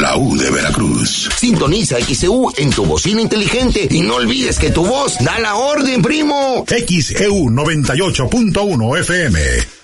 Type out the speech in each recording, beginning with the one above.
La U de Veracruz. Sintoniza XEU en tu bocina inteligente y no olvides que tu voz da la orden, primo. XEU 98.1 FM.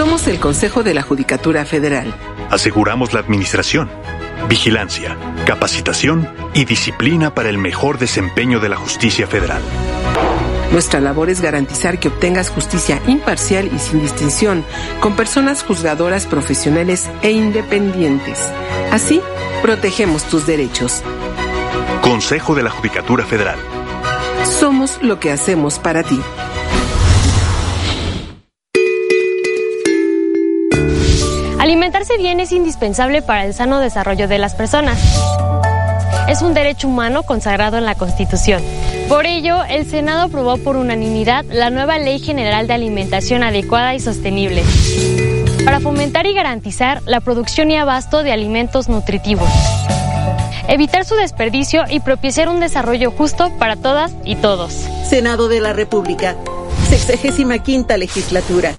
Somos el Consejo de la Judicatura Federal. Aseguramos la administración, vigilancia, capacitación y disciplina para el mejor desempeño de la justicia federal. Nuestra labor es garantizar que obtengas justicia imparcial y sin distinción, con personas juzgadoras profesionales e independientes. Así, protegemos tus derechos. Consejo de la Judicatura Federal. Somos lo que hacemos para ti. Alimentarse bien es indispensable para el sano desarrollo de las personas. Es un derecho humano consagrado en la Constitución. Por ello, el Senado aprobó por unanimidad la nueva Ley General de Alimentación Adecuada y Sostenible para fomentar y garantizar la producción y abasto de alimentos nutritivos, evitar su desperdicio y propiciar un desarrollo justo para todas y todos. Senado de la República, 65 legislatura.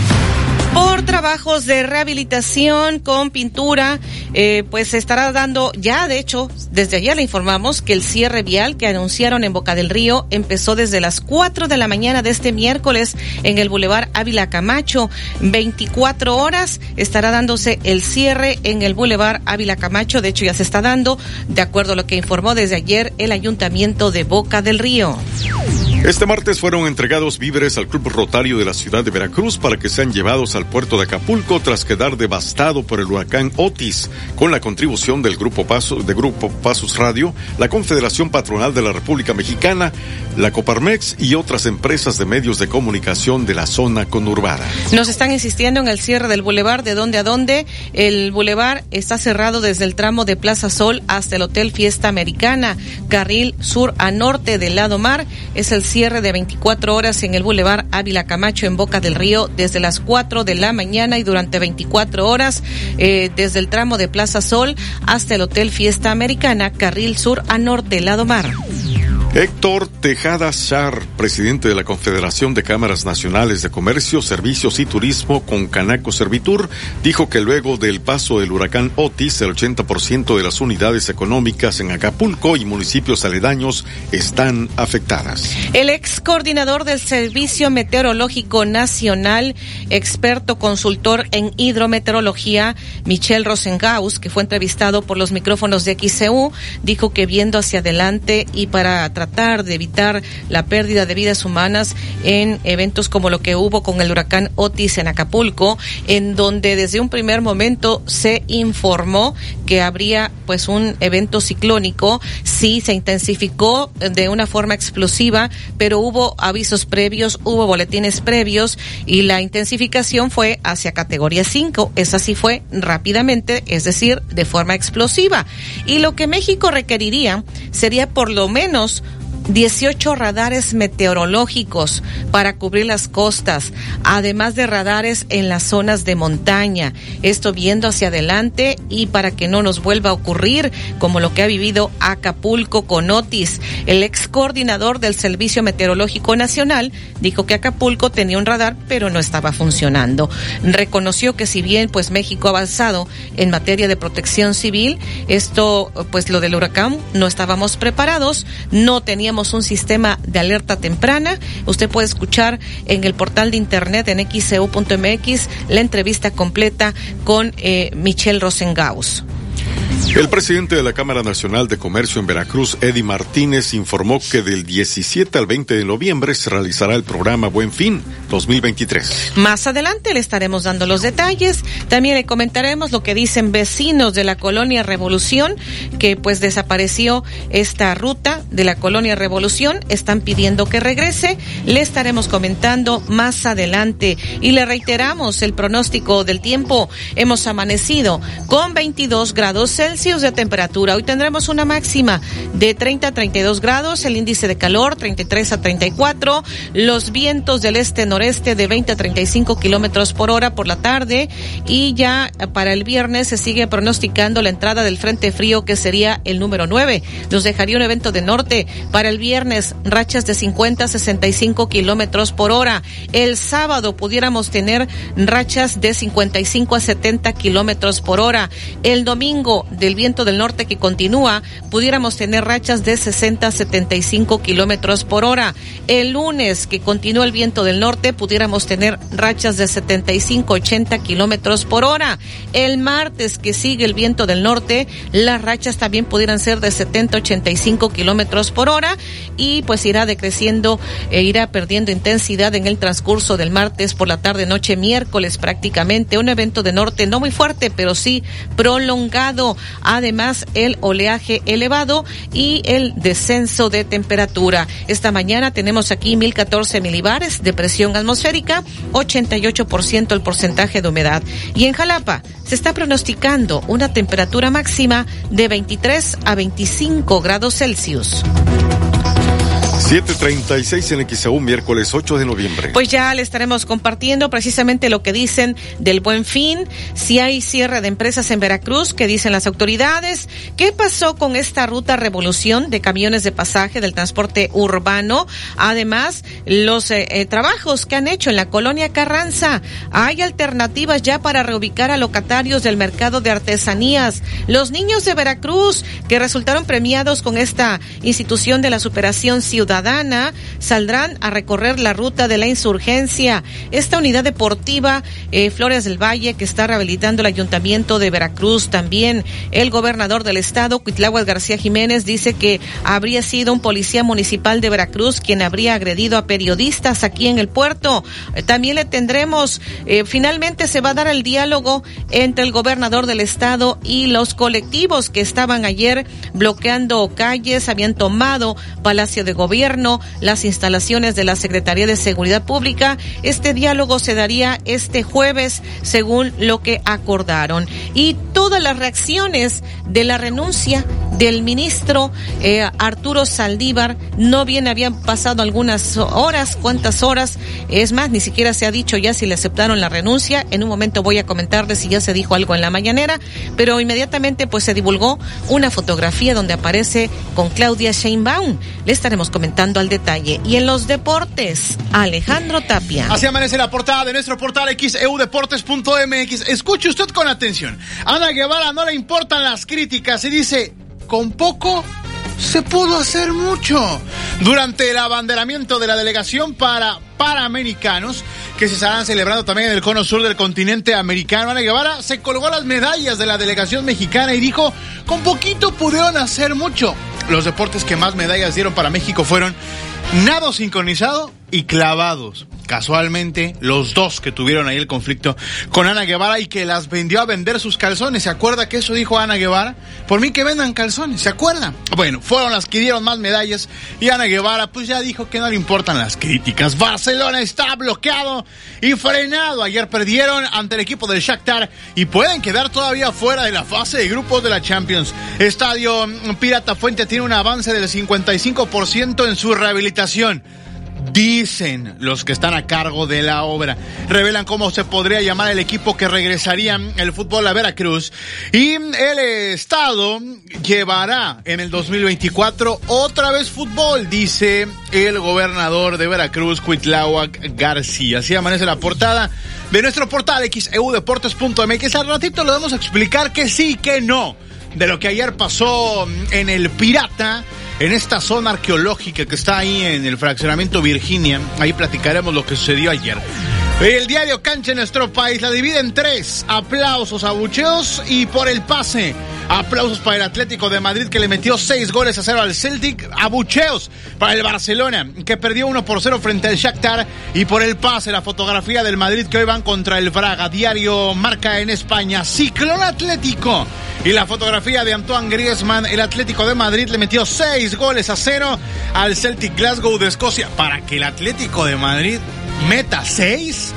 por trabajos de rehabilitación con pintura, eh, pues se estará dando ya, de hecho, desde ayer le informamos que el cierre vial que anunciaron en Boca del Río empezó desde las 4 de la mañana de este miércoles en el Boulevard Ávila Camacho. 24 horas estará dándose el cierre en el Boulevard Ávila Camacho. De hecho, ya se está dando, de acuerdo a lo que informó desde ayer el Ayuntamiento de Boca del Río. Este martes fueron entregados víveres al Club Rotario de la ciudad de Veracruz para que sean llevados al puerto de Acapulco tras quedar devastado por el huracán Otis, con la contribución del Grupo Paso, de Grupo Pasos Radio, la Confederación Patronal de la República Mexicana, la Coparmex y otras empresas de medios de comunicación de la zona conurbada. Nos están insistiendo en el cierre del bulevar, de dónde a dónde. El bulevar está cerrado desde el tramo de Plaza Sol hasta el Hotel Fiesta Americana, carril sur a norte del lado mar. Es el cierre de 24 horas en el Boulevard Ávila Camacho en Boca del Río desde las 4 de la mañana y durante 24 horas eh, desde el tramo de Plaza Sol hasta el Hotel Fiesta Americana, carril sur a norte, lado mar. Héctor Tejada Char, presidente de la Confederación de Cámaras Nacionales de Comercio, Servicios y Turismo con Canaco Servitur, dijo que luego del paso del huracán Otis, el 80% de las unidades económicas en Acapulco y municipios aledaños están afectadas. El ex coordinador del Servicio Meteorológico Nacional, experto consultor en hidrometeorología, Michel Rosengaus, que fue entrevistado por los micrófonos de XCU, dijo que viendo hacia adelante y para tratar de evitar la pérdida de vidas humanas en eventos como lo que hubo con el huracán Otis en Acapulco, en donde desde un primer momento se informó que habría pues un evento ciclónico, sí se intensificó de una forma explosiva, pero hubo avisos previos, hubo boletines previos y la intensificación fue hacia categoría 5. Esa sí fue rápidamente, es decir, de forma explosiva. Y lo que México requeriría sería por lo menos 18 radares meteorológicos para cubrir las costas, además de radares en las zonas de montaña. Esto viendo hacia adelante y para que no nos vuelva a ocurrir como lo que ha vivido Acapulco con Otis. El ex coordinador del Servicio Meteorológico Nacional dijo que Acapulco tenía un radar pero no estaba funcionando. Reconoció que si bien pues México ha avanzado en materia de protección civil, esto pues lo del huracán no estábamos preparados, no teníamos un sistema de alerta temprana. Usted puede escuchar en el portal de internet en xcu.mx la entrevista completa con eh, Michelle Rosengaus. El presidente de la Cámara Nacional de Comercio en Veracruz, Eddie Martínez, informó que del 17 al 20 de noviembre se realizará el programa Buen Fin 2023. Más adelante le estaremos dando los detalles. También le comentaremos lo que dicen vecinos de la colonia Revolución, que pues desapareció esta ruta de la colonia Revolución. Están pidiendo que regrese. Le estaremos comentando más adelante. Y le reiteramos el pronóstico del tiempo. Hemos amanecido con 22 grados Celsius de temperatura. Hoy tendremos una máxima de 30 a 32 grados, el índice de calor 33 a 34, los vientos del este-noreste de 20 a 35 kilómetros por hora por la tarde y ya para el viernes se sigue pronosticando la entrada del frente frío que sería el número 9. Nos dejaría un evento de norte para el viernes, rachas de 50 a 65 kilómetros por hora. El sábado pudiéramos tener rachas de 55 a 70 kilómetros por hora. El domingo de el viento del norte que continúa, pudiéramos tener rachas de 60 a 75 kilómetros por hora. El lunes que continúa el viento del norte, pudiéramos tener rachas de 75 80 kilómetros por hora. El martes que sigue el viento del norte, las rachas también pudieran ser de 70 85 kilómetros por hora y pues irá decreciendo e irá perdiendo intensidad en el transcurso del martes por la tarde noche miércoles prácticamente un evento de norte no muy fuerte pero sí prolongado además el oleaje elevado y el descenso de temperatura. Esta mañana tenemos aquí 1014 milibares de presión atmosférica, 88% el porcentaje de humedad. Y en Jalapa se está pronosticando una temperatura máxima de 23 a 25 grados Celsius. 736 en XAU, miércoles 8 de noviembre. Pues ya le estaremos compartiendo precisamente lo que dicen del buen fin, si hay cierre de empresas en Veracruz, qué dicen las autoridades, qué pasó con esta ruta revolución de camiones de pasaje del transporte urbano, además los eh, eh, trabajos que han hecho en la colonia Carranza. Hay alternativas ya para reubicar a locatarios del mercado de artesanías. Los niños de Veracruz que resultaron premiados con esta institución de la superación ciudadana saldrán a recorrer la ruta de la insurgencia. Esta unidad deportiva eh, Flores del Valle que está rehabilitando el ayuntamiento de Veracruz también. El gobernador del estado, Cuitláhuac García Jiménez, dice que habría sido un policía municipal de Veracruz quien habría agredido a periodistas aquí en el puerto. Eh, también le tendremos, eh, finalmente se va a dar el diálogo entre el gobernador del estado y los colectivos que estaban ayer bloqueando calles, habían tomado Palacio de Gobierno las instalaciones de la Secretaría de Seguridad Pública. Este diálogo se daría este jueves, según lo que acordaron. Y todas las reacciones de la renuncia del ministro eh, Arturo Saldívar, no bien habían pasado algunas horas, cuántas horas, es más, ni siquiera se ha dicho ya si le aceptaron la renuncia. En un momento voy a comentarles si ya se dijo algo en la mañanera, pero inmediatamente pues se divulgó una fotografía donde aparece con Claudia Sheinbaum. Le estaremos comentando al detalle. Y en los deportes, Alejandro Tapia. Así amanece la portada de nuestro portal xeudeportes.mx. Escuche usted con atención. Ana Guevara no le importan las críticas y dice, con poco se pudo hacer mucho. Durante el abanderamiento de la delegación para Panamericanos, que se estarán celebrando también en el cono sur del continente americano, Ana Guevara se colgó las medallas de la delegación mexicana y dijo, con poquito pudieron hacer mucho. Los deportes que más medallas dieron para México fueron nado sincronizado y clavados. Casualmente, los dos que tuvieron ahí el conflicto con Ana Guevara y que las vendió a vender sus calzones. ¿Se acuerda que eso dijo Ana Guevara? Por mí que vendan calzones, ¿se acuerdan? Bueno, fueron las que dieron más medallas y Ana Guevara pues ya dijo que no le importan las críticas. Barcelona está bloqueado y frenado. Ayer perdieron ante el equipo del Shakhtar y pueden quedar todavía fuera de la fase de grupos de la Champions. Estadio Pirata Fuente tiene un avance del 55% en su rehabilitación. Dicen los que están a cargo de la obra. Revelan cómo se podría llamar el equipo que regresaría el fútbol a Veracruz. Y el Estado llevará en el 2024 otra vez fútbol, dice el gobernador de Veracruz, Cuitláhuac García. Así amanece la portada de nuestro portal xeudeportes.mx. Al ratito le vamos a explicar que sí, que no. De lo que ayer pasó en el Pirata en esta zona arqueológica que está ahí en el fraccionamiento Virginia. Ahí platicaremos lo que sucedió ayer. El diario Cancha en nuestro país la divide en tres. Aplausos, abucheos y por el pase. Aplausos para el Atlético de Madrid que le metió seis goles a cero al Celtic. Abucheos para el Barcelona que perdió uno por cero frente al Shakhtar. Y por el pase, la fotografía del Madrid que hoy van contra el Braga. Diario marca en España. Ciclón Atlético. Y la fotografía de Antoine Griezmann. El Atlético de Madrid le metió seis goles a cero al Celtic Glasgow de Escocia. Para que el Atlético de Madrid meta seis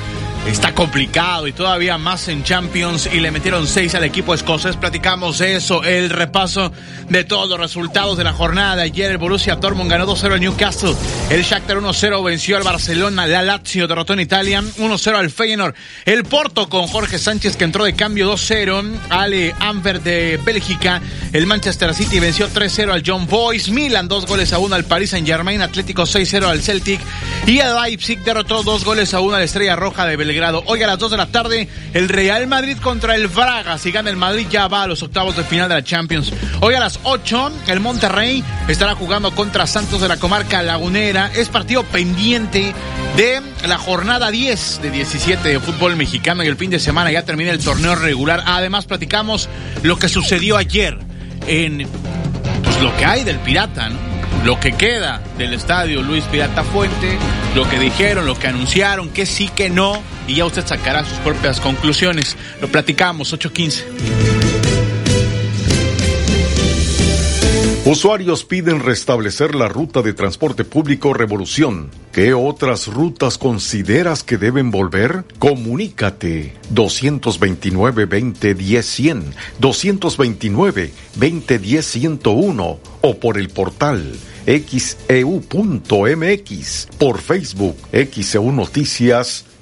está complicado y todavía más en Champions y le metieron seis al equipo escocés. Platicamos eso, el repaso de todos los resultados de la jornada ayer. El Borussia Dortmund ganó 2-0 al Newcastle. El Shakhtar 1-0 venció al Barcelona. La Lazio derrotó en Italia 1-0 al Feyenoord. El Porto con Jorge Sánchez que entró de cambio 2-0 al Amber de Bélgica. El Manchester City venció 3-0 al John Boys. Milan 2 goles a 1 al Paris Saint Germain. Atlético 6-0 al Celtic. Y el Leipzig derrotó 2 goles a 1 a la Estrella Roja de Belgrado. Hoy a las 2 de la tarde, el Real Madrid contra el Braga. Si gana el Madrid, ya va a los octavos de final de la Champions. Hoy a las 8, el Monterrey estará jugando contra Santos de la comarca lagunera. Es partido pendiente de la jornada 10 de 17 de fútbol mexicano y el fin de semana ya termina el torneo regular. Además, platicamos lo que sucedió ayer en pues, lo que hay del Pirata, lo que queda del estadio Luis Pirata Fuente, lo que dijeron, lo que anunciaron, que sí, que no, y ya usted sacará sus propias conclusiones. Lo platicamos, 815. Usuarios piden restablecer la ruta de transporte público Revolución. ¿Qué otras rutas consideras que deben volver? Comunícate 229-2010-100, 229-2010-101 o por el portal xeu.mx, por Facebook XEU Noticias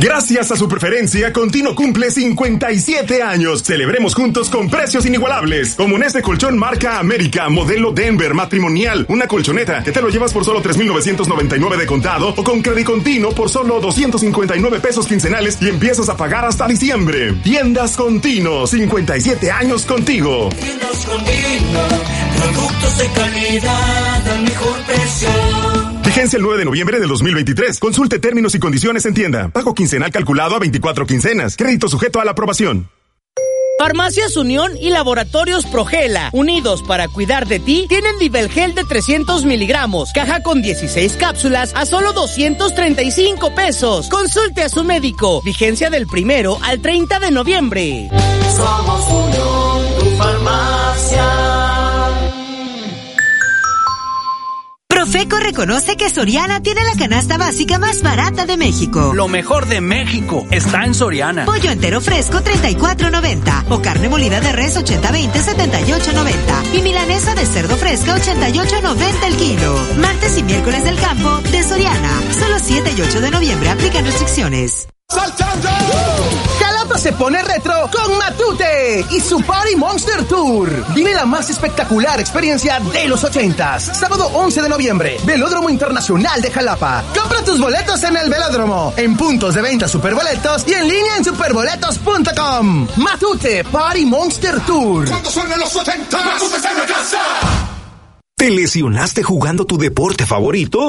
Gracias a su preferencia, Continuo cumple 57 años. Celebremos juntos con precios inigualables. Como en este colchón marca América, modelo Denver matrimonial. Una colchoneta que te lo llevas por solo 3,999 de contado o con crédito continuo por solo 259 pesos quincenales y empiezas a pagar hasta diciembre. Tiendas Contino, 57 años contigo. Tiendas Contino, productos de calidad al mejor precio. Vigencia el 9 de noviembre del 2023. Consulte términos y condiciones en tienda. Pago quincenal calculado a 24 quincenas. Crédito sujeto a la aprobación. Farmacias Unión y Laboratorios Progela, unidos para cuidar de ti, tienen nivel gel de 300 miligramos, caja con 16 cápsulas a solo 235 pesos. Consulte a su médico. Vigencia del primero al 30 de noviembre. Somos Unión, tu farmacia. Profeco reconoce que Soriana tiene la canasta básica más barata de México. Lo mejor de México está en Soriana. Pollo entero fresco 34.90 o carne molida de res 80-20 78.90 y milanesa de cerdo fresca 88.90 el kilo. Martes y miércoles del campo de Soriana. Solo 7 y 8 de noviembre aplican restricciones. Se pone retro con Matute y su Party Monster Tour. Vive la más espectacular experiencia de los ochentas. Sábado 11 de noviembre, Velódromo Internacional de Jalapa. Compra tus boletos en el Velódromo, en puntos de venta Superboletos y en línea en superboletos.com. Matute Party Monster Tour. Cuando suenan los 80, Matute está en casa. ¿Te lesionaste jugando tu deporte favorito?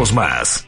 más.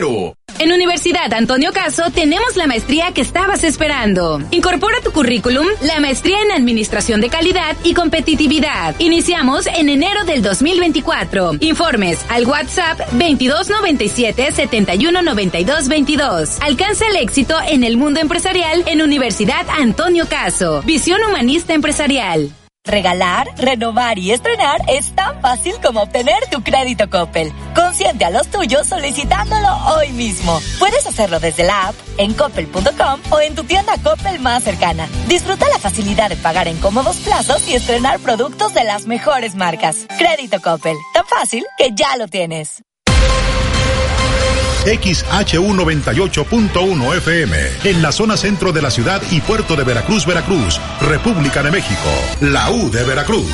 En Universidad Antonio Caso tenemos la maestría que estabas esperando. Incorpora tu currículum la maestría en Administración de Calidad y Competitividad. Iniciamos en enero del 2024. Informes al WhatsApp 2297 719222. 22. Alcanza el éxito en el mundo empresarial en Universidad Antonio Caso. Visión humanista empresarial. Regalar, renovar y estrenar es tan fácil como obtener tu crédito Coppel. Consiente a los tuyos solicitándolo hoy mismo. Puedes hacerlo desde la app, en coppel.com o en tu tienda Coppel más cercana. Disfruta la facilidad de pagar en cómodos plazos y estrenar productos de las mejores marcas. Crédito Coppel, tan fácil que ya lo tienes. XHU98.1 FM, en la zona centro de la ciudad y puerto de Veracruz, Veracruz, República de México, la U de Veracruz.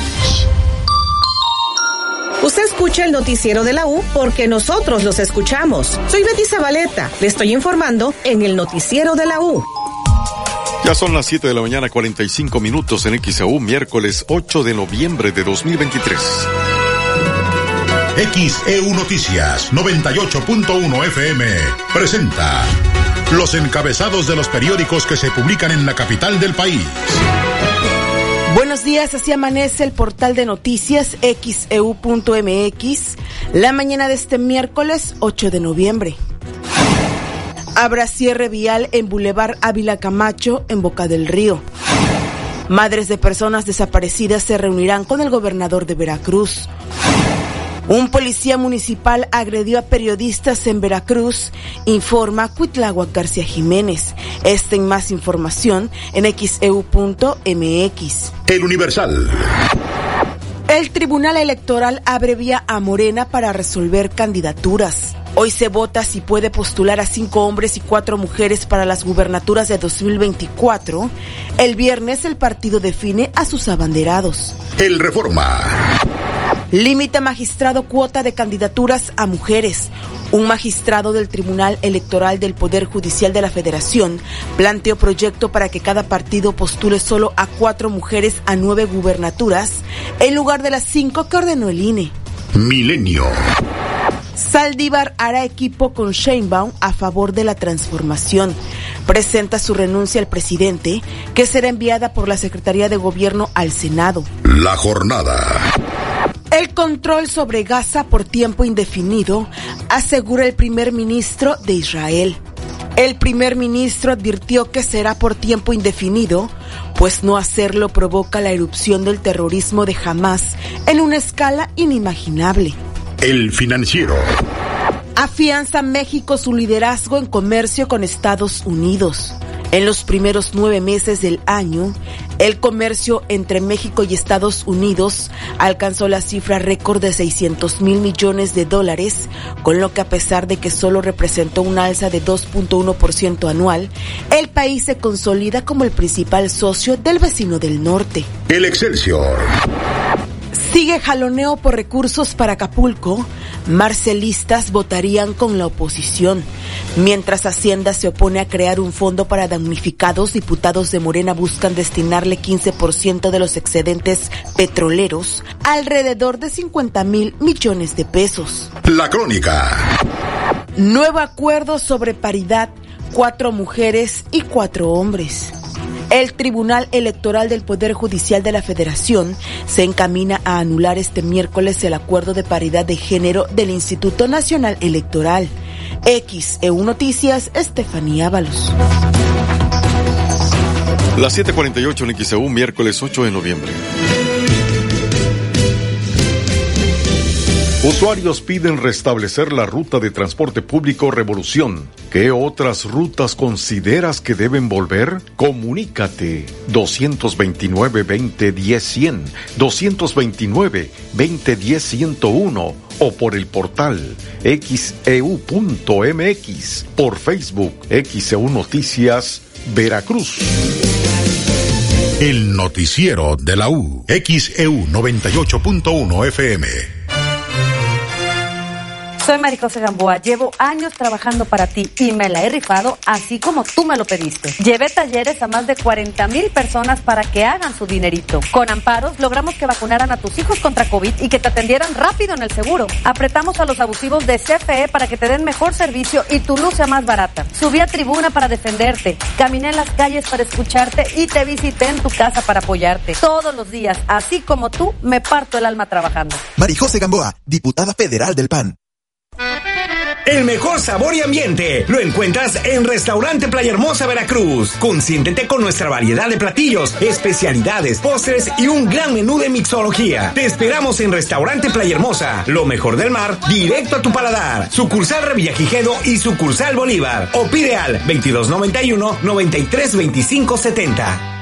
Usted escucha el noticiero de la U porque nosotros los escuchamos. Soy Betty Zabaleta, le estoy informando en el noticiero de la U. Ya son las 7 de la mañana, 45 minutos en XAU, miércoles 8 de noviembre de 2023. XEU Noticias 98.1 FM presenta los encabezados de los periódicos que se publican en la capital del país. Buenos días, así amanece el portal de noticias xeu.mx la mañana de este miércoles 8 de noviembre. Habrá cierre vial en Boulevard Ávila Camacho en Boca del Río. Madres de personas desaparecidas se reunirán con el gobernador de Veracruz. Un policía municipal agredió a periodistas en Veracruz, informa Cuitláhuac García Jiménez. Esta en más información en xeu.mx. El Universal. El Tribunal Electoral abrevia a Morena para resolver candidaturas. Hoy se vota si puede postular a cinco hombres y cuatro mujeres para las gubernaturas de 2024. El viernes el partido define a sus abanderados. El Reforma. Limita magistrado cuota de candidaturas a mujeres. Un magistrado del Tribunal Electoral del Poder Judicial de la Federación planteó proyecto para que cada partido postule solo a cuatro mujeres a nueve gubernaturas en lugar de las cinco que ordenó el INE. Milenio. Saldívar hará equipo con Sheinbaum a favor de la transformación. Presenta su renuncia al presidente, que será enviada por la Secretaría de Gobierno al Senado. La jornada. El control sobre Gaza por tiempo indefinido, asegura el primer ministro de Israel. El primer ministro advirtió que será por tiempo indefinido, pues no hacerlo provoca la erupción del terrorismo de Hamas en una escala inimaginable. El financiero. Afianza México su liderazgo en comercio con Estados Unidos. En los primeros nueve meses del año, el comercio entre México y Estados Unidos alcanzó la cifra récord de 600 mil millones de dólares, con lo que a pesar de que solo representó un alza de 2.1% anual, el país se consolida como el principal socio del vecino del norte. El Excelsior. Sigue jaloneo por recursos para Acapulco. Marcelistas votarían con la oposición. Mientras Hacienda se opone a crear un fondo para damnificados, diputados de Morena buscan destinarle 15% de los excedentes petroleros, alrededor de 50 mil millones de pesos. La crónica. Nuevo acuerdo sobre paridad, cuatro mujeres y cuatro hombres. El Tribunal Electoral del Poder Judicial de la Federación se encamina a anular este miércoles el acuerdo de paridad de género del Instituto Nacional Electoral. XEU Noticias, Estefanía Ábalos. Las 7:48 en XEU, miércoles 8 de noviembre. Usuarios piden restablecer la ruta de transporte público Revolución. ¿Qué otras rutas consideras que deben volver? Comunícate 229-2010-100, 229-2010-101 o por el portal xeu.mx, por Facebook XEU Noticias Veracruz. El noticiero de la U, XEU 98.1 FM. Soy Maricose Gamboa. Llevo años trabajando para ti y me la he rifado así como tú me lo pediste. Llevé talleres a más de 40 mil personas para que hagan su dinerito. Con amparos logramos que vacunaran a tus hijos contra COVID y que te atendieran rápido en el seguro. Apretamos a los abusivos de CFE para que te den mejor servicio y tu luz sea más barata. Subí a tribuna para defenderte. Caminé en las calles para escucharte y te visité en tu casa para apoyarte. Todos los días, así como tú, me parto el alma trabajando. Marijose Gamboa, diputada federal del PAN. El mejor sabor y ambiente lo encuentras en Restaurante Playa Hermosa Veracruz. Consiéntete con nuestra variedad de platillos, especialidades, postres y un gran menú de mixología. Te esperamos en Restaurante Playa Hermosa, lo mejor del mar, directo a tu paladar. Sucursal Revillagigedo y sucursal Bolívar. O pide al 2291 932570.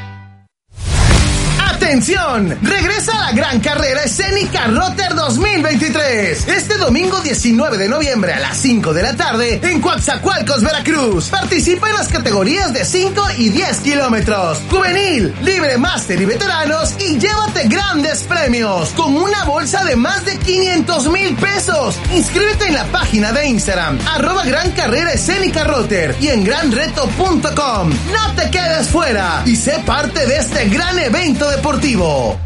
¡Atención! Regresa a la gran carrera escénica Rotter 2023. Este domingo 19 de noviembre a las 5 de la tarde en Coatzacoalcos, Veracruz. Participa en las categorías de 5 y 10 kilómetros. Juvenil, libre máster y veteranos y llévate grandes premios con una bolsa de más de 500 mil pesos. Inscríbete en la página de Instagram arroba gran carrera escénica Rotter y en granreto.com. No te quedes fuera y sé parte de este gran evento deportivo.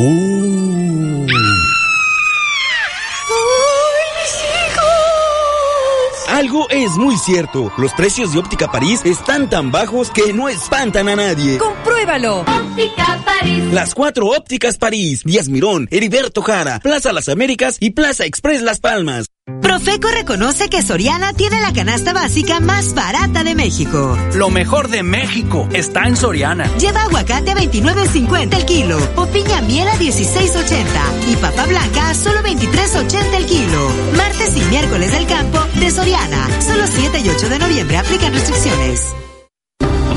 ¡Oh! Algo es muy cierto. Los precios de Óptica París están tan bajos que no espantan a nadie. ¡Compruébalo! Óptica París. Las cuatro ópticas París. Díaz Mirón, Heriberto Jara, Plaza Las Américas y Plaza Express Las Palmas. Profeco reconoce que Soriana tiene la canasta básica más barata de México. Lo mejor de México está en Soriana. Lleva aguacate a 29.50 el kilo, o piña miel a 16.80 y papa blanca a solo 23.80 el kilo. Martes y miércoles del campo de Soriana. Solo 7 y 8 de noviembre aplican restricciones.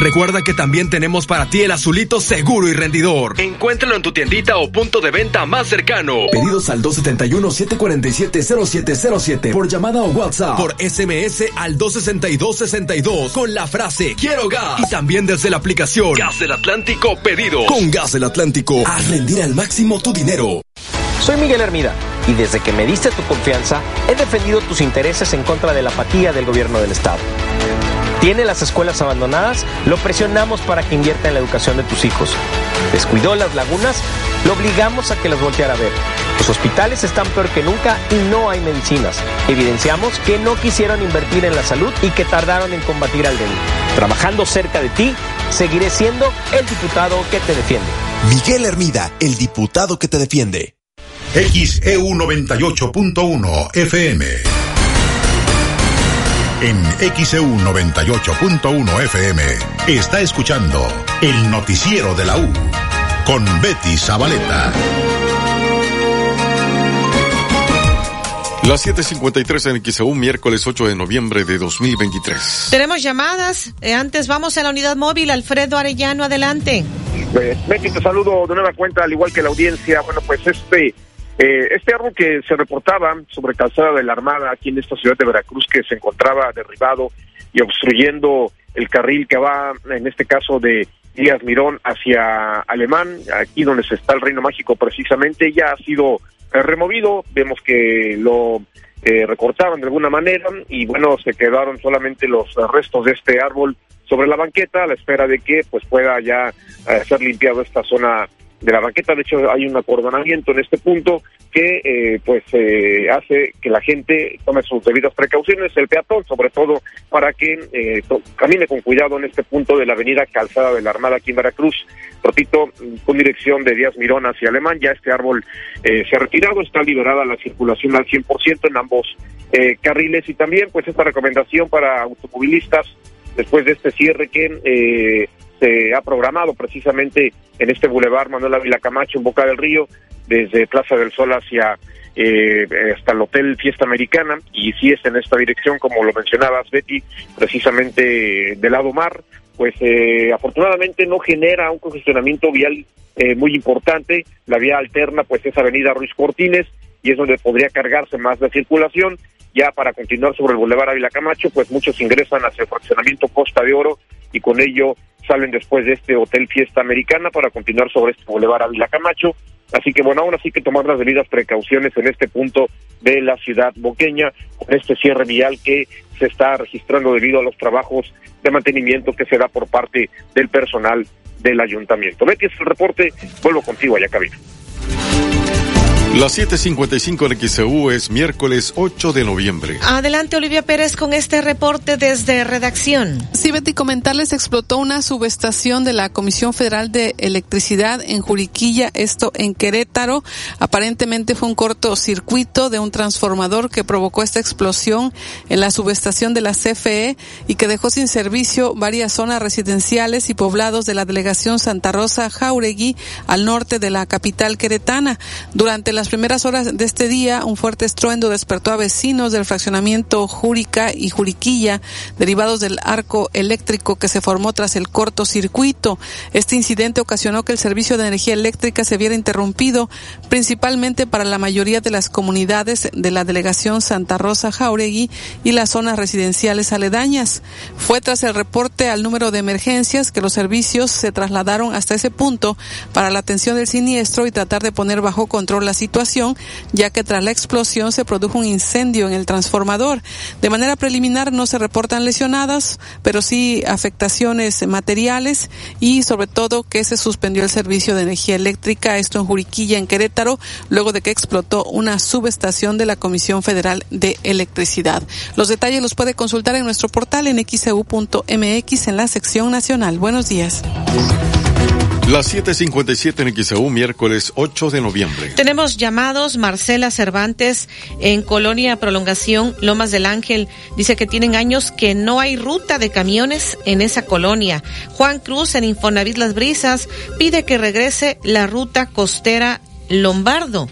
Recuerda que también tenemos para ti el azulito seguro y rendidor. Encuéntralo en tu tiendita o punto de venta más cercano. Pedidos al 271-747-0707 por llamada o WhatsApp. Por SMS al 262-62 con la frase Quiero gas. Y también desde la aplicación Gas del Atlántico Pedidos. Con Gas del Atlántico, haz rendir al máximo tu dinero. Soy Miguel Hermida y desde que me diste tu confianza he defendido tus intereses en contra de la apatía del gobierno del Estado. Tiene las escuelas abandonadas, lo presionamos para que invierta en la educación de tus hijos. Descuidó las lagunas, lo obligamos a que las volteara a ver. Los hospitales están peor que nunca y no hay medicinas. Evidenciamos que no quisieron invertir en la salud y que tardaron en combatir al delito. Trabajando cerca de ti, seguiré siendo el diputado que te defiende. Miguel Hermida, el diputado que te defiende. XEU 98.1 FM. En XEU 98.1 FM está escuchando el noticiero de la U con Betty Zabaleta. Las 7:53 en XEU, miércoles 8 de noviembre de 2023. Tenemos llamadas. Eh, antes vamos a la unidad móvil. Alfredo Arellano, adelante. Pues, Betty, te saludo de nueva cuenta, al igual que la audiencia. Bueno, pues este eh, este árbol que se reportaba sobre calzada de la Armada aquí en esta ciudad de Veracruz, que se encontraba derribado y obstruyendo el carril que va, en este caso, de Díaz Mirón hacia Alemán, aquí donde se está el Reino Mágico precisamente, ya ha sido eh, removido. Vemos que lo eh, recortaban de alguna manera y bueno, se quedaron solamente los restos de este árbol sobre la banqueta a la espera de que pues pueda ya ser limpiado esta zona de la banqueta. De hecho, hay un acordonamiento en este punto que eh, pues eh, hace que la gente tome sus debidas precauciones, el peatón sobre todo, para que eh, camine con cuidado en este punto de la avenida Calzada de la Armada aquí en Veracruz. Repito, con dirección de Díaz Mirón hacia Alemán, ya este árbol se ha retirado, está liberada la circulación al 100% en ambos carriles y también pues esta recomendación para automovilistas después de este cierre que se ha programado precisamente en este bulevar Manuel Ávila Camacho en Boca del Río, desde Plaza del Sol hacia eh, hasta el Hotel Fiesta Americana, y si es en esta dirección, como lo mencionabas, Betty, precisamente del lado mar, pues eh, afortunadamente no genera un congestionamiento vial eh, muy importante. La vía alterna, pues es Avenida Ruiz Cortines, y es donde podría cargarse más la circulación. Ya para continuar sobre el Boulevard Ávila Camacho, pues muchos ingresan hacia el fraccionamiento Costa de Oro y con ello salen después de este Hotel Fiesta Americana para continuar sobre este Boulevard Ávila Camacho. Así que bueno, aún así que tomar las debidas precauciones en este punto de la ciudad boqueña, con este cierre vial que se está registrando debido a los trabajos de mantenimiento que se da por parte del personal del ayuntamiento. Betty, es el reporte, vuelvo contigo allá cabina. Las 7:55 en XEU es miércoles 8 de noviembre. Adelante, Olivia Pérez, con este reporte desde redacción. Sí, Betty, comentarles, explotó una subestación de la Comisión Federal de Electricidad en Juriquilla, esto en Querétaro. Aparentemente fue un cortocircuito de un transformador que provocó esta explosión en la subestación de la CFE y que dejó sin servicio varias zonas residenciales y poblados de la delegación Santa Rosa Jauregui al norte de la capital queretana. Durante la las primeras horas de este día, un fuerte estruendo despertó a vecinos del fraccionamiento Júrica y Juriquilla, derivados del arco eléctrico que se formó tras el cortocircuito. Este incidente ocasionó que el servicio de energía eléctrica se viera interrumpido, principalmente para la mayoría de las comunidades de la delegación Santa Rosa Jauregui y las zonas residenciales aledañas. Fue tras el reporte al número de emergencias que los servicios se trasladaron hasta ese punto para la atención del siniestro y tratar de poner bajo control la situación ya que tras la explosión se produjo un incendio en el transformador. De manera preliminar no se reportan lesionadas, pero sí afectaciones materiales y sobre todo que se suspendió el servicio de energía eléctrica, esto en Juriquilla, en Querétaro, luego de que explotó una subestación de la Comisión Federal de Electricidad. Los detalles los puede consultar en nuestro portal en xeu.mx en la sección nacional. Buenos días. Las 7:57 en XEU, miércoles 8 de noviembre. Tenemos llamados. Marcela Cervantes en Colonia Prolongación Lomas del Ángel dice que tienen años que no hay ruta de camiones en esa colonia. Juan Cruz en Infonavit Las Brisas pide que regrese la ruta costera Lombardo.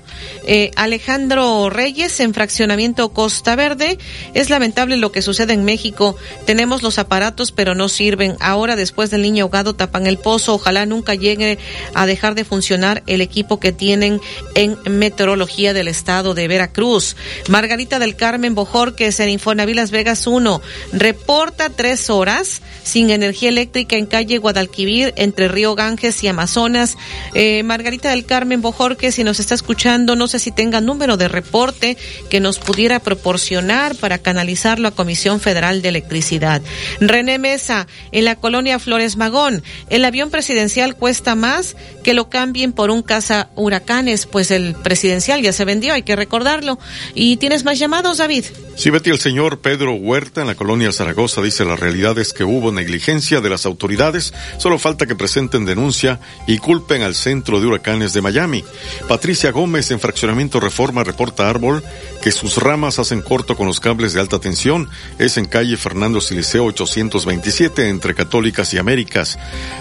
Eh, Alejandro Reyes en fraccionamiento Costa Verde. Es lamentable lo que sucede en México. Tenemos los aparatos pero no sirven. Ahora después del niño ahogado tapan el pozo. Ojalá nunca llegue a dejar de funcionar el equipo que tienen en meteorología del estado de Veracruz. Margarita del Carmen Bojorques en Infonavit Las Vegas 1 reporta tres horas sin energía eléctrica en calle Guadalquivir entre Río Ganges y Amazonas. Eh, Margarita del Carmen Bojorques si nos está escuchando, no sé si tenga número de reporte que nos pudiera proporcionar para canalizarlo a Comisión Federal de Electricidad. René Mesa, en la colonia Flores Magón, el avión presidencial cuesta más que lo cambien por un caza huracanes, pues el presidencial ya se vendió, hay que recordarlo. ¿Y tienes más llamados, David? Sí, Betty, el señor Pedro Huerta en la colonia Zaragoza dice la realidad es que hubo negligencia de las autoridades, solo falta que presenten denuncia y culpen al centro de huracanes de Miami. Patricia Gómez en Fraccionamiento Reforma reporta Árbol que sus ramas hacen corto con los cables de alta tensión. Es en calle Fernando Siliceo 827 entre Católicas y Américas.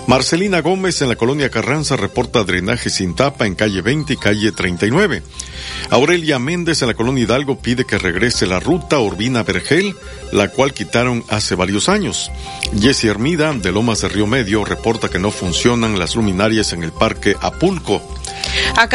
Marcelina Gómez en la colonia Carranza reporta drenaje sin tapa en calle 20 y calle 39. Aurelia Méndez en la colonia Hidalgo pide que regrese la ruta Urbina Vergel, la cual quitaron hace varios años. Jessie Hermida de Lomas de Río Medio reporta que no funcionan las luminarias en el parque Apulco.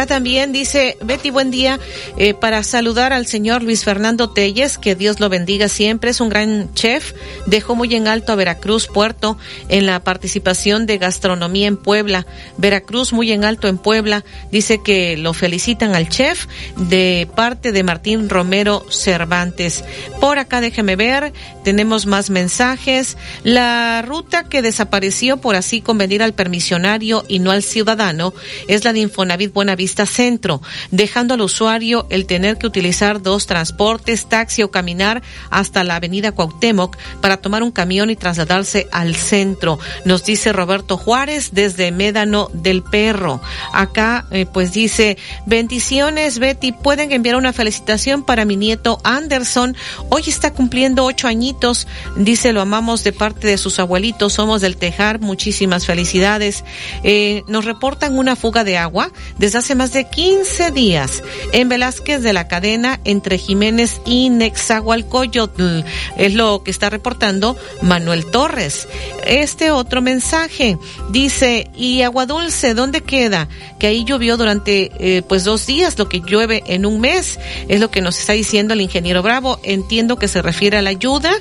También dice Betty, buen día, eh, para saludar al señor Luis Fernando Telles, que Dios lo bendiga siempre, es un gran chef, dejó muy en alto a Veracruz, Puerto, en la participación de gastronomía en Puebla. Veracruz muy en alto en Puebla, dice que lo felicitan al chef de parte de Martín Romero Cervantes. Por acá déjeme ver, tenemos más mensajes. La ruta que desapareció por así convenir al permisionario y no al ciudadano es la de Infonavit Buenavista Centro, dejando al usuario el tener que utilizar dos transportes, taxi o caminar hasta la avenida Cuauhtémoc para tomar un camión y trasladarse al centro. Nos dice Roberto Juárez desde Médano del Perro. Acá eh, pues dice, bendiciones Betty, pueden enviar una felicitación para mi nieto Anderson. Hoy está cumpliendo ocho añitos. Dice, lo amamos de parte de sus abuelitos, somos del Tejar. Muchísimas felicidades. Eh, nos reportan una fuga de agua desde hace más de 15 días en Velázquez de la cadena entre Jiménez y Nexahualcoyotl. Es lo que está reportando Manuel Torres. Este otro mensaje dice, ¿y agua dulce dónde queda? Que ahí llovió durante eh, pues dos días, lo que llueve en un mes. Es lo que nos está diciendo el ingeniero Bravo. Entiendo que se refiere a la ayuda,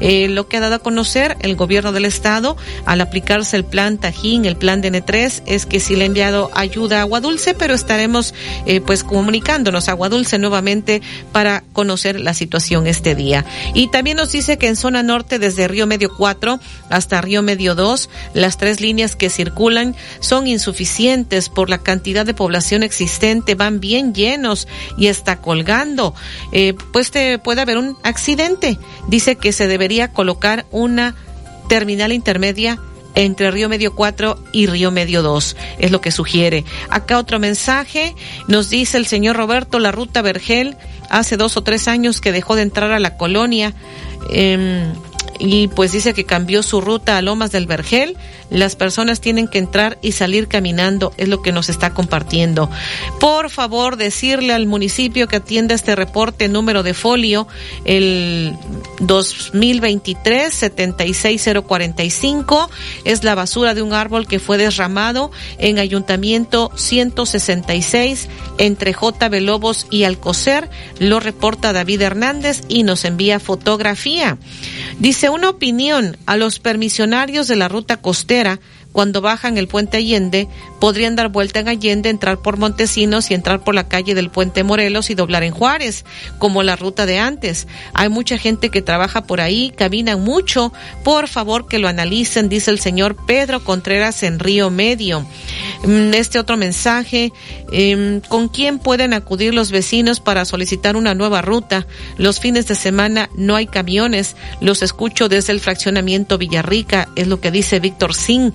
eh, lo que ha dado a conocer el gobierno del estado al aplicarse el plan Tajín, el plan DN3, es que sí le ha enviado ayuda a agua dulce, pero estaremos eh, pues comunicándonos agua dulce nuevamente para conocer la situación este día. Y también nos dice que en zona norte desde Río Medio 4 hasta Río Medio 2, las tres líneas que circulan son insuficientes por la cantidad de población existente, van bien llenos y está colgando. Eh, pues te puede haber un accidente. Dice que se debería colocar una terminal intermedia entre Río Medio 4 y Río Medio 2, es lo que sugiere. Acá otro mensaje, nos dice el señor Roberto, la ruta Vergel, hace dos o tres años que dejó de entrar a la colonia. Eh, y pues dice que cambió su ruta a Lomas del Vergel. Las personas tienen que entrar y salir caminando, es lo que nos está compartiendo. Por favor, decirle al municipio que atienda este reporte número de folio, el 2023-76045, es la basura de un árbol que fue derramado en Ayuntamiento 166 entre JB Lobos y Alcocer. Lo reporta David Hernández y nos envía fotografía. Dice una opinión a los permisionarios de la ruta costera cuando bajan el puente Allende, podrían dar vuelta en Allende, entrar por Montesinos y entrar por la calle del puente Morelos y doblar en Juárez, como la ruta de antes. Hay mucha gente que trabaja por ahí, caminan mucho. Por favor que lo analicen, dice el señor Pedro Contreras en Río Medio. Mm, este otro mensaje, em, ¿con quién pueden acudir los vecinos para solicitar una nueva ruta? Los fines de semana no hay camiones, los escucho desde el fraccionamiento Villarrica, es lo que dice Víctor Sin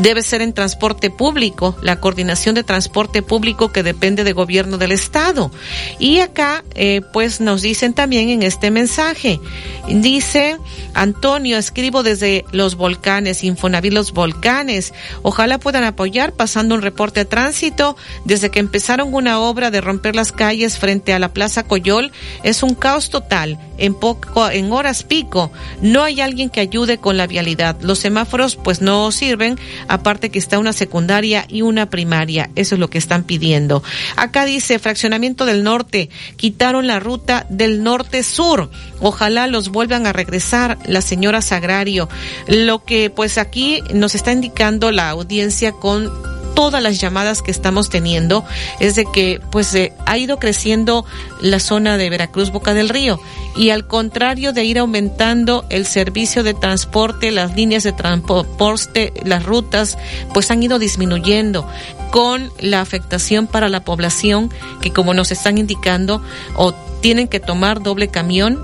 debe ser en transporte público, la coordinación de transporte público que depende de gobierno del estado. Y acá, eh, pues nos dicen también en este mensaje, dice Antonio, escribo desde los volcanes, Infonavit los volcanes, ojalá puedan apoyar pasando un reporte de tránsito. Desde que empezaron una obra de romper las calles frente a la Plaza Coyol, es un caos total, en poco, en horas pico, no hay alguien que ayude con la vialidad, los semáforos pues no sirven, aparte que está una secundaria y una primaria. Eso es lo que están pidiendo. Acá dice fraccionamiento del norte, quitaron la ruta del norte-sur. Ojalá los vuelvan a regresar la señora Sagrario. Lo que pues aquí nos está indicando la audiencia con todas las llamadas que estamos teniendo es de que pues eh, ha ido creciendo la zona de Veracruz Boca del Río. Y al contrario de ir aumentando el servicio de transporte, las líneas de transporte, las rutas pues han ido disminuyendo con la afectación para la población que como nos están indicando o tienen que tomar doble camión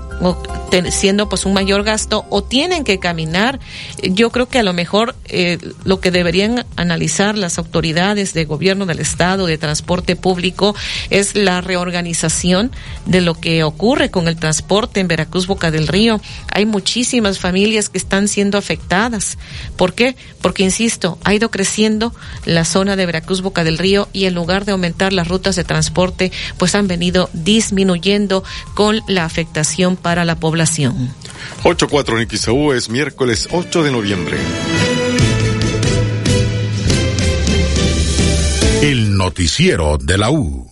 siendo pues un mayor gasto o tienen que caminar. Yo creo que a lo mejor eh, lo que deberían analizar las autoridades de gobierno del estado de transporte público es la reorganización de lo que ocurre con el transporte en Veracruz Boca del Río. Hay muchísimas familias que están siendo afectadas. ¿Por qué? Porque insisto, ha ido creciendo la zona de Veracruz Boca del Río y en lugar de aumentar las rutas de transporte, pues han venido disminuyendo con la afectación para la población población. 8-4 en es miércoles 8 de noviembre. El noticiero de la U.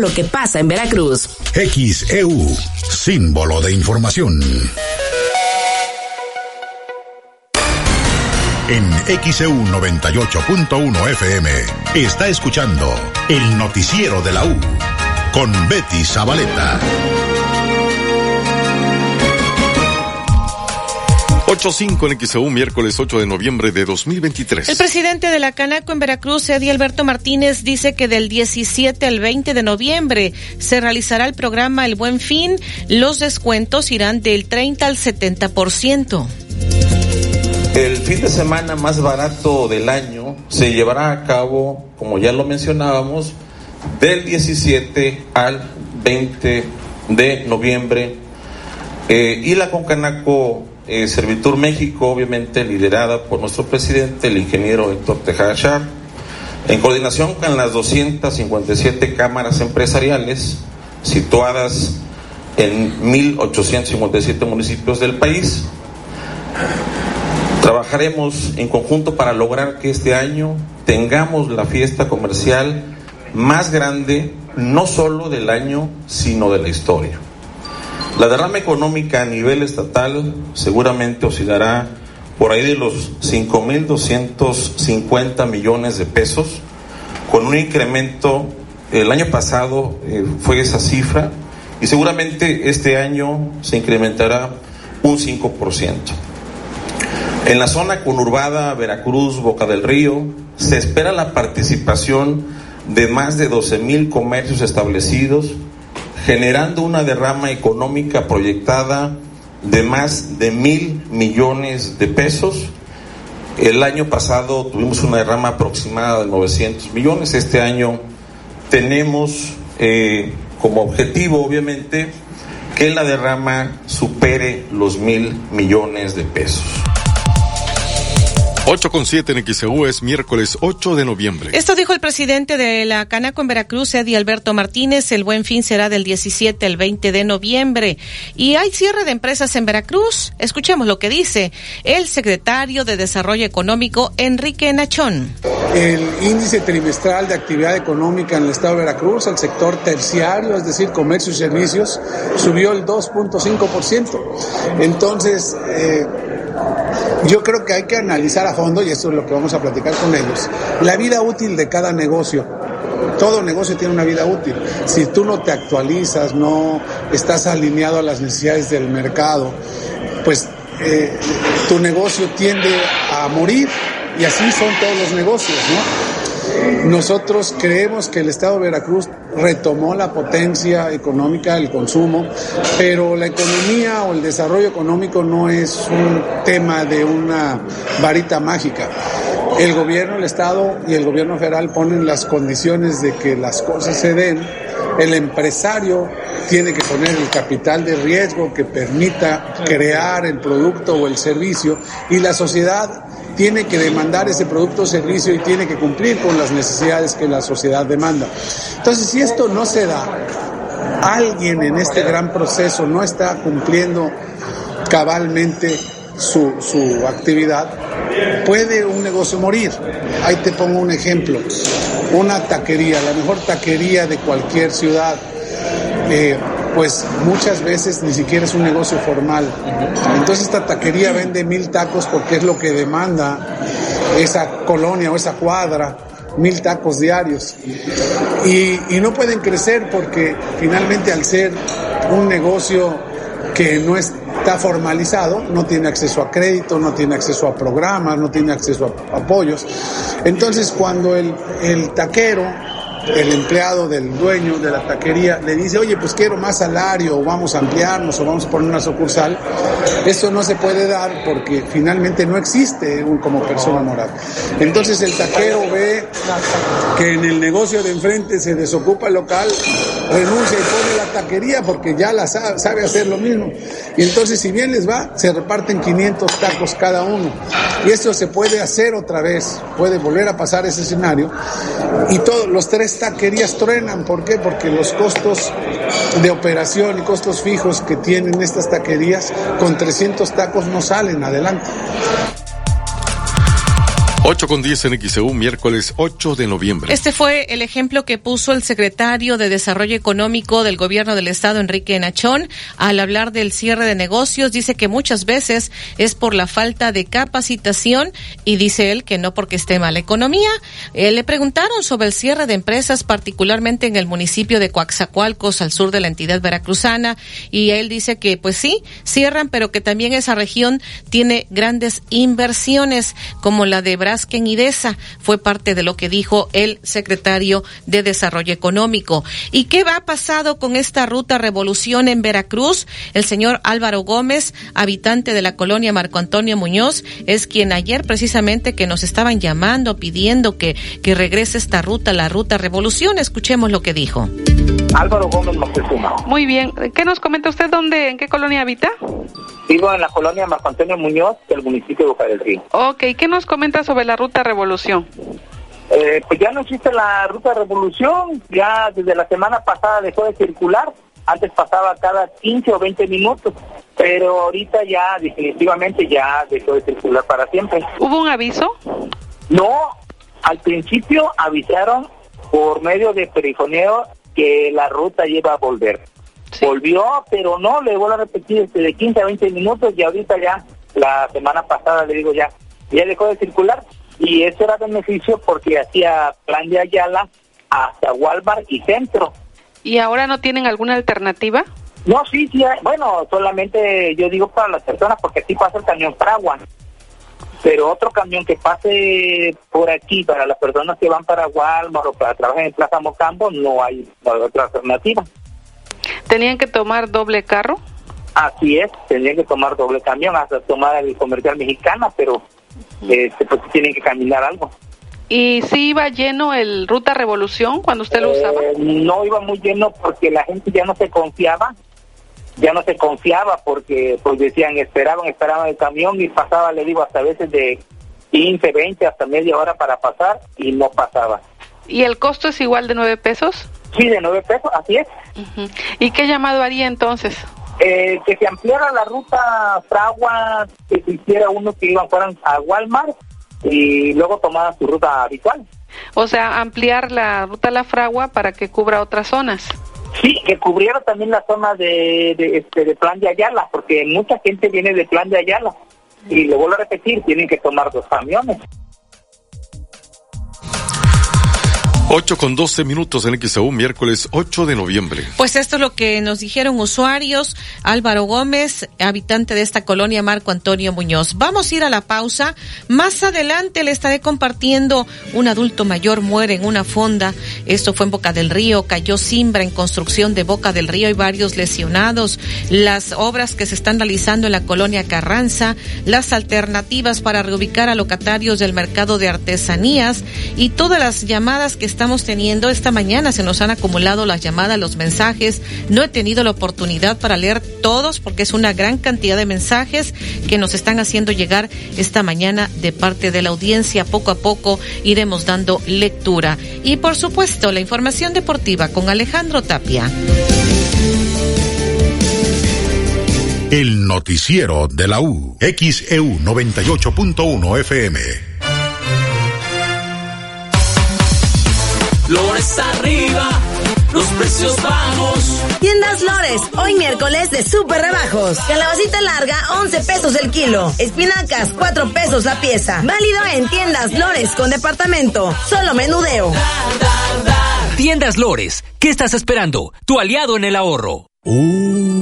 lo que pasa en Veracruz. XEU, símbolo de información. En XEU 98.1 FM está escuchando el noticiero de la U con Betty Zabaleta. 8.5 en XEU, miércoles 8 de noviembre de 2023. El presidente de la Canaco en Veracruz, Eddie Alberto Martínez, dice que del 17 al 20 de noviembre se realizará el programa El Buen Fin. Los descuentos irán del 30 al 70%. El fin de semana más barato del año se llevará a cabo, como ya lo mencionábamos, del 17 al 20 de noviembre. Eh, y la Concanaco eh, Servitur México, obviamente liderada por nuestro presidente, el ingeniero Héctor Tejada Char, en coordinación con las 257 cámaras empresariales situadas en 1.857 municipios del país. Trabajaremos en conjunto para lograr que este año tengamos la fiesta comercial más grande, no solo del año, sino de la historia. La derrama económica a nivel estatal seguramente oscilará por ahí de los 5.250 millones de pesos, con un incremento, el año pasado eh, fue esa cifra, y seguramente este año se incrementará un 5%. En la zona conurbada Veracruz, Boca del Río, se espera la participación de más de 12 mil comercios establecidos, generando una derrama económica proyectada de más de mil millones de pesos. El año pasado tuvimos una derrama aproximada de 900 millones. Este año tenemos eh, como objetivo, obviamente, que la derrama supere los mil millones de pesos. 8 con 7 en XEU es miércoles 8 de noviembre. Esto dijo el presidente de la Canaco en Veracruz, Eddie Alberto Martínez. El buen fin será del 17 al 20 de noviembre. Y hay cierre de empresas en Veracruz. Escuchemos lo que dice el secretario de Desarrollo Económico, Enrique Nachón. El índice trimestral de actividad económica en el estado de Veracruz, el sector terciario, es decir, comercio y servicios, subió el 2.5%. Entonces, eh, yo creo que hay que analizar a fondo, y esto es lo que vamos a platicar con ellos, la vida útil de cada negocio. Todo negocio tiene una vida útil. Si tú no te actualizas, no estás alineado a las necesidades del mercado, pues eh, tu negocio tiende a morir y así son todos los negocios, ¿no? Nosotros creemos que el Estado de Veracruz retomó la potencia económica, el consumo, pero la economía o el desarrollo económico no es un tema de una varita mágica. El gobierno, el Estado y el gobierno federal ponen las condiciones de que las cosas se den. El empresario tiene que poner el capital de riesgo que permita crear el producto o el servicio y la sociedad tiene que demandar ese producto o servicio y tiene que cumplir con las necesidades que la sociedad demanda. Entonces, si esto no se da, alguien en este gran proceso no está cumpliendo cabalmente su, su actividad, puede un negocio morir. Ahí te pongo un ejemplo. Una taquería, la mejor taquería de cualquier ciudad. Eh, pues muchas veces ni siquiera es un negocio formal. Entonces esta taquería vende mil tacos porque es lo que demanda esa colonia o esa cuadra, mil tacos diarios. Y, no pueden crecer porque finalmente al ser un negocio que no está formalizado, no tiene acceso a crédito, no tiene acceso a programas, no tiene acceso a apoyos. Entonces cuando el, el taquero el empleado del dueño de la taquería le dice, oye, pues quiero más salario, o vamos a ampliarnos, o vamos a poner una sucursal, eso no se puede dar porque finalmente no existe un como persona moral. Entonces el taquero ve que en el negocio de enfrente se desocupa el local, renuncia y pone la taquería porque ya la sabe, sabe hacer lo mismo. Y entonces si bien les va, se reparten 500 tacos cada uno. Y esto se puede hacer otra vez, puede volver a pasar ese escenario. Y todos los tres taquerías truenan. ¿Por qué? Porque los costos de operación y costos fijos que tienen estas taquerías con 300 tacos no salen adelante. 8 con 10 en XEU, miércoles 8 de noviembre. Este fue el ejemplo que puso el secretario de Desarrollo Económico del Gobierno del Estado, Enrique Nachón, al hablar del cierre de negocios. Dice que muchas veces es por la falta de capacitación y dice él que no porque esté mal la economía. Eh, le preguntaron sobre el cierre de empresas, particularmente en el municipio de Coaxacualcos, al sur de la entidad veracruzana, y él dice que pues sí, cierran, pero que también esa región tiene grandes inversiones como la de Braskem Idesa. Fue parte de lo que dijo el secretario de Desarrollo Económico. ¿Y qué va pasado con esta ruta Revolución en Veracruz? El señor Álvaro Gómez, habitante de la colonia Marco Antonio Muñoz, es quien ayer precisamente que nos estaban llamando, pidiendo que, que regrese esta ruta, la ruta Revolución. Escuchemos lo que dijo. Álvaro Gómez Moctezuma. Muy bien. ¿Qué nos comenta usted? ¿Dónde, en qué colonia habita? Vivo en la colonia Marco Antonio Muñoz del municipio de Boca del Río. Ok, ¿qué nos comenta sobre la ruta Revolución? Eh, pues ya no existe la ruta Revolución, ya desde la semana pasada dejó de circular, antes pasaba cada 15 o 20 minutos, pero ahorita ya definitivamente ya dejó de circular para siempre. ¿Hubo un aviso? No, al principio avisaron por medio de perifoneo que la ruta iba a volver. Volvió, pero no, le vuelvo a repetir, este, de 15 a 20 minutos y ahorita ya, la semana pasada le digo ya, ya dejó de circular y eso era beneficio porque hacía plan de Ayala hasta Walmart y Centro. ¿Y ahora no tienen alguna alternativa? No, sí, sí, bueno, solamente yo digo para las personas porque aquí pasa el camión Fragua. Pero otro camión que pase por aquí para las personas que van para Walmart o para trabajar en Plaza Mocambo, no hay, no hay otra alternativa. ¿Tenían que tomar doble carro? Así es, tendrían que tomar doble camión hasta tomar el comercial mexicana, pero este, pues tienen que caminar algo. ¿Y si iba lleno el Ruta Revolución cuando usted lo usaba? Eh, no iba muy lleno porque la gente ya no se confiaba, ya no se confiaba porque pues decían, esperaban, esperaban el camión y pasaba, le digo, hasta veces de 15, 20, hasta media hora para pasar y no pasaba. ¿Y el costo es igual de nueve pesos? Sí, de nueve pesos, así es. ¿Y qué llamado haría entonces? Eh, que se ampliara la ruta Fragua, que se hiciera uno que iban fueran a Walmart y luego tomaran su ruta habitual. O sea, ampliar la Ruta La Fragua para que cubra otras zonas. Sí, que cubriera también la zona de, de, este, de Plan de Ayala, porque mucha gente viene de Plan de Ayala. Y le vuelvo a repetir, tienen que tomar dos camiones. 8 con 12 minutos en XAU, miércoles 8 de noviembre. Pues esto es lo que nos dijeron usuarios. Álvaro Gómez, habitante de esta colonia, Marco Antonio Muñoz. Vamos a ir a la pausa. Más adelante le estaré compartiendo un adulto mayor muere en una fonda. Esto fue en Boca del Río. Cayó Simbra en construcción de Boca del Río y varios lesionados. Las obras que se están realizando en la colonia Carranza. Las alternativas para reubicar a locatarios del mercado de artesanías y todas las llamadas que están estamos teniendo esta mañana. Se nos han acumulado las llamadas, los mensajes. No he tenido la oportunidad para leer todos porque es una gran cantidad de mensajes que nos están haciendo llegar esta mañana de parte de la audiencia. Poco a poco iremos dando lectura. Y por supuesto, la información deportiva con Alejandro Tapia. El noticiero de la U. XEU 98.1 FM. Lores arriba, los precios bajos. Tiendas Lores, hoy miércoles de super rebajos. Calabacita larga, 11 pesos el kilo. Espinacas, 4 pesos la pieza. Válido en Tiendas Lores con departamento. Solo menudeo. Tiendas Lores, ¿qué estás esperando? Tu aliado en el ahorro. Uh.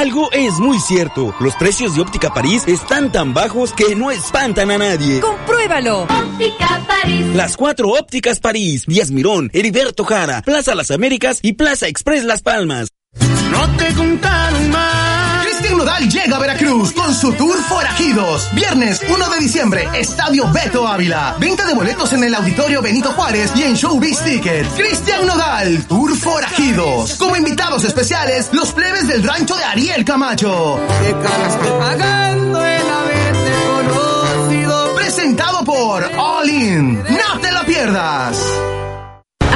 Algo es muy cierto. Los precios de Óptica París están tan bajos que no espantan a nadie. ¡Compruébalo! Óptica París. Las cuatro ópticas París. Díaz Mirón, Heriberto Jara, Plaza Las Américas y Plaza Express Las Palmas. No te contaron más. Nodal llega a Veracruz con su tour Forajidos. Viernes 1 de diciembre, Estadio Beto Ávila. Venta de boletos en el Auditorio Benito Juárez y en Showbiz Tickets. Cristian Nodal, Tour Forajidos. Como invitados especiales, los plebes del rancho de Ariel Camacho. Presentado por All In. No te lo pierdas.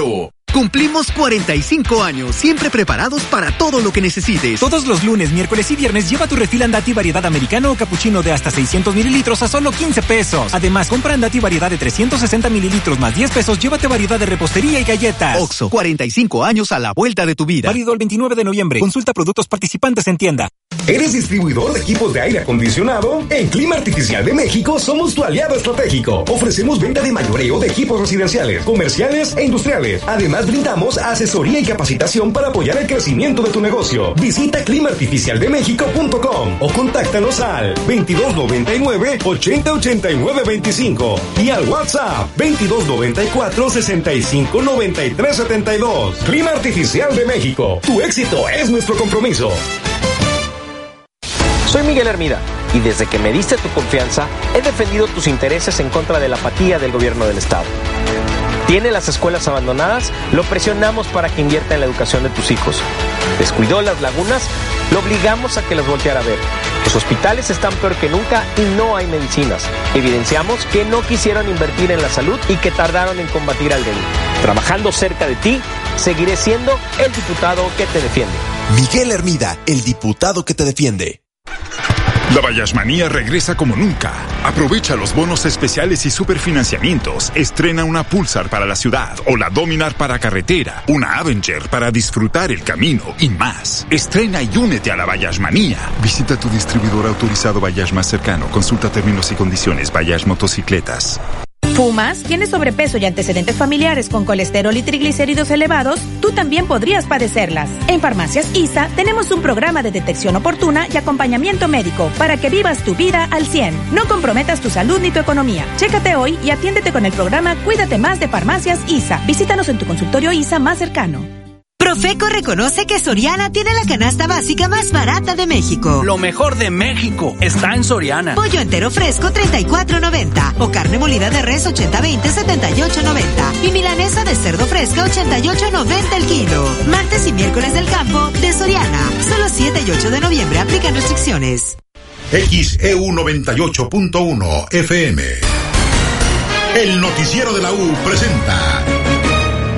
Ribeiro. Cumplimos 45 años, siempre preparados para todo lo que necesites. Todos los lunes, miércoles y viernes lleva tu refil Andati variedad americano o capuchino de hasta 600 mililitros a solo 15 pesos. Además, compra Andati variedad de 360 mililitros más 10 pesos, llévate variedad de repostería y galletas. Oxo, 45 años a la vuelta de tu vida. Válido el 29 de noviembre. Consulta productos participantes en tienda. ¿Eres distribuidor de equipos de aire acondicionado? En Clima Artificial de México somos tu aliado estratégico. Ofrecemos venta de mayoreo de equipos residenciales, comerciales e industriales. Además, brindamos asesoría y capacitación para apoyar el crecimiento de tu negocio. Visita climaartificialdemexico.com o contáctanos al 2299 808925 y al WhatsApp 2294 65 Clima Artificial de México. Tu éxito es nuestro compromiso. Soy Miguel Hermida y desde que me diste tu confianza he defendido tus intereses en contra de la apatía del gobierno del Estado. Tiene las escuelas abandonadas, lo presionamos para que invierta en la educación de tus hijos. Descuidó las lagunas, lo obligamos a que las volteara a ver. Los hospitales están peor que nunca y no hay medicinas. Evidenciamos que no quisieron invertir en la salud y que tardaron en combatir al dengue. Trabajando cerca de ti, seguiré siendo el diputado que te defiende. Miguel Hermida, el diputado que te defiende. La Bayashmanía regresa como nunca. Aprovecha los bonos especiales y superfinanciamientos. Estrena una Pulsar para la ciudad o la Dominar para carretera, una Avenger para disfrutar el camino y más. Estrena y únete a la Bayashmanía. Visita tu distribuidor autorizado Bayash más cercano. Consulta términos y condiciones Bayash Motocicletas. ¿Fumas? ¿Tienes sobrepeso y antecedentes familiares con colesterol y triglicéridos elevados? Tú también podrías padecerlas. En Farmacias ISA tenemos un programa de detección oportuna y acompañamiento médico para que vivas tu vida al 100. No comprometas tu salud ni tu economía. Chécate hoy y atiéndete con el programa Cuídate más de Farmacias ISA. Visítanos en tu consultorio ISA más cercano. Profeco reconoce que Soriana tiene la canasta básica más barata de México. Lo mejor de México está en Soriana. Pollo entero fresco 34.90 o carne molida de res 80-20 78.90 y milanesa de cerdo fresca 88.90 el kilo. Martes y miércoles del campo de Soriana. Solo 7 y 8 de noviembre aplican restricciones. XEU 98.1 FM. El noticiero de la U presenta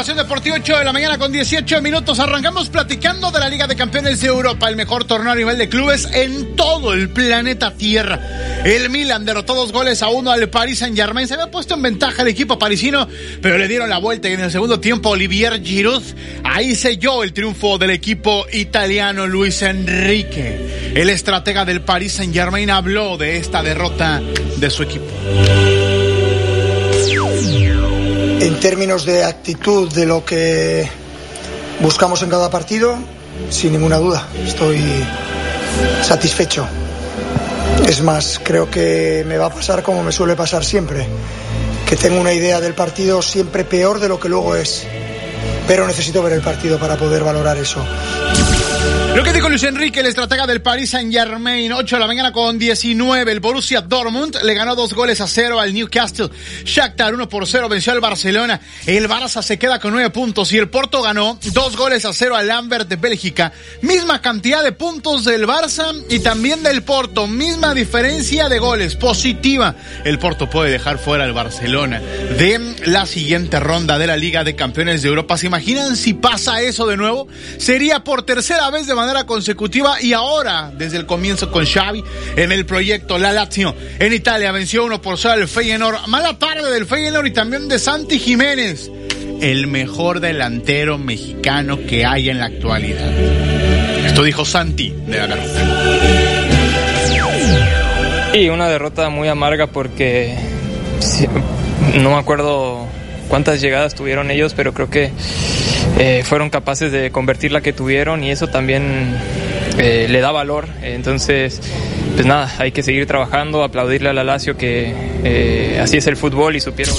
Información deportiva 8 de la mañana con 18 minutos. Arrancamos platicando de la Liga de Campeones de Europa, el mejor torneo a nivel de clubes en todo el planeta Tierra. El Milan derrotó dos goles a uno al Paris Saint Germain. Se había puesto en ventaja el equipo parisino, pero le dieron la vuelta y en el segundo tiempo Olivier Giroud ahí selló el triunfo del equipo italiano Luis Enrique. El estratega del Paris Saint Germain habló de esta derrota de su equipo en términos de actitud de lo que buscamos en cada partido, sin ninguna duda, estoy satisfecho. Es más, creo que me va a pasar como me suele pasar siempre, que tengo una idea del partido siempre peor de lo que luego es. Pero necesito ver el partido para poder valorar eso. Lo que dijo Luis Enrique, el estratega del Paris Saint Germain, 8 de la mañana con 19. El Borussia Dortmund le ganó dos goles a cero al Newcastle. Shakhtar 1 por 0 venció al Barcelona. El Barça se queda con 9 puntos y el Porto ganó dos goles a cero al Lambert de Bélgica. Misma cantidad de puntos del Barça y también del Porto. Misma diferencia de goles, positiva. El Porto puede dejar fuera al Barcelona de la siguiente ronda de la Liga de Campeones de Europa. ¿Se imaginan si pasa eso de nuevo? Sería por tercera vez de manera consecutiva y ahora, desde el comienzo con Xavi, en el proyecto La Lazio en Italia venció uno por 0 al Feyenoord. Mala tarde del Feyenoord y también de Santi Jiménez, el mejor delantero mexicano que hay en la actualidad. Esto dijo Santi de la. Y una derrota muy amarga porque no me acuerdo cuántas llegadas tuvieron ellos, pero creo que eh, fueron capaces de convertir la que tuvieron y eso también eh, le da valor. Entonces, pues nada, hay que seguir trabajando, aplaudirle a la Lazio que eh, así es el fútbol y supieron.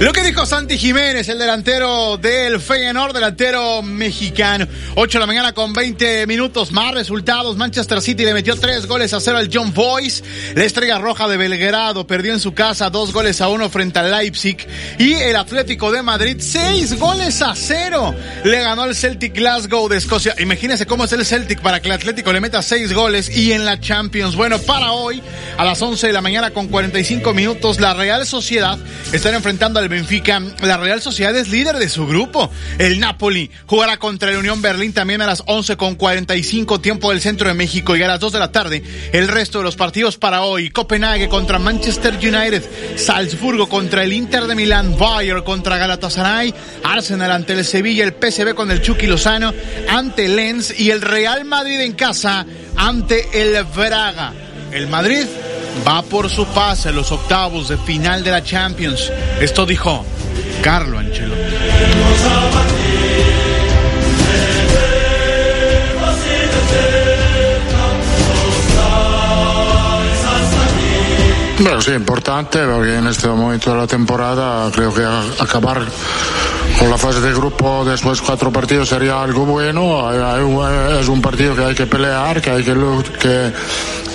Lo que dijo Santi Jiménez, el delantero del Feyenoord, delantero mexicano. 8 de la mañana con 20 minutos más resultados. Manchester City le metió 3 goles a 0 al John Boyce. La Estrella Roja de Belgrado perdió en su casa 2 goles a 1 frente al Leipzig. Y el Atlético de Madrid 6 goles a 0. Le ganó el Celtic Glasgow de Escocia. Imagínense cómo es el Celtic para que el Atlético le meta 6 goles y en la Champions. Bueno, para hoy, a las 11 de la mañana con 45 minutos, la Real Sociedad estará enfrentando al Benfica. La Real Sociedad es líder de su grupo. El Napoli jugará contra el Unión Berlín también a las 11 con 45 tiempo del centro de México y a las 2 de la tarde el resto de los partidos para hoy. Copenhague contra Manchester United, Salzburgo contra el Inter de Milán, Bayern contra Galatasaray, Arsenal ante el Sevilla, el PSV con el Chucky Lozano ante Lens y el Real Madrid en casa ante el Braga. El Madrid va por su pase a los octavos de final de la Champions. Esto dijo Carlo Ancelotti. Bueno, sí, importante porque en este momento de la temporada creo que acabar con la fase de grupo después de cuatro partidos sería algo bueno. Es un partido que hay que pelear, que hay que, que,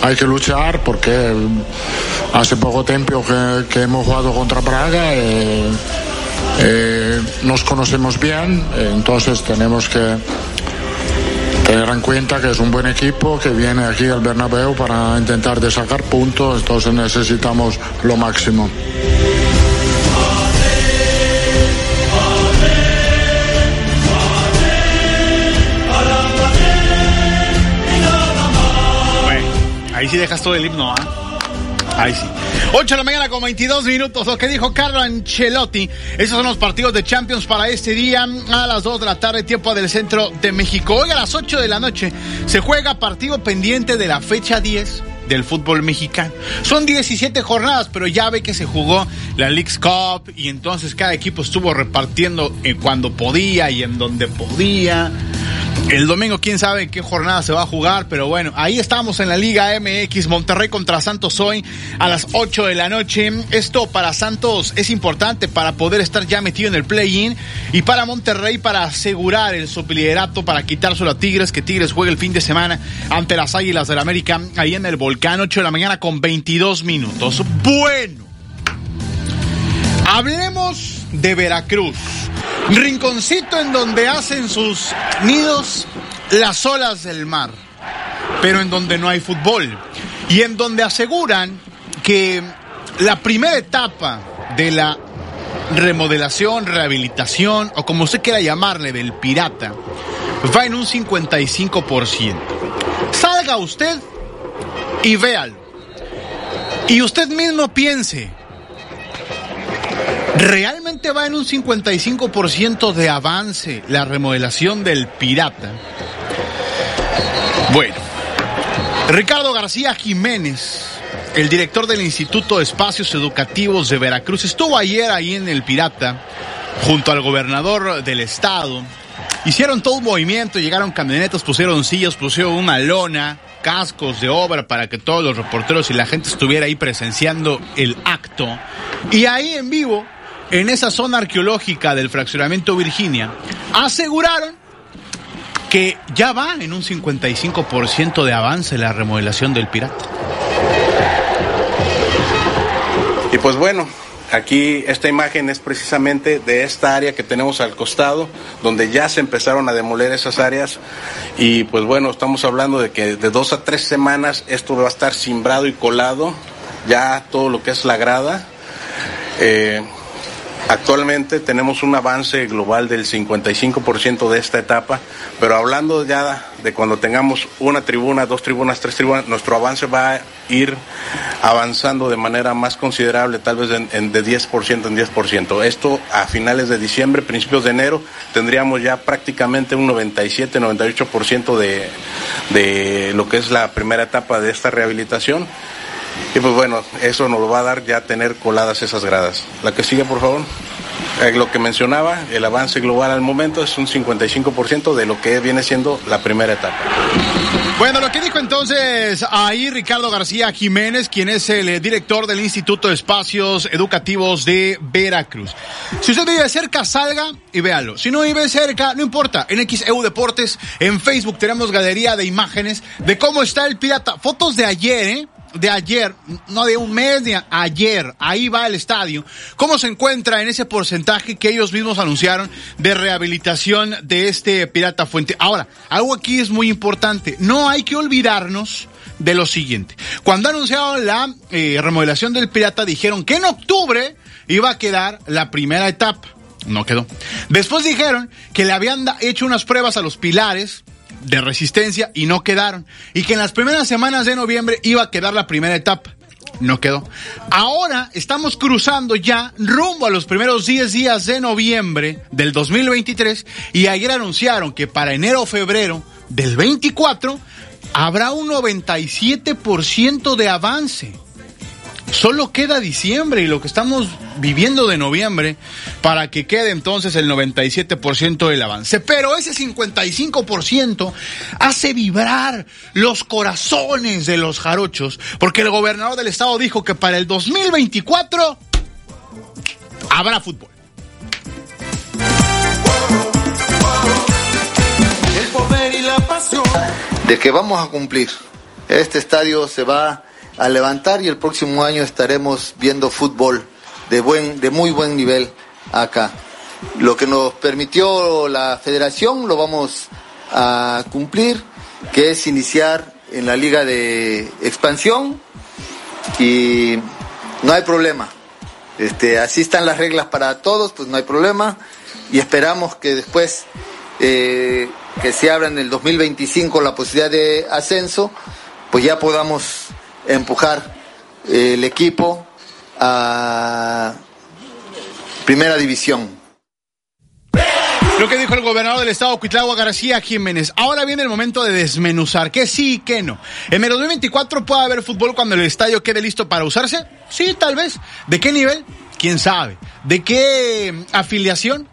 hay que luchar porque hace poco tiempo que, hemos jugado contra Praga. Eh, eh, nos conocemos bien, entonces tenemos que tener en cuenta que es un buen equipo que viene aquí al Bernabéu para intentar de sacar puntos, entonces necesitamos lo máximo. Ahí sí dejas todo el himno, ¿ah? Ahí sí. 8 de la mañana con 22 minutos. Lo que dijo Carlo Ancelotti. Esos son los partidos de Champions para este día. A las 2 de la tarde, tiempo del centro de México. Hoy a las 8 de la noche se juega partido pendiente de la fecha 10 del fútbol mexicano. Son 17 jornadas, pero ya ve que se jugó la League's Cup y entonces cada equipo estuvo repartiendo cuando podía y en donde podía. El domingo, quién sabe en qué jornada se va a jugar, pero bueno, ahí estamos en la Liga MX, Monterrey contra Santos hoy a las 8 de la noche. Esto para Santos es importante para poder estar ya metido en el play-in y para Monterrey para asegurar el subliderato, para quitárselo a Tigres, que Tigres juegue el fin de semana ante las Águilas del América, ahí en el Volcán, 8 de la mañana con 22 minutos. Bueno. Hablemos de Veracruz. Rinconcito en donde hacen sus nidos las olas del mar, pero en donde no hay fútbol. Y en donde aseguran que la primera etapa de la remodelación, rehabilitación o como usted quiera llamarle del pirata va en un 55%. Salga usted y véalo. Y usted mismo piense, ¿realmente va en un 55% de avance la remodelación del pirata? Bueno, Ricardo García Jiménez, el director del Instituto de Espacios Educativos de Veracruz, estuvo ayer ahí en el Pirata junto al gobernador del estado. Hicieron todo un movimiento, llegaron camionetas, pusieron sillas, pusieron una lona, cascos de obra para que todos los reporteros y la gente estuviera ahí presenciando el acto. Y ahí en vivo, en esa zona arqueológica del fraccionamiento Virginia, aseguraron que ya va en un 55% de avance la remodelación del pirata. Y pues bueno, aquí esta imagen es precisamente de esta área que tenemos al costado, donde ya se empezaron a demoler esas áreas. Y pues bueno, estamos hablando de que de dos a tres semanas esto va a estar simbrado y colado, ya todo lo que es la grada. Eh, Actualmente tenemos un avance global del 55% de esta etapa, pero hablando ya de cuando tengamos una tribuna, dos tribunas, tres tribunas, nuestro avance va a ir avanzando de manera más considerable, tal vez de 10% en 10%. Esto a finales de diciembre, principios de enero, tendríamos ya prácticamente un 97-98% de, de lo que es la primera etapa de esta rehabilitación. Y pues bueno, eso nos va a dar ya tener coladas esas gradas. La que sigue, por favor. Eh, lo que mencionaba, el avance global al momento es un 55% de lo que viene siendo la primera etapa. Bueno, lo que dijo entonces ahí Ricardo García Jiménez, quien es el eh, director del Instituto de Espacios Educativos de Veracruz. Si usted vive cerca, salga y véalo. Si no vive cerca, no importa. En XEU Deportes, en Facebook tenemos galería de imágenes de cómo está el pirata. Fotos de ayer, ¿eh? De ayer, no de un mes, de ayer, ahí va el estadio, ¿cómo se encuentra en ese porcentaje que ellos mismos anunciaron de rehabilitación de este Pirata Fuente? Ahora, algo aquí es muy importante, no hay que olvidarnos de lo siguiente. Cuando anunciaron la eh, remodelación del Pirata dijeron que en octubre iba a quedar la primera etapa. No quedó. Después dijeron que le habían hecho unas pruebas a los pilares, de resistencia y no quedaron. Y que en las primeras semanas de noviembre iba a quedar la primera etapa. No quedó. Ahora estamos cruzando ya rumbo a los primeros 10 días de noviembre del 2023 y ayer anunciaron que para enero o febrero del 24 habrá un 97% de avance. Solo queda diciembre y lo que estamos viviendo de noviembre para que quede entonces el 97% del avance. Pero ese 55% hace vibrar los corazones de los jarochos porque el gobernador del estado dijo que para el 2024 habrá fútbol. El poder y la pasión. De que vamos a cumplir. Este estadio se va a levantar y el próximo año estaremos viendo fútbol de, buen, de muy buen nivel acá. Lo que nos permitió la federación lo vamos a cumplir, que es iniciar en la liga de expansión y no hay problema. Este, así están las reglas para todos, pues no hay problema y esperamos que después eh, que se abra en el 2025 la posibilidad de ascenso, pues ya podamos empujar el equipo a primera división. Lo que dijo el gobernador del estado, Cuitlagua García Jiménez. Ahora viene el momento de desmenuzar que sí y que no. ¿En el 2024 puede haber fútbol cuando el estadio quede listo para usarse? Sí, tal vez. ¿De qué nivel? ¿Quién sabe? ¿De qué afiliación?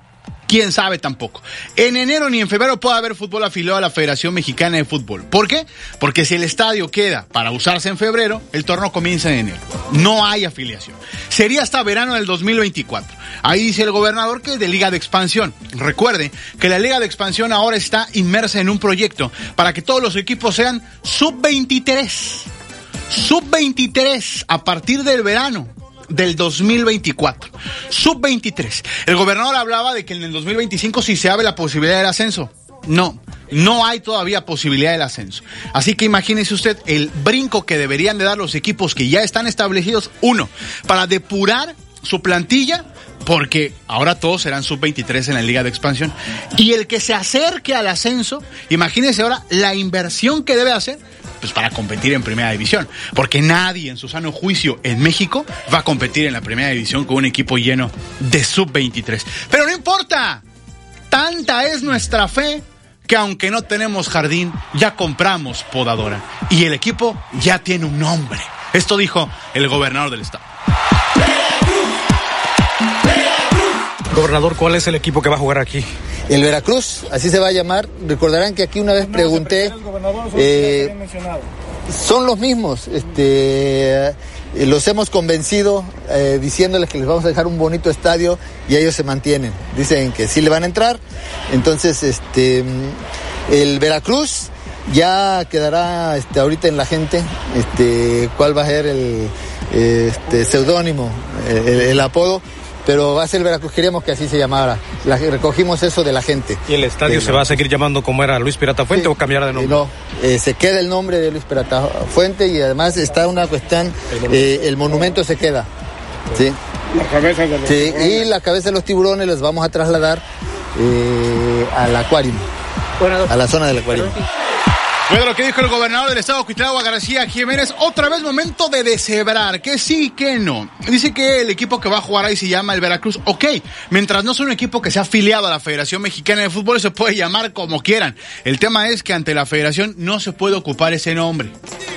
Quién sabe tampoco. En enero ni en febrero puede haber fútbol afiliado a la Federación Mexicana de Fútbol. ¿Por qué? Porque si el estadio queda para usarse en febrero, el torneo comienza en enero. No hay afiliación. Sería hasta verano del 2024. Ahí dice el gobernador que es de Liga de Expansión. Recuerde que la Liga de Expansión ahora está inmersa en un proyecto para que todos los equipos sean sub-23. Sub-23 a partir del verano del 2024. Sub-23. El gobernador hablaba de que en el 2025 sí se abre la posibilidad del ascenso. No, no hay todavía posibilidad del ascenso. Así que imagínese usted el brinco que deberían de dar los equipos que ya están establecidos. Uno, para depurar su plantilla, porque ahora todos serán sub-23 en la Liga de Expansión. Y el que se acerque al ascenso, imagínese ahora la inversión que debe hacer pues para competir en primera división. Porque nadie en su sano juicio en México va a competir en la primera división con un equipo lleno de sub-23. Pero no importa. Tanta es nuestra fe que aunque no tenemos jardín, ya compramos podadora. Y el equipo ya tiene un nombre. Esto dijo el gobernador del estado. Gobernador, ¿cuál es el equipo que va a jugar aquí? El Veracruz, así se va a llamar. Recordarán que aquí una vez pregunté. Eh, son los mismos. Este, eh, los hemos convencido eh, diciéndoles que les vamos a dejar un bonito estadio y ellos se mantienen. Dicen que sí le van a entrar. Entonces, este, el Veracruz ya quedará este, ahorita en la gente este, cuál va a ser el este, seudónimo, el apodo pero va a ser Veracruz, queríamos que así se llamara. recogimos eso de la gente. ¿Y el estadio se va a seguir llamando como era Luis Pirata Fuente o cambiará de nombre? No, eh, se queda el nombre de Luis Pirata Fuente y además está una cuestión, el monumento, eh, se queda. Sí. La cabeza de los sí, y la cabeza de los tiburones los vamos a trasladar eh, al acuario, a la zona del acuario. Bueno, lo que dijo el gobernador del estado, Cuitlagua García Jiménez, otra vez momento de deshebrar, que sí, que no. Dice que el equipo que va a jugar ahí se llama el Veracruz. Ok, mientras no sea un equipo que sea afiliado a la Federación Mexicana de Fútbol, se puede llamar como quieran. El tema es que ante la federación no se puede ocupar ese nombre.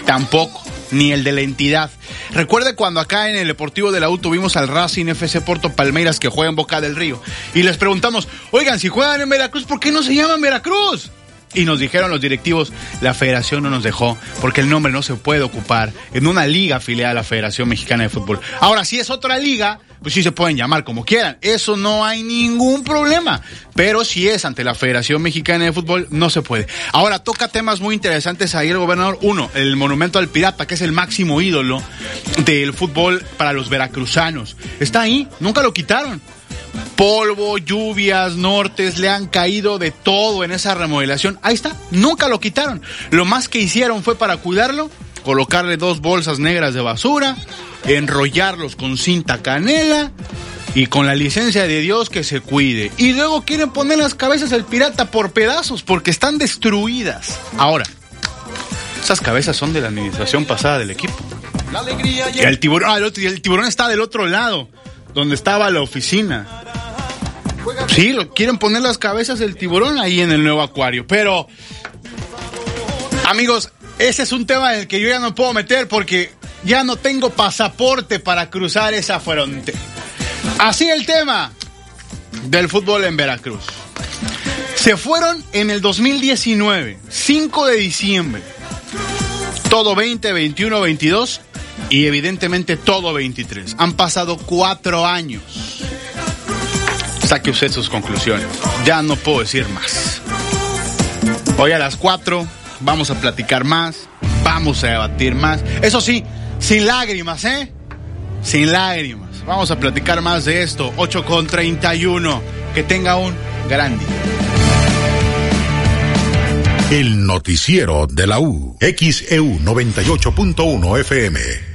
Tampoco, ni el de la entidad. Recuerde cuando acá en el Deportivo de la U tuvimos al Racing FC Porto Palmeiras que juega en Boca del Río. Y les preguntamos, oigan, si juegan en Veracruz, ¿por qué no se llaman Veracruz? Y nos dijeron los directivos, la federación no nos dejó porque el nombre no se puede ocupar en una liga afiliada a la Federación Mexicana de Fútbol. Ahora, si es otra liga, pues sí se pueden llamar como quieran. Eso no hay ningún problema. Pero si es ante la Federación Mexicana de Fútbol, no se puede. Ahora, toca temas muy interesantes ahí el gobernador. Uno, el monumento al pirata, que es el máximo ídolo del fútbol para los veracruzanos. Está ahí, nunca lo quitaron polvo, lluvias, nortes, le han caído de todo en esa remodelación. Ahí está, nunca lo quitaron. Lo más que hicieron fue para cuidarlo, colocarle dos bolsas negras de basura, enrollarlos con cinta canela y con la licencia de Dios que se cuide. Y luego quieren poner las cabezas del pirata por pedazos porque están destruidas. Ahora, esas cabezas son de la administración pasada del equipo. el tiburón, ah, el tiburón está del otro lado, donde estaba la oficina. Sí, lo quieren poner las cabezas del tiburón ahí en el nuevo acuario. Pero, amigos, ese es un tema en el que yo ya no puedo meter porque ya no tengo pasaporte para cruzar esa frontera. Así el tema del fútbol en Veracruz. Se fueron en el 2019, 5 de diciembre. Todo 20, 21, 22 y evidentemente todo 23. Han pasado cuatro años saque usted sus conclusiones. Ya no puedo decir más. Hoy a las 4 vamos a platicar más, vamos a debatir más. Eso sí, sin lágrimas, ¿eh? Sin lágrimas. Vamos a platicar más de esto. 8 con 31. Que tenga un gran día. El noticiero de la U. XEU 98.1 FM.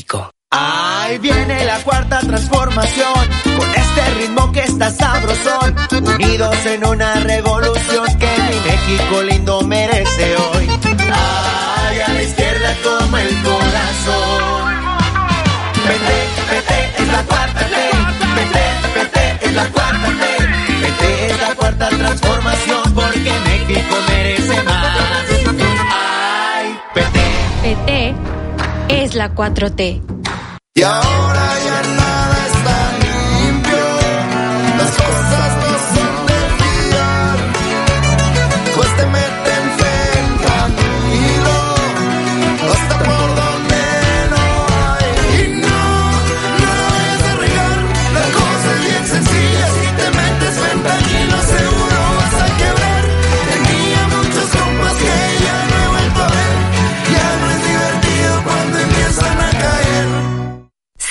Ahí viene la cuarta transformación, con este ritmo que está sabrosón, unidos en una revolución que mi México lindo merece hoy. Ay, a la izquierda toma el corazón. Vete, vete, es la cuarta T. Vete, vete, es la cuarta T. Vete, es la cuarta transformación, porque México merece más. Ay, PT. PT la 4T.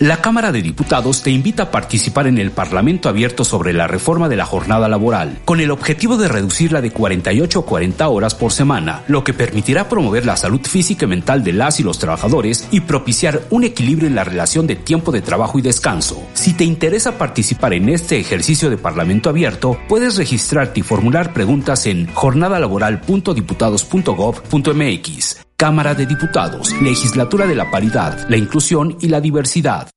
La Cámara de Diputados te invita a participar en el Parlamento abierto sobre la reforma de la jornada laboral, con el objetivo de reducirla de 48 a 40 horas por semana, lo que permitirá promover la salud física y mental de las y los trabajadores y propiciar un equilibrio en la relación de tiempo de trabajo y descanso. Si te interesa participar en este ejercicio de Parlamento abierto, puedes registrarte y formular preguntas en jornadalaboral.diputados.gov.mx. Cámara de Diputados, Legislatura de la Paridad, la Inclusión y la Diversidad.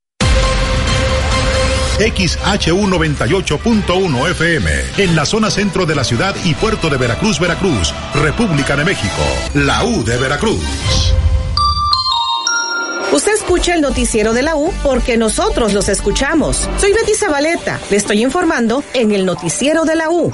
XHU98.1 FM, en la zona centro de la ciudad y puerto de Veracruz, Veracruz, República de México, la U de Veracruz. Usted escucha el noticiero de la U porque nosotros los escuchamos. Soy Betty Zabaleta. Le estoy informando en el noticiero de la U.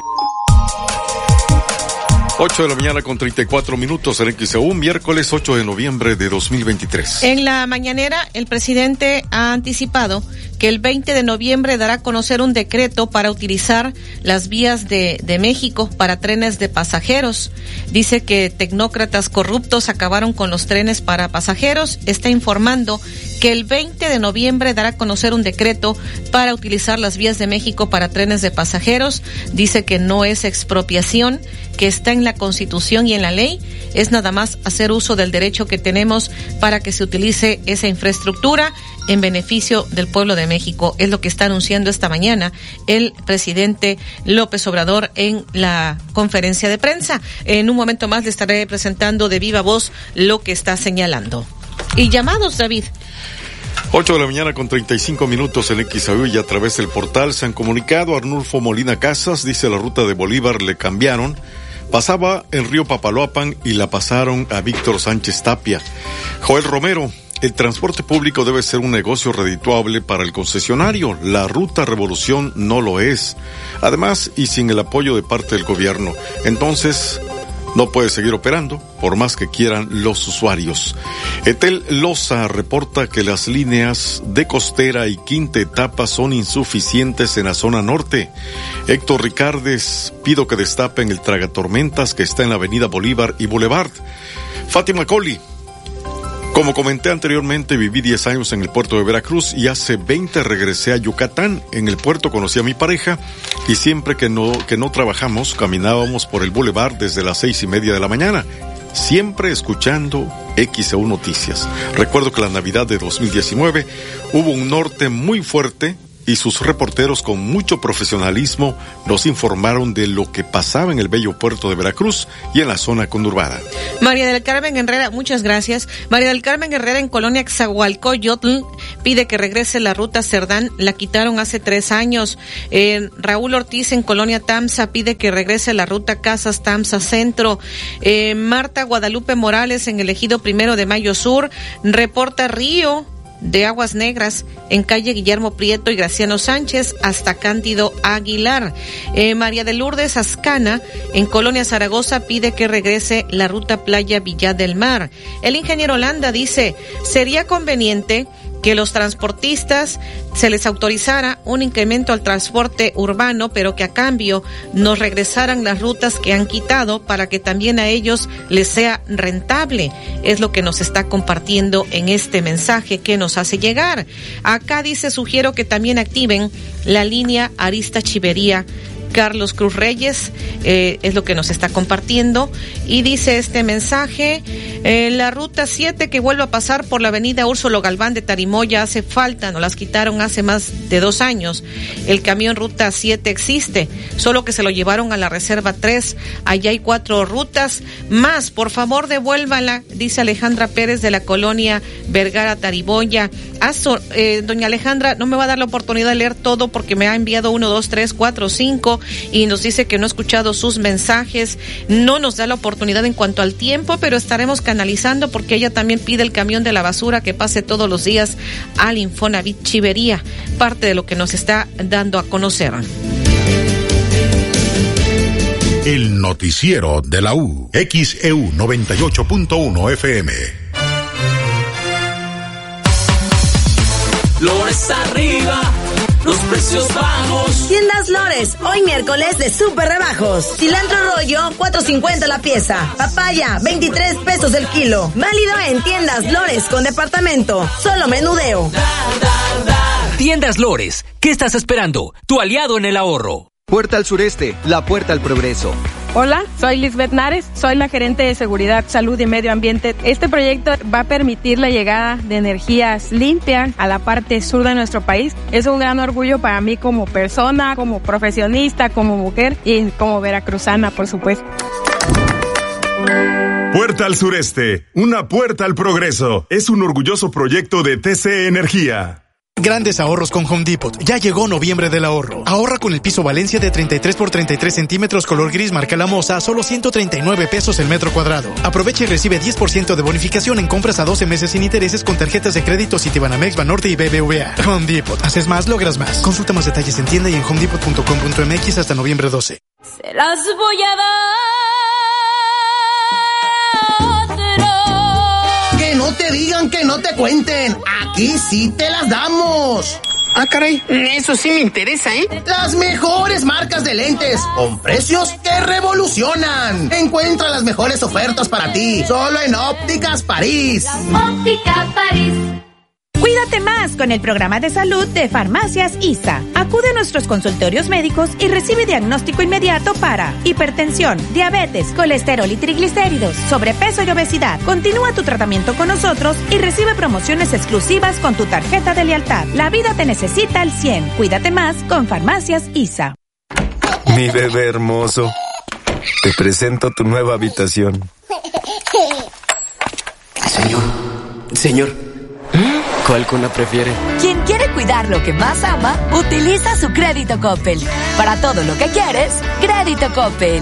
8 de la mañana con 34 minutos en XEU, miércoles 8 de noviembre de 2023. En la mañanera, el presidente ha anticipado que el 20 de noviembre dará a conocer un decreto para utilizar las vías de, México para trenes de pasajeros. Dice que tecnócratas corruptos acabaron con los trenes para pasajeros. Está informando que el 20 de noviembre dará a conocer un decreto para utilizar las vías de México para trenes de pasajeros. Dice que no es expropiación, que está en la Constitución y en la ley. Es nada más hacer uso del derecho que tenemos para que se utilice esa infraestructura en beneficio del pueblo de México. Es lo que está anunciando esta mañana el presidente López Obrador en la conferencia de prensa. En un momento más le estaré presentando de viva voz lo que está señalando. Y llamados, David. 8 de la mañana con 35 minutos en XAU y a través del portal se han comunicado Arnulfo Molina Casas, dice la ruta de Bolívar le cambiaron. Pasaba en Río Papaloapan y la pasaron a Víctor Sánchez Tapia. Joel Romero, el transporte público debe ser un negocio redituable para el concesionario. La ruta Revolución no lo es. Además, y sin el apoyo de parte del gobierno. Entonces, no puede seguir operando, por más que quieran los usuarios. Etel Loza reporta que las líneas de costera y quinta etapa son insuficientes en la zona norte. Héctor Ricardes, pido que destapen el tragatormentas que está en la avenida Bolívar y Boulevard. Fátima Coli, como comenté anteriormente, viví 10 años en el puerto de Veracruz y hace 20 regresé a Yucatán. En el puerto conocí a mi pareja y siempre que no, que no trabajamos caminábamos por el boulevard desde las seis y media de la mañana, siempre escuchando XEU Noticias. Recuerdo que la Navidad de 2019 hubo un norte muy fuerte y sus reporteros con mucho profesionalismo nos informaron de lo que pasaba en el bello puerto de Veracruz y en la zona conurbada. María del Carmen Herrera, muchas gracias. María del Carmen Herrera en Colonia Xahualcoyotl pide que regrese la ruta Cerdán, la quitaron hace tres años. Eh, Raúl Ortiz en Colonia Tamsa pide que regrese la ruta Casas Tamsa Centro. Eh, Marta Guadalupe Morales en el ejido primero de Mayo Sur reporta Río de Aguas Negras en calle Guillermo Prieto y Graciano Sánchez hasta Cándido Aguilar. Eh, María de Lourdes Ascana en Colonia Zaragoza pide que regrese la ruta Playa Villa del Mar. El ingeniero Holanda dice, sería conveniente que los transportistas se les autorizara un incremento al transporte urbano, pero que a cambio nos regresaran las rutas que han quitado para que también a ellos les sea rentable. Es lo que nos está compartiendo en este mensaje que nos hace llegar. Acá dice, sugiero que también activen la línea Arista Chivería Carlos Cruz Reyes, eh, es lo que nos está compartiendo. Y dice este mensaje, eh, la ruta 7 que vuelve a pasar por la avenida Úrsulo Galván de Tarimoya hace falta, nos las quitaron hace más de dos años. El camión ruta 7 existe, solo que se lo llevaron a la reserva 3. Allá hay cuatro rutas más. Por favor, devuélvala, dice Alejandra Pérez de la colonia Vergara Tariboya. Eh, doña Alejandra, no me va a dar la oportunidad de leer todo porque me ha enviado uno, dos, tres, cuatro, cinco y nos dice que no ha escuchado sus mensajes. No nos da la oportunidad en cuanto al tiempo, pero estaremos canalizando porque ella también pide el camión de la basura que pase todos los días al Infonavit Chivería, parte de lo que nos está dando a conocer. El noticiero de la U, XEU 98.1 FM. Lores arriba, los precios bajos. Tiendas Lores, hoy miércoles de super rebajos. Cilantro rollo, 4.50 la pieza. Papaya, 23 pesos el kilo. Válido en tiendas Lores con departamento. Solo menudeo. Tiendas Lores, ¿qué estás esperando? Tu aliado en el ahorro. Puerta al sureste, la puerta al progreso. Hola, soy Lisbeth Nares, soy la gerente de Seguridad, Salud y Medio Ambiente. Este proyecto va a permitir la llegada de energías limpias a la parte sur de nuestro país. Es un gran orgullo para mí como persona, como profesionista, como mujer y como veracruzana, por supuesto. Puerta al sureste, una puerta al progreso. Es un orgulloso proyecto de TC Energía. Grandes ahorros con Home Depot. Ya llegó noviembre del ahorro. Ahorra con el piso Valencia de 33 por 33 centímetros color gris marca la moza a solo 139 pesos el metro cuadrado. Aprovecha y recibe 10% de bonificación en compras a 12 meses sin intereses con tarjetas de crédito Citibanamex, Banorte y BBVA. Home Depot. Haces más, logras más. Consulta más detalles en tienda y en homedepot.com.mx hasta noviembre 12. Se las voy a dar. No te digan, que no te cuenten. Aquí sí te las damos. Ah, caray, eso sí me interesa, ¿eh? Las mejores marcas de lentes, con precios que revolucionan. Encuentra las mejores ofertas para ti, solo en Ópticas París. Óptica París. Cuídate más con el programa de salud de Farmacias ISA. Acude a nuestros consultorios médicos y recibe diagnóstico inmediato para hipertensión, diabetes, colesterol y triglicéridos, sobrepeso y obesidad. Continúa tu tratamiento con nosotros y recibe promociones exclusivas con tu tarjeta de lealtad. La vida te necesita al 100. Cuídate más con Farmacias ISA. Mi bebé hermoso, te presento tu nueva habitación. Señor, señor. ¿Cuál cuna prefiere? Quien quiere cuidar lo que más ama, utiliza su crédito Coppel. Para todo lo que quieres, crédito Coppel.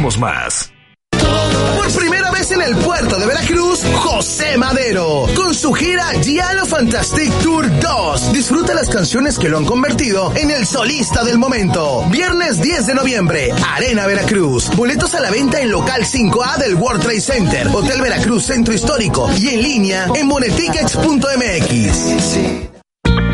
más. Por primera vez en el puerto de Veracruz, José Madero, con su gira Giallo Fantastic Tour 2. Disfruta las canciones que lo han convertido en el solista del momento. Viernes 10 de noviembre, Arena Veracruz. Boletos a la venta en local 5A del World Trade Center, Hotel Veracruz Centro Histórico y en línea en monetickets.mx.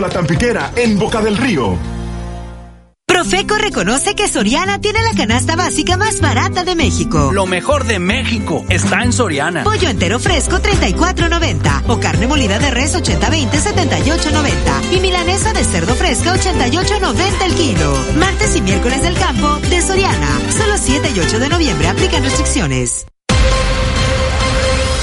La Tampiquera, en Boca del Río. Profeco reconoce que Soriana tiene la canasta básica más barata de México. Lo mejor de México está en Soriana. Pollo entero fresco 34.90 o carne molida de res 80-20 78.90 y milanesa de cerdo fresca 88.90 el kilo. Martes y miércoles del campo de Soriana. Solo 7 y 8 de noviembre aplican restricciones.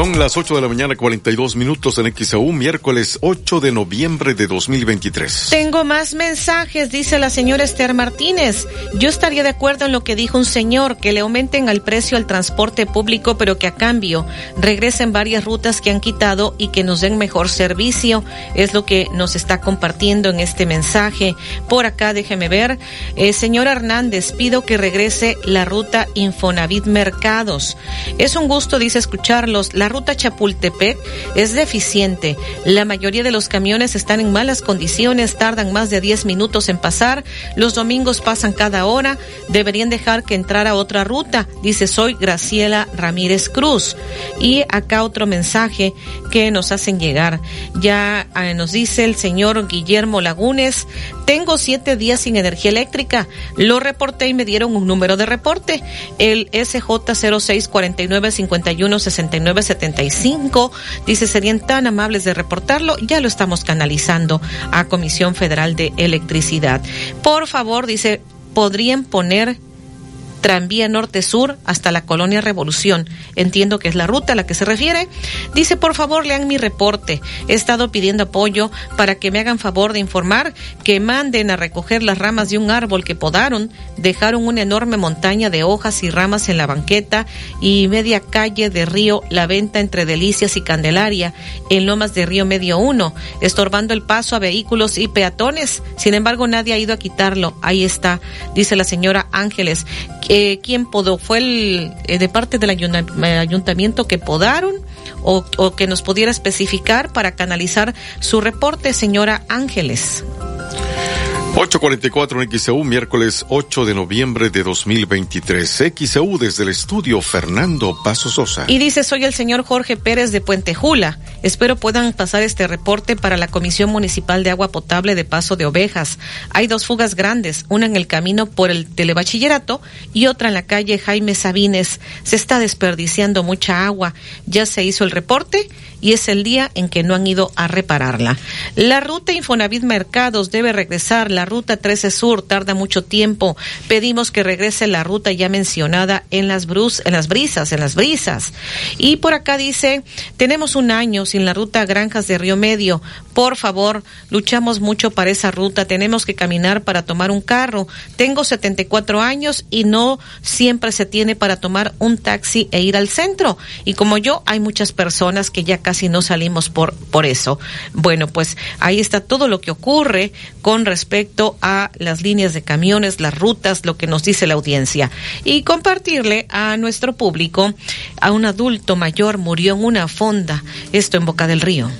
Son las 8 de la mañana, 42 minutos en XAU, miércoles 8 de noviembre de 2023. Tengo más mensajes, dice la señora Esther Martínez. Yo estaría de acuerdo en lo que dijo un señor, que le aumenten el precio al transporte público, pero que a cambio regresen varias rutas que han quitado y que nos den mejor servicio. Es lo que nos está compartiendo en este mensaje. Por acá, déjeme ver. Eh, señora Hernández, pido que regrese la ruta Infonavit Mercados. Es un gusto, dice, escucharlos ruta Chapultepec es deficiente. La mayoría de los camiones están en malas condiciones, tardan más de 10 minutos en pasar. Los domingos pasan cada hora. Deberían dejar que entrara otra ruta. Dice, soy Graciela Ramírez Cruz. Y acá otro mensaje que nos hacen llegar. Ya eh, nos dice el señor Guillermo Lagunes, tengo siete días sin energía eléctrica. Lo reporté y me dieron un número de reporte. El SJ 0649 51 75. Dice, serían tan amables de reportarlo. Ya lo estamos canalizando a Comisión Federal de Electricidad. Por favor, dice, podrían poner tranvía norte-sur hasta la colonia Revolución. Entiendo que es la ruta a la que se refiere. Dice, por favor, lean mi reporte. He estado pidiendo apoyo para que me hagan favor de informar que manden a recoger las ramas de un árbol que podaron. Dejaron una enorme montaña de hojas y ramas en la banqueta y media calle de Río La Venta entre Delicias y Candelaria en Lomas de Río Medio 1, estorbando el paso a vehículos y peatones. Sin embargo, nadie ha ido a quitarlo. Ahí está, dice la señora Ángeles eh, quién podó, fue el eh, de parte del ayuntamiento que podaron o, o que nos pudiera especificar para canalizar su reporte, señora Ángeles. 844 en XEU, miércoles 8 de noviembre de 2023. XEU desde el estudio Fernando Paso Sosa. Y dice, soy el señor Jorge Pérez de Puente Jula. Espero puedan pasar este reporte para la Comisión Municipal de Agua Potable de Paso de Ovejas. Hay dos fugas grandes, una en el camino por el telebachillerato y otra en la calle Jaime Sabines. Se está desperdiciando mucha agua. Ya se hizo el reporte y es el día en que no han ido a repararla. La ruta Infonavit Mercados debe regresar. La ruta 13 Sur tarda mucho tiempo. Pedimos que regrese la ruta ya mencionada en las, brus, en las brisas, en las brisas. Y por acá dice, tenemos un año sin la ruta Granjas de Río Medio. Por favor, luchamos mucho para esa ruta. Tenemos que caminar para tomar un carro. Tengo 74 años y no siempre se tiene para tomar un taxi e ir al centro. Y como yo, hay muchas personas que ya casi no salimos por, por eso. Bueno, pues ahí está todo lo que ocurre con respecto a las líneas de camiones, las rutas, lo que nos dice la audiencia. Y compartirle a nuestro público, a un adulto mayor murió en una fonda, esto en Boca del Río.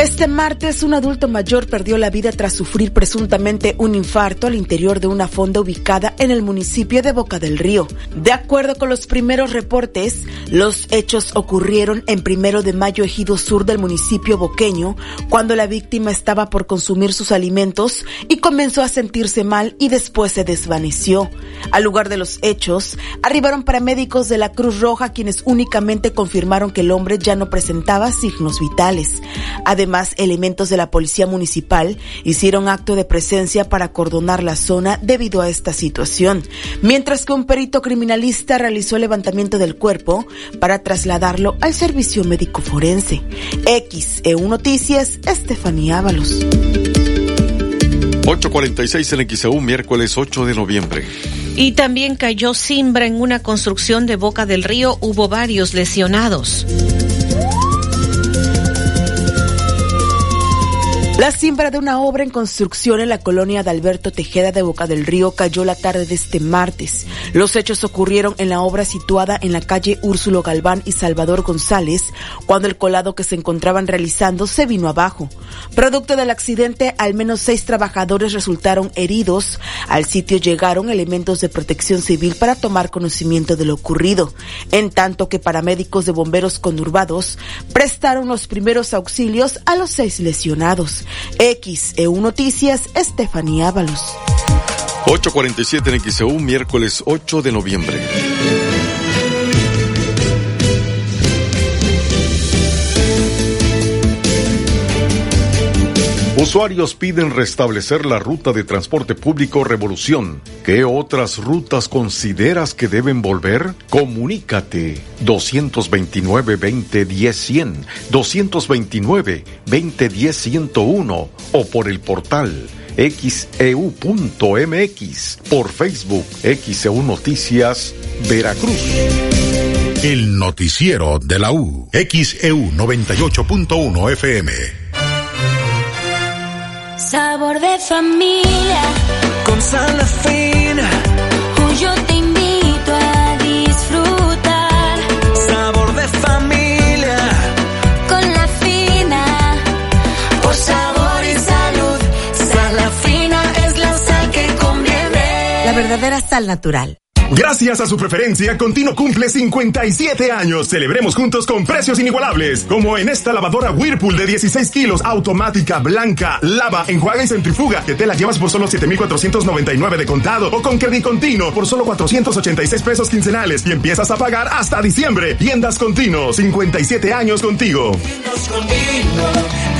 Este martes, un adulto mayor perdió la vida tras sufrir presuntamente un infarto al interior de una fonda ubicada en el municipio de Boca del Río. De acuerdo con los primeros reportes, los hechos ocurrieron en primero de mayo, ejido sur del municipio boqueño, cuando la víctima estaba por consumir sus alimentos y comenzó a sentirse mal y después se desvaneció. Al lugar de los hechos, arribaron paramédicos de la Cruz Roja quienes únicamente confirmaron que el hombre ya no presentaba signos vitales. Además, Además, elementos de la Policía Municipal hicieron acto de presencia para acordonar la zona debido a esta situación, mientras que un perito criminalista realizó el levantamiento del cuerpo para trasladarlo al servicio médico forense. XEU Noticias, Estefanía Ábalos. 846 en XEU, miércoles 8 de noviembre. Y también cayó Simbra en una construcción de Boca del Río. Hubo varios lesionados. La siembra de una obra en construcción en la colonia de Alberto Tejeda de Boca del Río cayó la tarde de este martes. Los hechos ocurrieron en la obra situada en la calle Úrsulo Galván y Salvador González, cuando el colado que se encontraban realizando se vino abajo. Producto del accidente, al menos seis trabajadores resultaron heridos. Al sitio llegaron elementos de protección civil para tomar conocimiento de lo ocurrido, en tanto que paramédicos de bomberos conurbados prestaron los primeros auxilios a los seis lesionados. XEU Noticias, Estefanía Ábalos. 8.47 en XEU, miércoles 8 de noviembre. Usuarios piden restablecer la ruta de transporte público Revolución. ¿Qué otras rutas consideras que deben volver? Comunícate 229-2010-100, 229-2010-101 o por el portal xeu.mx, por Facebook XEU Noticias Veracruz. El noticiero de la U, XEU 98.1 FM. Sabor de familia. Con sal fina. Yo te invito a disfrutar. Sabor de familia. Con la fina. Por sabor y salud. Sal fina es la sal que conviene. La verdadera sal natural. Gracias a su preferencia, Contino cumple 57 años. Celebremos juntos con precios inigualables, como en esta lavadora Whirlpool de 16 kilos, automática, blanca, lava, enjuaga y centrifuga, que te la llevas por solo 7,499 de contado, o con Credit Contino por solo 486 pesos quincenales y empiezas a pagar hasta diciembre. Tiendas Contino, 57 años contigo.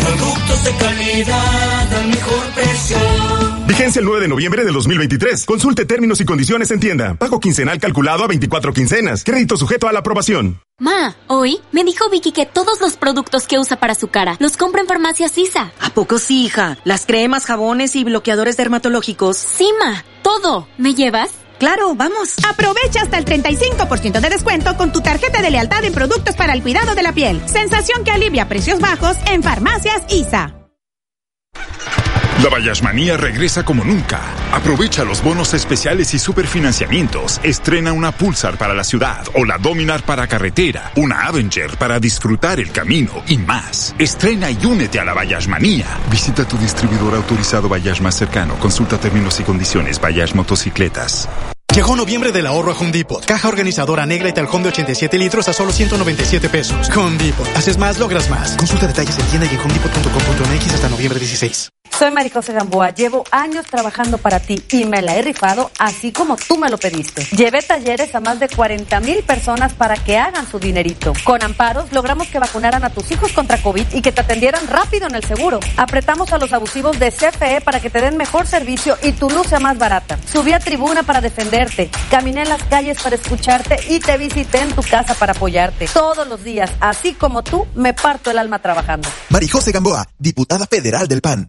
productos de calidad al mejor precio. Vigencia el 9 de noviembre de 2023. Consulte términos y condiciones en tienda. Pago quincenal calculado a 24 quincenas. Crédito sujeto a la aprobación. Ma, hoy me dijo Vicky que todos los productos que usa para su cara los compra en Farmacias Sisa. ¿A poco sí, hija? Las cremas, jabones y bloqueadores dermatológicos. Sí, ma, todo. ¿Me llevas? Claro, vamos. Aprovecha hasta el 35% de descuento con tu tarjeta de lealtad en productos para el cuidado de la piel. Sensación que alivia precios bajos en Farmacias ISA. La Bayashmanía regresa como nunca. Aprovecha los bonos especiales y superfinanciamientos. Estrena una Pulsar para la ciudad o la Dominar para carretera, una Avenger para disfrutar el camino y más. Estrena y únete a la Bayashmanía. Visita tu distribuidor autorizado Bayash más cercano. Consulta términos y condiciones Bayash Motocicletas. Llegó noviembre de la ahorro a Home. Caja organizadora negra y talcón de 87 litros a solo 197 pesos. Home. Haces más, logras más. Consulta detalles en tienda y en homedepot.com.mx hasta noviembre 16. Soy Maricose Gamboa. Llevo años trabajando para ti y me la he rifado así como tú me lo pediste. Llevé talleres a más de 40 mil personas para que hagan su dinerito. Con Amparos logramos que vacunaran a tus hijos contra COVID y que te atendieran rápido en el seguro. Apretamos a los abusivos de CFE para que te den mejor servicio y tu luz sea más barata. Subí a tribuna para defender Caminé en las calles para escucharte y te visité en tu casa para apoyarte. Todos los días, así como tú, me parto el alma trabajando. Marijose Gamboa, diputada federal del PAN.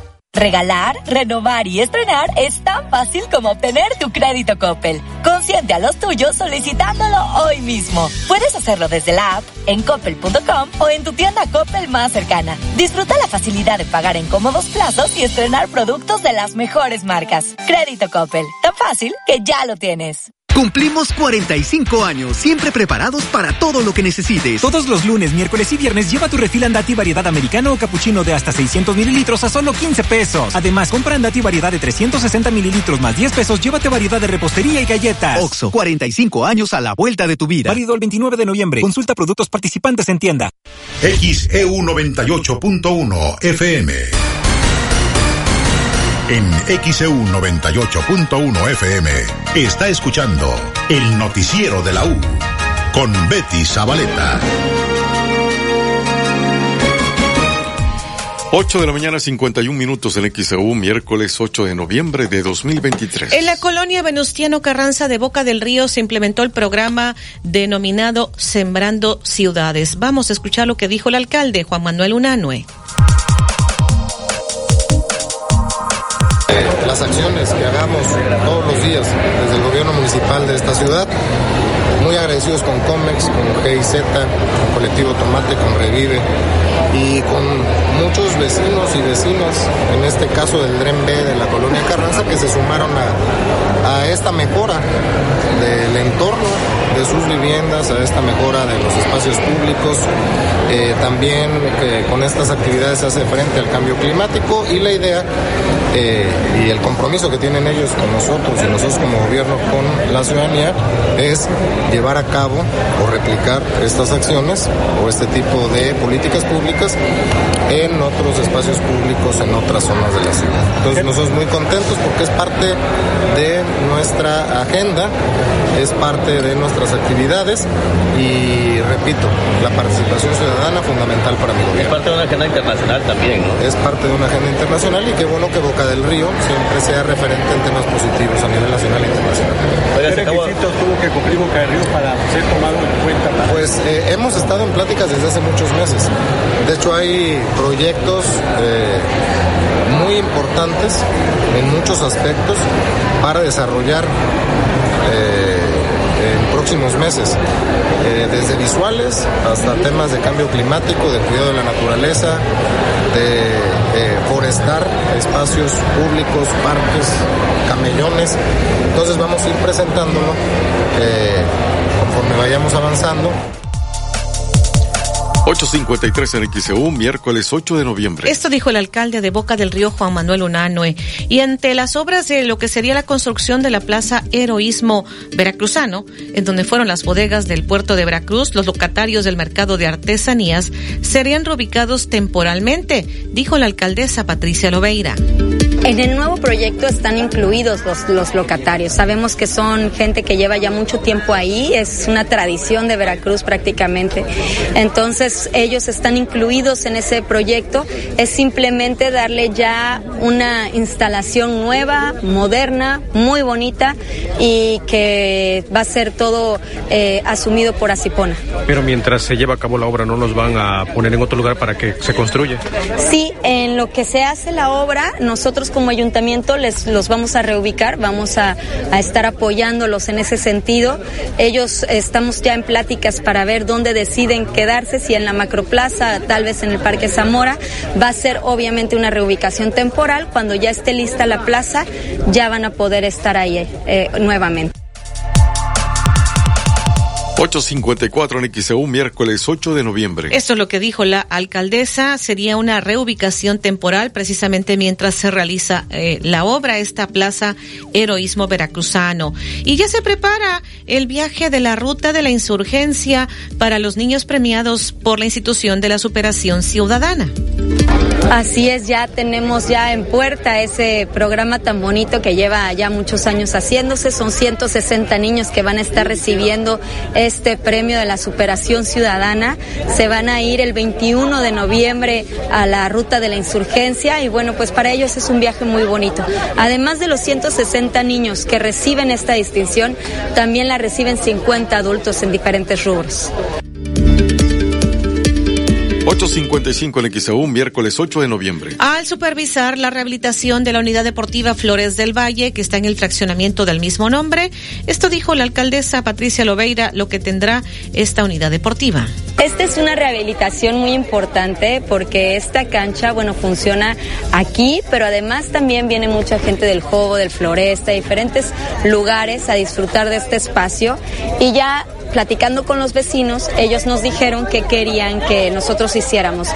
Regalar, renovar y estrenar es tan fácil como obtener tu crédito Coppel. Consiente a los tuyos solicitándolo hoy mismo. Puedes hacerlo desde la app, en coppel.com o en tu tienda Coppel más cercana. Disfruta la facilidad de pagar en cómodos plazos y estrenar productos de las mejores marcas. Crédito Coppel, tan fácil que ya lo tienes. Cumplimos 45 años, siempre preparados para todo lo que necesites. Todos los lunes, miércoles y viernes lleva tu refil Andati variedad americano o capuchino de hasta 600 mililitros a solo 15 pesos. Además, compra Andati variedad de 360 mililitros más 10 pesos, llévate variedad de repostería y galletas. Oxo, 45 años a la vuelta de tu vida. Válido el 29 de noviembre. Consulta productos participantes en tienda. XEU 98.1 FM. En XEU 98.1 FM está escuchando el noticiero de la U con Betty Zabaleta. 8 de la mañana, 51 minutos en XEU, miércoles 8 de noviembre de 2023. En la colonia Venustiano Carranza de Boca del Río se implementó el programa denominado Sembrando Ciudades. Vamos a escuchar lo que dijo el alcalde Juan Manuel Unanue. Las acciones que hagamos todos los días desde el gobierno municipal de esta ciudad. Muy agradecidos con Comex, con GIZ, con Colectivo Tomate, con Revive y con muchos vecinos y vecinas, en este caso del DREN B de la colonia Carranza, que se sumaron a, a esta mejora del entorno de sus viviendas, a esta mejora de los espacios públicos. Eh, también eh, con estas actividades se hace frente al cambio climático y la idea eh, y el compromiso que tienen ellos con nosotros y nosotros como gobierno con la ciudadanía es llevar a cabo o replicar estas acciones o este tipo de políticas públicas en otros espacios públicos, en otras zonas de la ciudad. Entonces nosotros muy contentos porque es parte de nuestra agenda, es parte de nuestras actividades y repito, la participación ciudadana fundamental para mi gobierno. Es parte de una agenda internacional también, ¿no? Es parte de una agenda internacional y qué bueno que Boca del Río siempre sea referente en temas positivos a nivel nacional e internacional. ¿Qué requisitos tuvo que cumplir Boca del Río para ser tomado en cuenta? Pues eh, hemos estado en pláticas desde hace muchos meses. De hecho hay proyectos eh, muy importantes en muchos aspectos para desarrollar eh, en próximos meses, eh, desde visuales hasta temas de cambio climático, de cuidado de la naturaleza, de forestar espacios públicos, parques, camellones. Entonces vamos a ir presentándolo conforme vayamos avanzando. 853 en XEU, miércoles 8 de noviembre. Esto dijo el alcalde de Boca del Río, Juan Manuel Unanue. Y ante las obras de lo que sería la construcción de la Plaza Heroísmo Veracruzano, en donde fueron las bodegas del puerto de Veracruz, los locatarios del mercado de artesanías serían reubicados temporalmente, dijo la alcaldesa Patricia Lobeira. En el nuevo proyecto están incluidos los, los locatarios. Sabemos que son gente que lleva ya mucho tiempo ahí, es una tradición de Veracruz prácticamente. Entonces ellos están incluidos en ese proyecto. Es simplemente darle ya una instalación nueva, moderna, muy bonita y que va a ser todo eh, asumido por Asipona. Pero mientras se lleva a cabo la obra, ¿no los van a poner en otro lugar para que se construya? Sí, en lo que se hace la obra, nosotros como ayuntamiento les los vamos a reubicar, vamos a, a estar apoyándolos en ese sentido. Ellos estamos ya en pláticas para ver dónde deciden quedarse, si en la macroplaza, tal vez en el Parque Zamora. Va a ser obviamente una reubicación temporal. Cuando ya esté lista la plaza, ya van a poder estar ahí eh, nuevamente. 854 en XEU, miércoles 8 de noviembre. Esto es lo que dijo la alcaldesa. Sería una reubicación temporal precisamente mientras se realiza eh, la obra, esta plaza Heroísmo Veracruzano. Y ya se prepara el viaje de la ruta de la insurgencia para los niños premiados por la institución de la superación ciudadana. Así es, ya tenemos ya en puerta ese programa tan bonito que lleva ya muchos años haciéndose. Son 160 niños que van a estar recibiendo este premio de la superación ciudadana. Se van a ir el 21 de noviembre a la ruta de la insurgencia y bueno, pues para ellos es un viaje muy bonito. Además de los 160 niños que reciben esta distinción, también la reciben 50 adultos en diferentes rubros. 855 en XEU, miércoles 8 de noviembre. Al supervisar la rehabilitación de la unidad deportiva Flores del Valle, que está en el fraccionamiento del mismo nombre, esto dijo la alcaldesa Patricia Lobeira, lo que tendrá esta unidad deportiva. Esta es una rehabilitación muy importante porque esta cancha, bueno, funciona aquí, pero además también viene mucha gente del juego, del Floresta, de diferentes lugares a disfrutar de este espacio y ya platicando con los vecinos, ellos nos dijeron que querían que nosotros hiciéramos.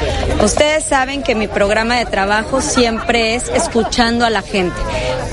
Ustedes saben que mi programa de trabajo siempre es escuchando a la gente.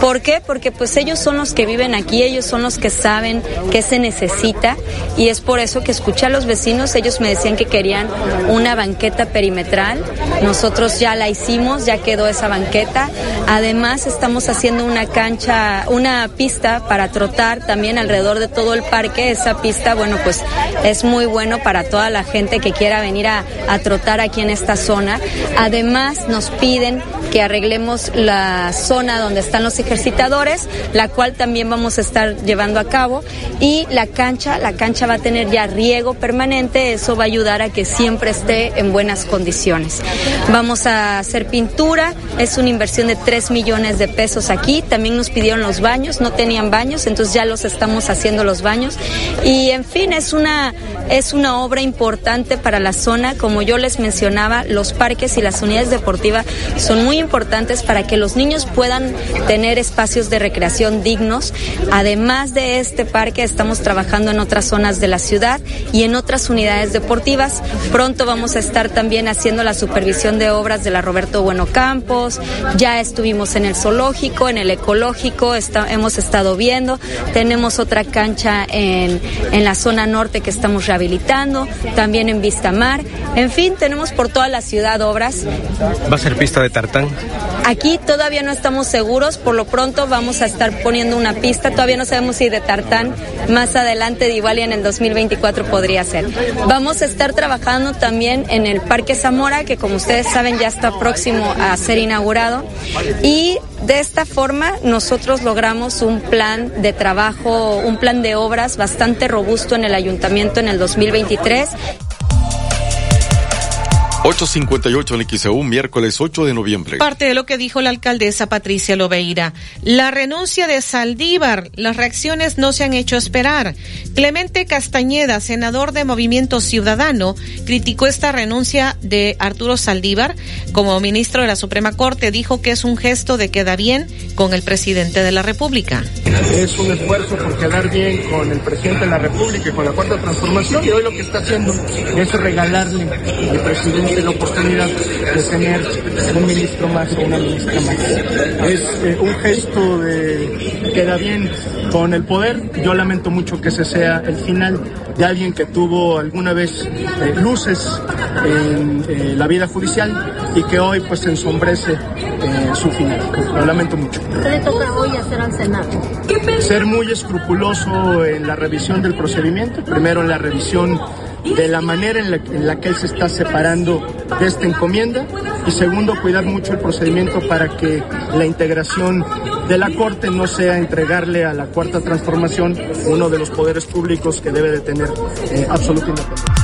¿Por qué? Porque pues ellos son los que viven aquí, ellos son los que saben qué se necesita y es por eso que escuché a los vecinos, ellos me decían que querían una banqueta perimetral. Nosotros ya la hicimos, ya quedó esa banqueta. Además estamos haciendo una cancha, una pista para trotar también alrededor de todo el parque. Esa pista, bueno, pues es muy bueno para toda la gente que quiera venir a, a trotar aquí en esta zona. Además nos piden que arreglemos la zona donde están los ejercitadores, la cual también vamos a estar llevando a cabo. Y la cancha, la cancha va a tener ya riego permanente, eso va a ayudar a que siempre esté en buenas condiciones. Vamos a hacer pintura, es una inversión de 3 millones de pesos aquí. También nos pidieron los baños, no tenían baños, entonces ya los estamos haciendo los baños. Y en fin, es una, es una obra importante para la zona. Como yo les mencionaba, los parques y las unidades deportivas son muy importantes para que los niños puedan tener espacios de recreación dignos. Además de este parque, estamos trabajando en otras zonas de la ciudad y en otras unidades deportivas. Pronto vamos a estar también haciendo la supervisión de obras de la Roberto Bueno Campos. Ya estuvimos en el zoológico, en el ecológico, hemos estado viendo. Tenemos otra cancha en, en la zona norte que estamos rehabilitando, también en Vistamar. En fin, tenemos por toda la ciudad obras. ¿Va a ser pista de tartán? Aquí todavía no estamos seguros, por lo pronto vamos a estar poniendo una pista, todavía no sabemos si de tartán, más adelante de igual y en el 2024 podría ser. Vamos a estar trabajando también en el Parque Zamora, que como ustedes saben ya está próximo a ser inaugurado, y de esta forma nosotros logramos un plan de trabajo, un plan de obras bastante robusto en el ayuntamiento en el 2023. 858 en XEU, miércoles 8 de noviembre. Parte de lo que dijo la alcaldesa Patricia Lobeira. La renuncia de Saldívar, las reacciones no se han hecho esperar. Clemente Castañeda, senador de Movimiento Ciudadano, criticó esta renuncia de Arturo Saldívar como ministro de la Suprema Corte. Dijo que es un gesto de queda bien con el presidente de la República. Es un esfuerzo por quedar bien con el presidente de la República y con la Cuarta Transformación y hoy lo que está haciendo es regalarle al presidente la oportunidad de tener un ministro más o una ministra más. Es eh, un gesto de queda bien con el poder. Yo lamento mucho que ese sea el final de alguien que tuvo alguna vez eh, luces en eh, la vida judicial y que hoy pues ensombrece su final. Lo lamento mucho. ¿Qué le toca hoy hacer al Senado? Ser muy escrupuloso en la revisión del procedimiento, primero en la revisión de la manera en la, que él se está separando de esta encomienda y segundo, cuidar mucho el procedimiento para que la integración de la Corte no sea entregarle a la Cuarta Transformación uno de los poderes públicos que debe de tener eh, absoluta independencia.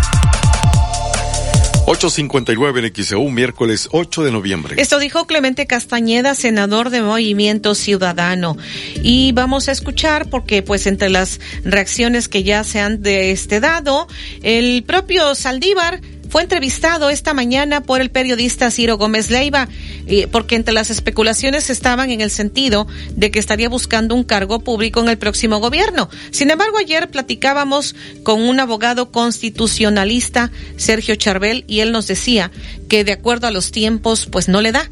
859 en XEU, miércoles 8 de noviembre. Esto dijo Clemente Castañeda, senador de Movimiento Ciudadano. Y vamos a escuchar, porque pues entre las reacciones que ya se han de este dado, el propio Saldívar fue entrevistado esta mañana por el periodista Ciro Gómez Leiva, porque entre las especulaciones estaban en el sentido de que estaría buscando un cargo público en el próximo gobierno. Sin embargo, ayer platicábamos con un abogado constitucionalista, Sergio Charbel, y él nos decía que de acuerdo a los tiempos, pues no le da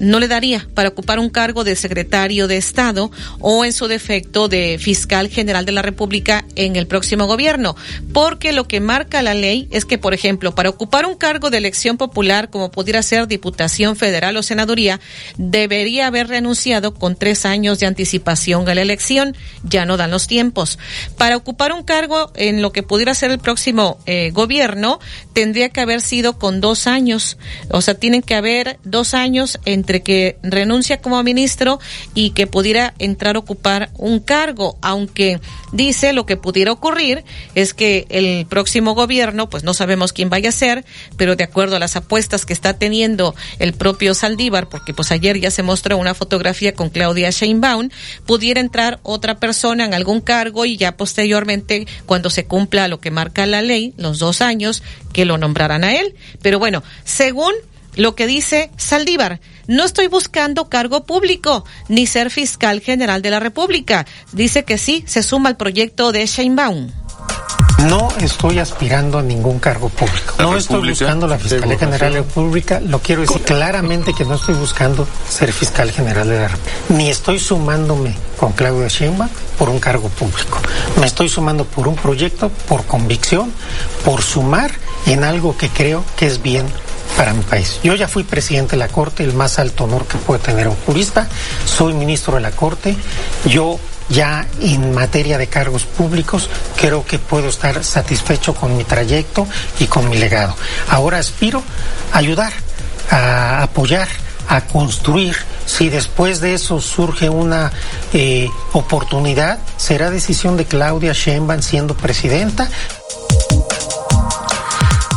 no le daría para ocupar un cargo de secretario de Estado o en su defecto de fiscal general de la República en el próximo gobierno, porque lo que marca la ley es que, por ejemplo, para ocupar un cargo de elección popular como pudiera ser Diputación Federal o Senaduría, debería haber renunciado con tres años de anticipación a la elección, ya no dan los tiempos. Para ocupar un cargo en lo que pudiera ser el próximo eh, gobierno, tendría que haber sido con dos años, o sea, tienen que haber dos años entre que renuncia como ministro y que pudiera entrar a ocupar un cargo, aunque dice lo que pudiera ocurrir es que el próximo gobierno, pues no sabemos quién vaya a ser, pero de acuerdo a las apuestas que está teniendo el propio Saldívar, porque pues ayer ya se mostró una fotografía con Claudia Sheinbaum, pudiera entrar otra persona en algún cargo y ya posteriormente, cuando se cumpla lo que marca la ley, los dos años, que lo nombrarán a él. Pero bueno, según lo que dice Saldívar, no estoy buscando cargo público ni ser fiscal general de la República. Dice que sí, se suma al proyecto de Sheinbaum. No estoy aspirando a ningún cargo público. No estoy buscando la Fiscalía General de la República. Lo quiero decir claramente que no estoy buscando ser fiscal general de la República. Ni estoy sumándome con Claudia Sheinbaum por un cargo público. Me estoy sumando por un proyecto, por convicción, por sumar en algo que creo que es bien para mi país. Yo ya fui presidente de la Corte, el más alto honor que puede tener un jurista. Soy ministro de la Corte. Yo ya en materia de cargos públicos creo que puedo estar satisfecho con mi trayecto y con mi legado. Ahora aspiro a ayudar, a apoyar a construir. Si después de eso surge una eh, oportunidad, será decisión de Claudia Sheinbaum siendo presidenta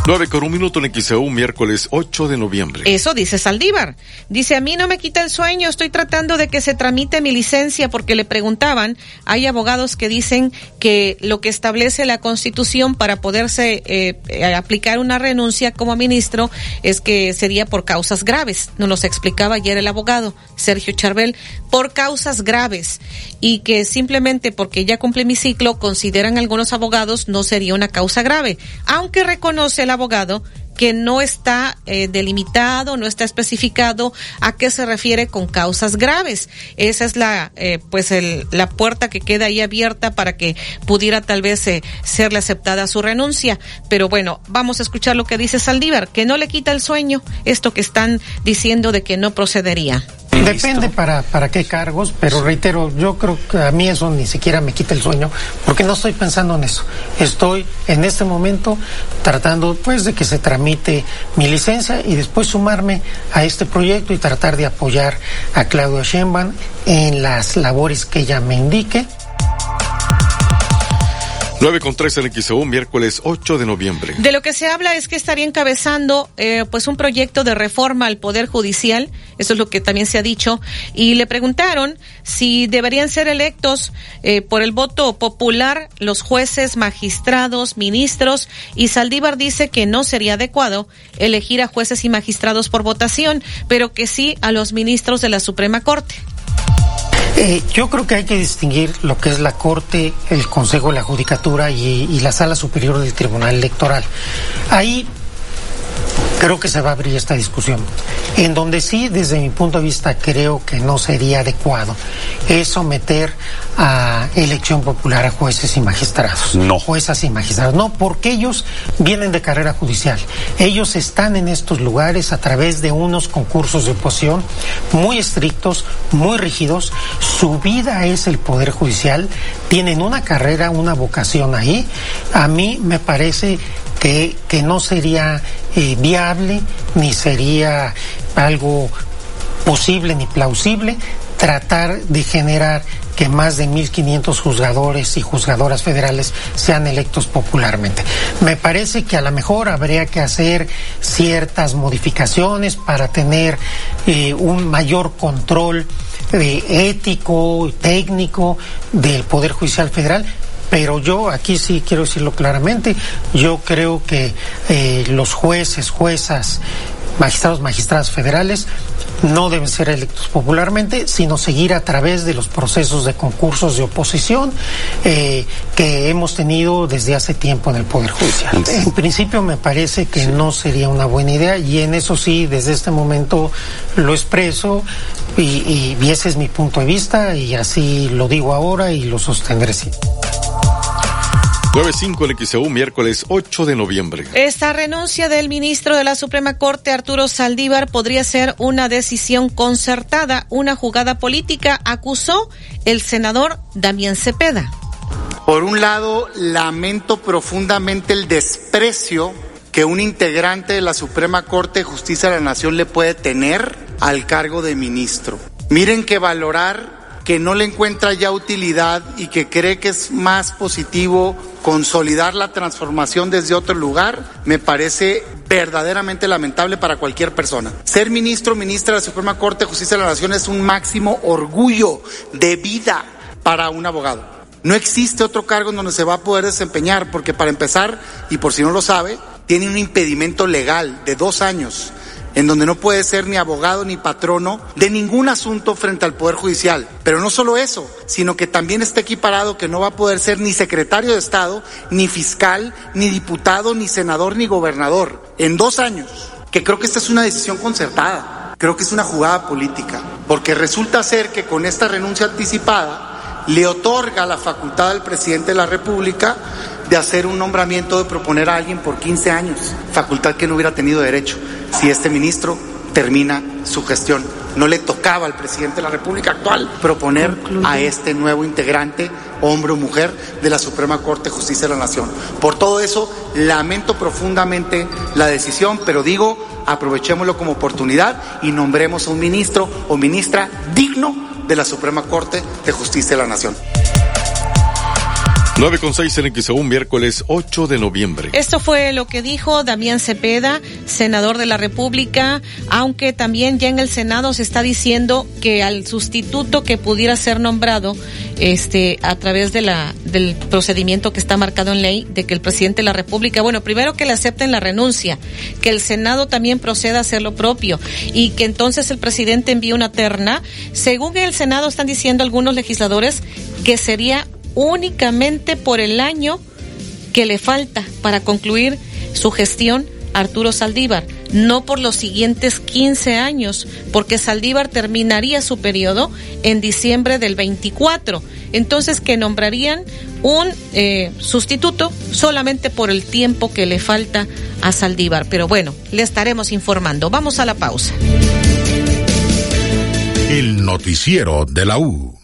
9 con un minuto en XEU, miércoles 8 de noviembre. Eso dice Saldívar. Dice, a mí no me quita el sueño, estoy tratando de que se tramite mi licencia porque le preguntaban, hay abogados que dicen que lo que establece la constitución para poderse eh, eh, aplicar una renuncia como ministro es que sería por causas graves. Nos lo explicaba ayer el abogado Sergio Charbel, por causas graves y que simplemente porque ya cumple mi ciclo, consideran algunos abogados no sería una causa grave, aunque reconoce la abogado que no está eh, delimitado, no está especificado a qué se refiere con causas graves. Esa es la, eh, pues el, la puerta que queda ahí abierta para que pudiera tal vez eh, serle aceptada su renuncia. Pero bueno, vamos a escuchar lo que dice Saldívar, que no le quita el sueño esto que están diciendo de que no procedería. Depende para, para qué cargos, pero reitero, yo creo que a mí eso ni siquiera me quita el sueño, porque no estoy pensando en eso. Estoy en este momento tratando pues de que se tramite mi licencia y después sumarme a este proyecto y tratar de apoyar a Claudia Sheinbaum en las labores que ella me indique. 9 con 3 en XEU, miércoles 8 de noviembre. De lo que se habla es que estaría encabezando eh, pues un proyecto de reforma al Poder Judicial, eso es lo que también se ha dicho, y le preguntaron si deberían ser electos eh, por el voto popular los jueces, magistrados, ministros, y Saldívar dice que no sería adecuado elegir a jueces y magistrados por votación, pero que sí a los ministros de la Suprema Corte. Eh, yo creo que hay que distinguir lo que es la Corte, el Consejo de la Judicatura y, y la Sala Superior del Tribunal Electoral. Ahí creo que se va a abrir esta discusión. En donde sí, desde mi punto de vista, creo que no sería adecuado es someter a elección popular a jueces y magistrados. No. Juezas y magistrados. No, porque ellos vienen de carrera judicial. Ellos están en estos lugares a través de unos concursos de oposición muy estrictos, muy rígidos. Su vida es el Poder Judicial. Tienen una carrera, una vocación ahí. A mí me parece que, no sería eh, viable ni sería algo posible ni plausible tratar de generar que más de 1.500 juzgadores y juzgadoras federales sean electos popularmente. Me parece que a lo mejor habría que hacer ciertas modificaciones para tener eh, un mayor control eh, ético, técnico del Poder Judicial Federal, pero yo aquí sí quiero decirlo claramente, yo creo que eh, los jueces, juezas, magistrados, magistradas federales no deben ser electos popularmente, sino seguir a través de los procesos de concursos de oposición eh, que hemos tenido desde hace tiempo en el Poder Judicial. En principio me parece que no sería una buena idea y en eso sí, desde este momento lo expreso y, y, y ese es mi punto de vista y así lo digo ahora y lo sostendré siempre. 95 en XEU, miércoles 8 de noviembre. Esta renuncia del ministro de la Suprema Corte, Arturo Saldívar, podría ser una decisión concertada, una jugada política, acusó el senador Damián Cepeda. Por un lado, lamento profundamente el desprecio que un integrante de la Suprema Corte de Justicia de la Nación le puede tener al cargo de ministro. Miren que valorar que no le encuentra ya utilidad y que cree que es más positivo consolidar la transformación desde otro lugar, me parece verdaderamente lamentable para cualquier persona. Ser ministro o ministra de la Suprema Corte de Justicia de la Nación es un máximo orgullo de vida para un abogado. No existe otro cargo en donde se va a poder desempeñar, porque para empezar, y por si no lo sabe, tiene un impedimento legal de dos años en donde no puede ser ni abogado ni patrono de ningún asunto frente al Poder Judicial. Pero no solo eso, sino que también está equiparado que no va a poder ser ni secretario de Estado, ni fiscal, ni diputado, ni senador, ni gobernador. En dos años, que creo que esta es una decisión concertada, creo que es una jugada política, porque resulta ser que con esta renuncia anticipada le otorga la facultad al presidente de la República de hacer un nombramiento de proponer a alguien por 15 años, facultad que no hubiera tenido derecho si este ministro termina su gestión. No le tocaba al presidente de la República actual proponer a este nuevo integrante hombre o mujer de la Suprema Corte de Justicia de la Nación. Por todo eso, lamento profundamente la decisión, pero digo, aprovechémoslo como oportunidad y nombremos a un ministro o ministra digno de la Suprema Corte de Justicia de la Nación. 9 con 6 en XEU, miércoles 8 de noviembre. Esto fue lo que dijo Damián Cepeda, senador de la República, aunque también ya en el Senado se está diciendo que al sustituto que pudiera ser nombrado este a través de la del procedimiento que está marcado en ley de que el presidente de la República, bueno, primero que le acepten la renuncia, que el Senado también proceda a hacer lo propio y que entonces el presidente envíe una terna, según el Senado están diciendo algunos legisladores que sería únicamente por el año que le falta para concluir su gestión Arturo Saldívar, no por los siguientes 15 años, porque Saldívar terminaría su periodo en diciembre del 24. Entonces, que nombrarían un eh, sustituto solamente por el tiempo que le falta a Saldívar. Pero bueno, le estaremos informando. Vamos a la pausa. El noticiero de la U.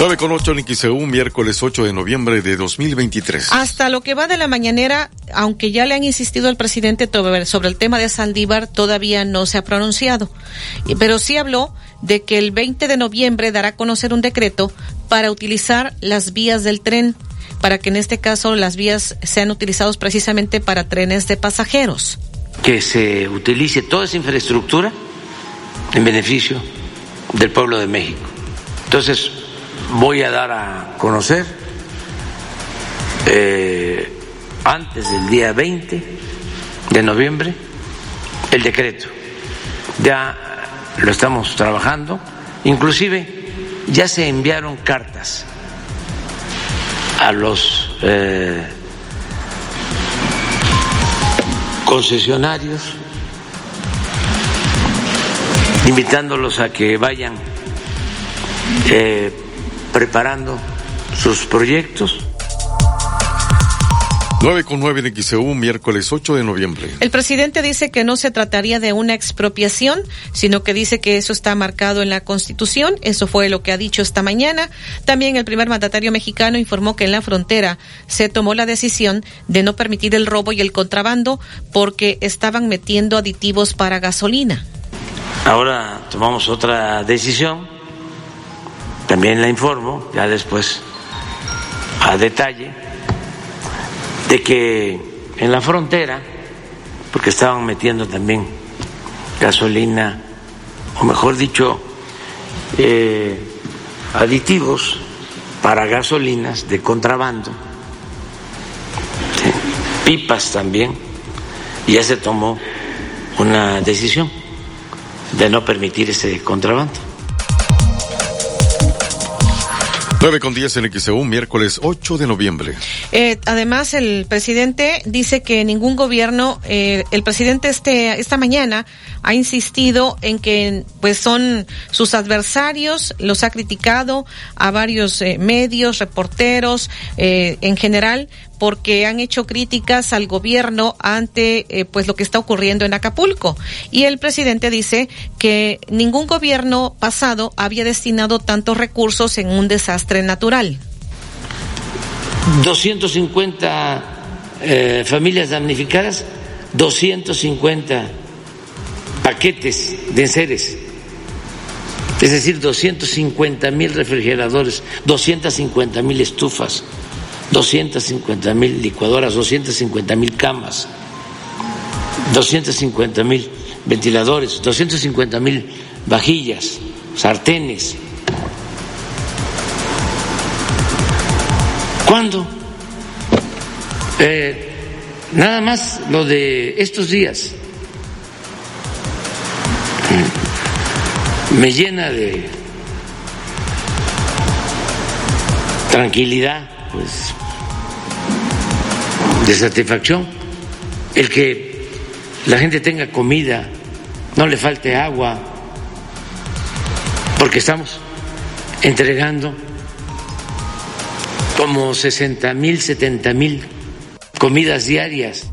9 con 8 en XEU, miércoles 8 de noviembre de 2023. Hasta lo que va de la mañanera, aunque ya le han insistido al presidente sobre el tema de Saldívar, todavía no se ha pronunciado. Pero sí habló de que el 20 de noviembre dará a conocer un decreto para utilizar las vías del tren, para que en este caso las vías sean utilizadas precisamente para trenes de pasajeros. Que se utilice toda esa infraestructura en beneficio del pueblo de México. Entonces, voy a dar a conocer eh, antes del día 20 de noviembre el decreto. Ya lo estamos trabajando, inclusive ya se enviaron cartas a los eh, concesionarios invitándolos a que vayan eh, preparando sus proyectos. 9 con 9 de XEU, miércoles 8 de noviembre. El presidente dice que no se trataría de una expropiación, sino que dice que eso está marcado en la Constitución. Eso fue lo que ha dicho esta mañana. También el primer mandatario mexicano informó que en la frontera se tomó la decisión de no permitir el robo y el contrabando porque estaban metiendo aditivos para gasolina. Ahora tomamos otra decisión también la informo, ya después a detalle, de que en la frontera, porque estaban metiendo también gasolina, o mejor dicho, eh, aditivos para gasolinas de contrabando, pipas también, y ya se tomó una decisión de no permitir ese contrabando. 9 con 10 en XEU, miércoles 8 de noviembre. Eh, además, el presidente dice que ningún gobierno, eh, el presidente este, esta mañana ha insistido en que pues son sus adversarios, los ha criticado a varios eh, medios, reporteros, eh, en general, porque han hecho críticas al gobierno ante eh, pues lo que está ocurriendo en Acapulco. Y el presidente dice que ningún gobierno pasado había destinado tantos recursos en un desastre natural. 250 eh, familias damnificadas, 250 paquetes de enseres, es decir, 250 mil refrigeradores, 250 mil estufas 250 mil licuadoras, 250 mil camas, 250 mil ventiladores, 250 mil vajillas, sartenes. ¿Cuándo? Eh, nada más lo de estos días. Me llena de tranquilidad, pues, de satisfacción, el que la gente tenga comida, no le falte agua, porque estamos entregando como 60 mil, 70 mil comidas diarias.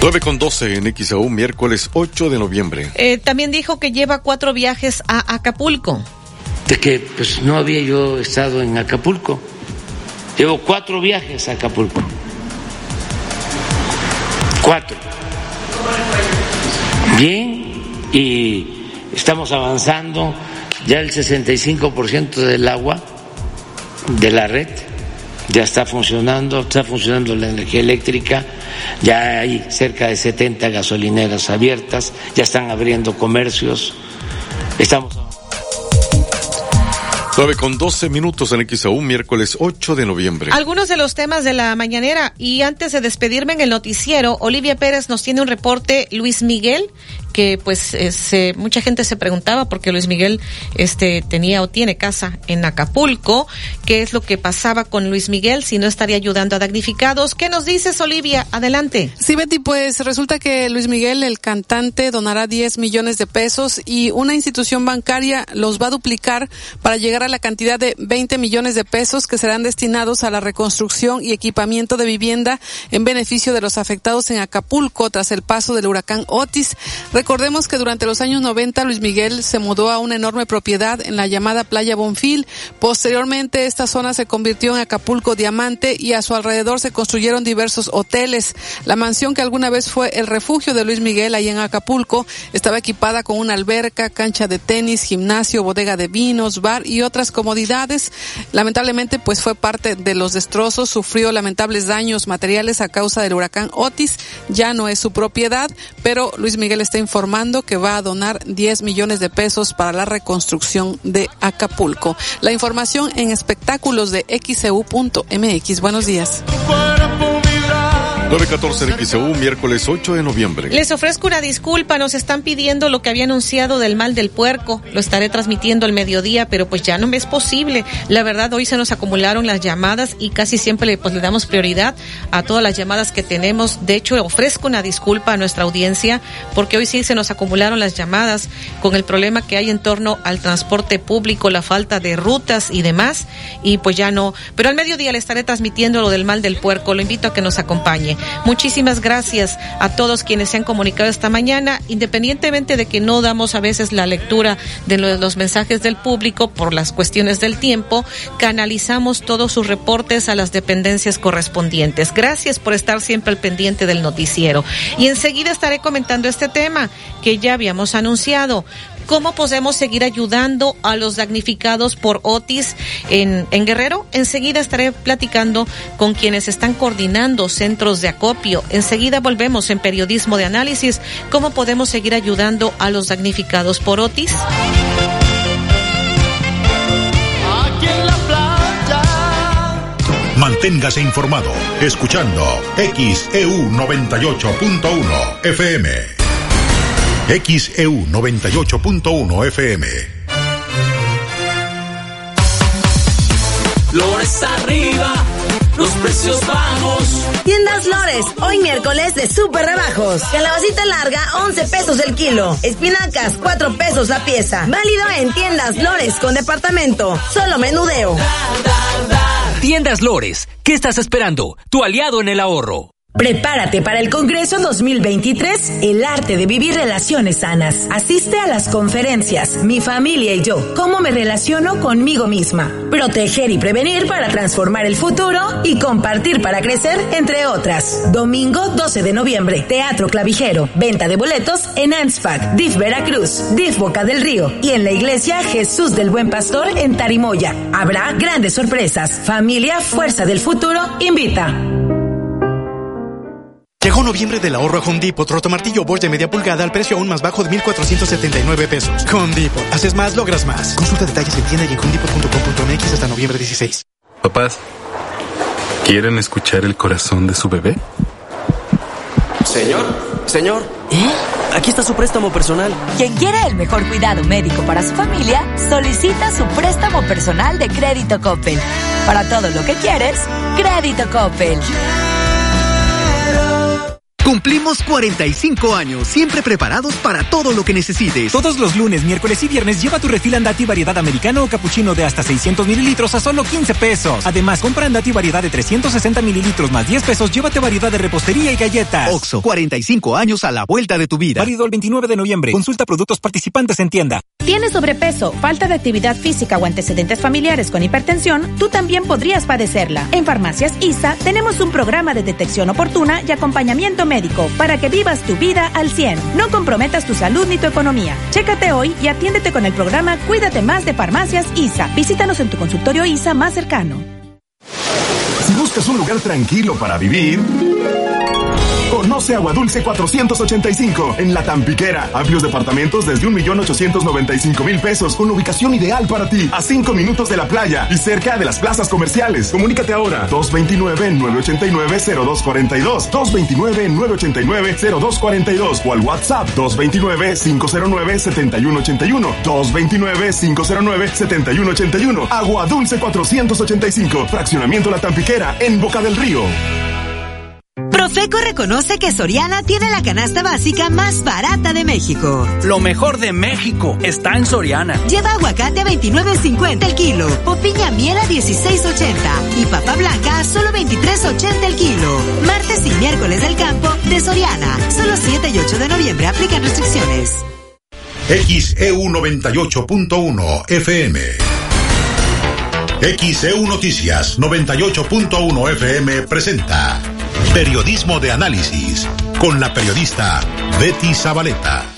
9 con 12 en XAU, miércoles 8 de noviembre. Eh, también dijo que lleva cuatro viajes a Acapulco. De que pues no había yo estado en Acapulco. Llevo cuatro viajes a Acapulco. Cuatro. Bien, y estamos avanzando. Ya el 65% del agua de la red ya está funcionando, está funcionando la energía eléctrica, ya hay cerca de 70 gasolineras abiertas, ya están abriendo comercios, estamos 9 con 12 minutos en XAU, miércoles 8 de noviembre. Algunos de los temas de la mañanera. Y antes de despedirme en el noticiero, Olivia Pérez nos tiene un reporte, Luis Miguel, que pues mucha gente se preguntaba porque Luis Miguel este tenía o tiene casa en Acapulco, qué es lo que pasaba con Luis Miguel, si no estaría ayudando a damnificados. ¿Qué nos dices, Olivia? Adelante. Sí, Betty, pues resulta que Luis Miguel, el cantante, donará 10 millones de pesos y una institución bancaria los va a duplicar para llegar a la cantidad de 20 millones de pesos que serán destinados a la reconstrucción y equipamiento de vivienda en beneficio de los afectados en Acapulco tras el paso del huracán Otis. Recordemos que durante los años 90 Luis Miguel se mudó a una enorme propiedad en la llamada Playa Bonfil. Posteriormente esta zona se convirtió en Acapulco Diamante y a su alrededor se construyeron diversos hoteles. La mansión que alguna vez fue el refugio de Luis Miguel ahí en Acapulco estaba equipada con una alberca, cancha de tenis, gimnasio, bodega de vinos, bar y otras comodidades. Lamentablemente pues fue parte de los destrozos, sufrió lamentables daños materiales a causa del huracán Otis. Ya no es su propiedad, pero Luis Miguel está informando informando que va a donar 10 millones de pesos para la reconstrucción de Acapulco. La información en espectáculos de xcu.mx. Buenos días. 914 en XEU, miércoles 8 de noviembre. Les ofrezco una disculpa, nos están pidiendo lo que había anunciado del mal del puerco. Lo estaré transmitiendo al mediodía, pero pues ya no me es posible. La verdad, hoy se nos acumularon las llamadas y casi siempre pues, le damos prioridad a todas las llamadas que tenemos. De hecho, ofrezco una disculpa a nuestra audiencia porque hoy sí se nos acumularon las llamadas con el problema que hay en torno al transporte público, la falta de rutas y demás. Y pues ya no. Pero al mediodía le estaré transmitiendo lo del mal del puerco. Lo invito a que nos acompañe. Muchísimas gracias a todos quienes se han comunicado esta mañana, independientemente de que no damos a veces la lectura de los mensajes del público por las cuestiones del tiempo, canalizamos todos sus reportes a las dependencias correspondientes. Gracias por estar siempre al pendiente del noticiero. Y enseguida estaré comentando este tema que ya habíamos anunciado cómo podemos seguir ayudando a los damnificados por Otis en, en Guerrero. Enseguida estaré platicando con quienes están coordinando centros de acopio. Enseguida volvemos en periodismo de análisis, cómo podemos seguir ayudando a los damnificados por Otis. Manténgase informado escuchando XEU 98.1 FM. XEU 98.1 FM. Lores arriba, los precios bajos. Tiendas Lores, hoy miércoles de super rebajos. Calabacita larga, 11 pesos el kilo. Espinacas, 4 pesos la pieza. Válido en Tiendas Lores con departamento. Solo menudeo. Tiendas Lores, ¿qué estás esperando? Tu aliado en el ahorro. Prepárate para el Congreso 2023, el arte de vivir relaciones sanas. Asiste a las conferencias Mi familia y yo, cómo me relaciono conmigo misma. Proteger y prevenir para transformar el futuro y compartir para crecer, entre otras. Domingo 12 de noviembre, Teatro Clavijero, venta de boletos en ANSFAC, DIF Veracruz, DIF Boca del Río y en la iglesia Jesús del Buen Pastor en Tarimoya. Habrá grandes sorpresas. Familia Fuerza del Futuro invita. Noviembre del ahorro a Home Depot. Rotomartillo Bosch de media pulgada al precio aún más bajo de 1,479 pesos. Home Depot. Haces más, logras más. Consulta detalles en tienda y en homedepot.com.mx hasta noviembre 16. Papás, ¿quieren escuchar el corazón de su bebé? Señor, señor. ¿Eh? Aquí está su préstamo personal. Quien quiere el mejor cuidado médico para su familia, solicita su préstamo personal de crédito Coppel. Para todo lo que quieres, crédito Coppel. Cumplimos 45 años, siempre preparados para todo lo que necesites. Todos los lunes, miércoles y viernes lleva tu refil Andati variedad americano o capuchino de hasta 600 mililitros a solo 15 pesos. Además, compra Andati variedad de 360 mililitros más 10 pesos, llévate variedad de repostería y galletas. Oxo, 45 años a la vuelta de tu vida. Válido el 29 de noviembre. Consulta productos participantes en tienda. ¿Tienes sobrepeso, falta de actividad física o antecedentes familiares con hipertensión? Tú también podrías padecerla. En Farmacias ISA tenemos un programa de detección oportuna y acompañamiento médico para que vivas tu vida al 100. No comprometas tu salud ni tu economía. Chécate hoy y atiéndete con el programa Cuídate más de Farmacias ISA. Visítanos en tu consultorio ISA más cercano. Si buscas un lugar tranquilo para vivir, Conoce Agua Dulce 485 en La Tampiquera. Amplios departamentos desde 1.895.000 pesos con ubicación ideal para ti. A 5 minutos de la playa y cerca de las plazas comerciales. Comunícate ahora. 229-989-0242. 229-989-0242 o al WhatsApp 229-509-7181. 229-509-7181. Agua Dulce 485. Fraccionamiento La Tampiquera en Boca del Río. Profeco reconoce que Soriana tiene la canasta básica más barata de México. Lo mejor de México está en Soriana. Lleva aguacate a 29.50 el kilo, o piña miel a 16.80 y papa blanca a solo 23.80 el kilo. Martes y miércoles del campo de Soriana. Solo 7 y 8 de noviembre aplican restricciones. XEU 98.1 FM. XEU Noticias 98.1 FM presenta Periodismo de análisis con la periodista Betty Zabaleta.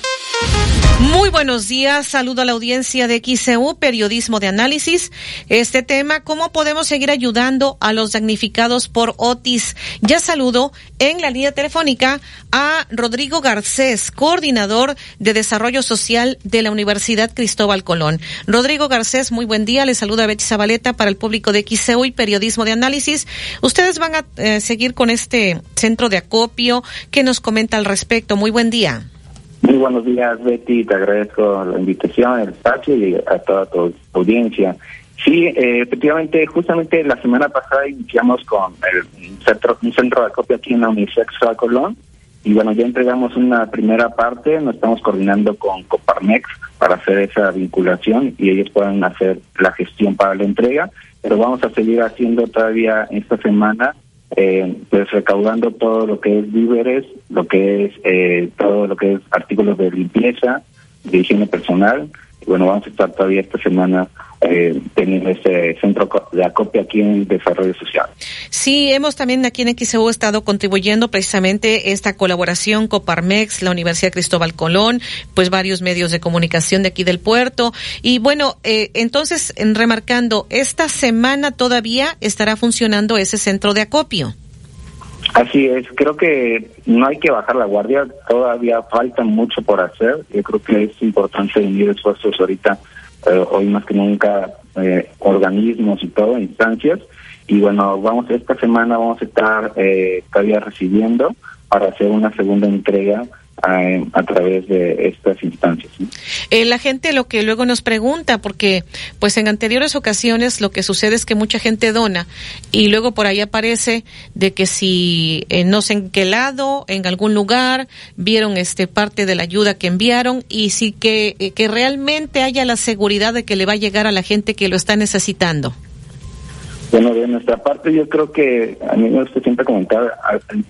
Buenos días, saludo a la audiencia de XCU, Periodismo de Análisis. Este tema, ¿cómo podemos seguir ayudando a los damnificados por Otis? Ya saludo en la línea telefónica a Rodrigo Garcés, coordinador de Desarrollo Social de la Universidad Cristóbal Colón. Rodrigo Garcés, muy buen día, le saluda Betty Zabaleta para el público de XCU y Periodismo de Análisis. Ustedes van a eh, seguir con este centro de acopio. ¿Qué nos comenta al respecto? Muy buen día. Muy buenos días, Betty. Te agradezco la invitación, el espacio y a toda tu audiencia. Sí, eh, efectivamente, justamente la semana pasada iniciamos con el centro, un centro de acopio aquí en la Universidad de Colón. Y bueno, ya entregamos una primera parte, nos estamos coordinando con Coparmex para hacer esa vinculación y ellos puedan hacer la gestión para la entrega, pero vamos a seguir haciendo todavía esta semana eh, pues recaudando todo lo que es víveres, lo que es eh, todo lo que es artículos de limpieza, de higiene personal. Y bueno, vamos a estar todavía esta semana eh, teniendo este centro de acopio aquí en Desarrollo Social. Sí, hemos también aquí en XEU estado contribuyendo precisamente esta colaboración Coparmex, la Universidad Cristóbal Colón, pues varios medios de comunicación de aquí del puerto. Y bueno, eh, entonces, en remarcando, esta semana todavía estará funcionando ese centro de acopio. Así es, creo que no hay que bajar la guardia, todavía falta mucho por hacer. Yo creo que es importante unir esfuerzos ahorita eh, hoy más que nunca eh, organismos y todo, instancias. Y bueno, vamos esta semana vamos a estar eh, todavía recibiendo para hacer una segunda entrega a, través de estas instancias. Eh, la gente lo que luego nos pregunta, porque pues en anteriores ocasiones lo que sucede es que mucha gente dona y luego por ahí aparece de que si eh, no sé en qué lado, en algún lugar, vieron este parte de la ayuda que enviaron y sí que, eh, que realmente haya la seguridad de que le va a llegar a la gente que lo está necesitando. Bueno, de nuestra parte yo creo que a mí me gusta siempre comentar,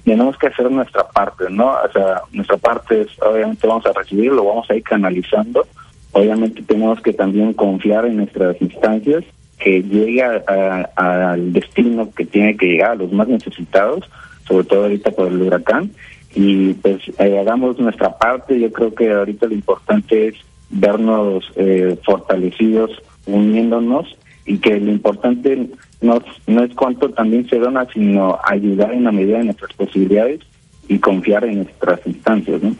tenemos que hacer nuestra parte, ¿no? O sea, nuestra parte es, obviamente vamos a recibir, lo vamos a ir canalizando, obviamente tenemos que también confiar en nuestras instancias, que llegue al destino que tiene que llegar a los más necesitados, sobre todo ahorita por el huracán, y pues eh, hagamos nuestra parte, yo creo que ahorita lo importante es vernos eh, fortalecidos, uniéndonos, y que lo importante no, no es cuánto también se dona, sino ayudar en la medida de nuestras posibilidades y confiar en nuestras instancias, ¿no?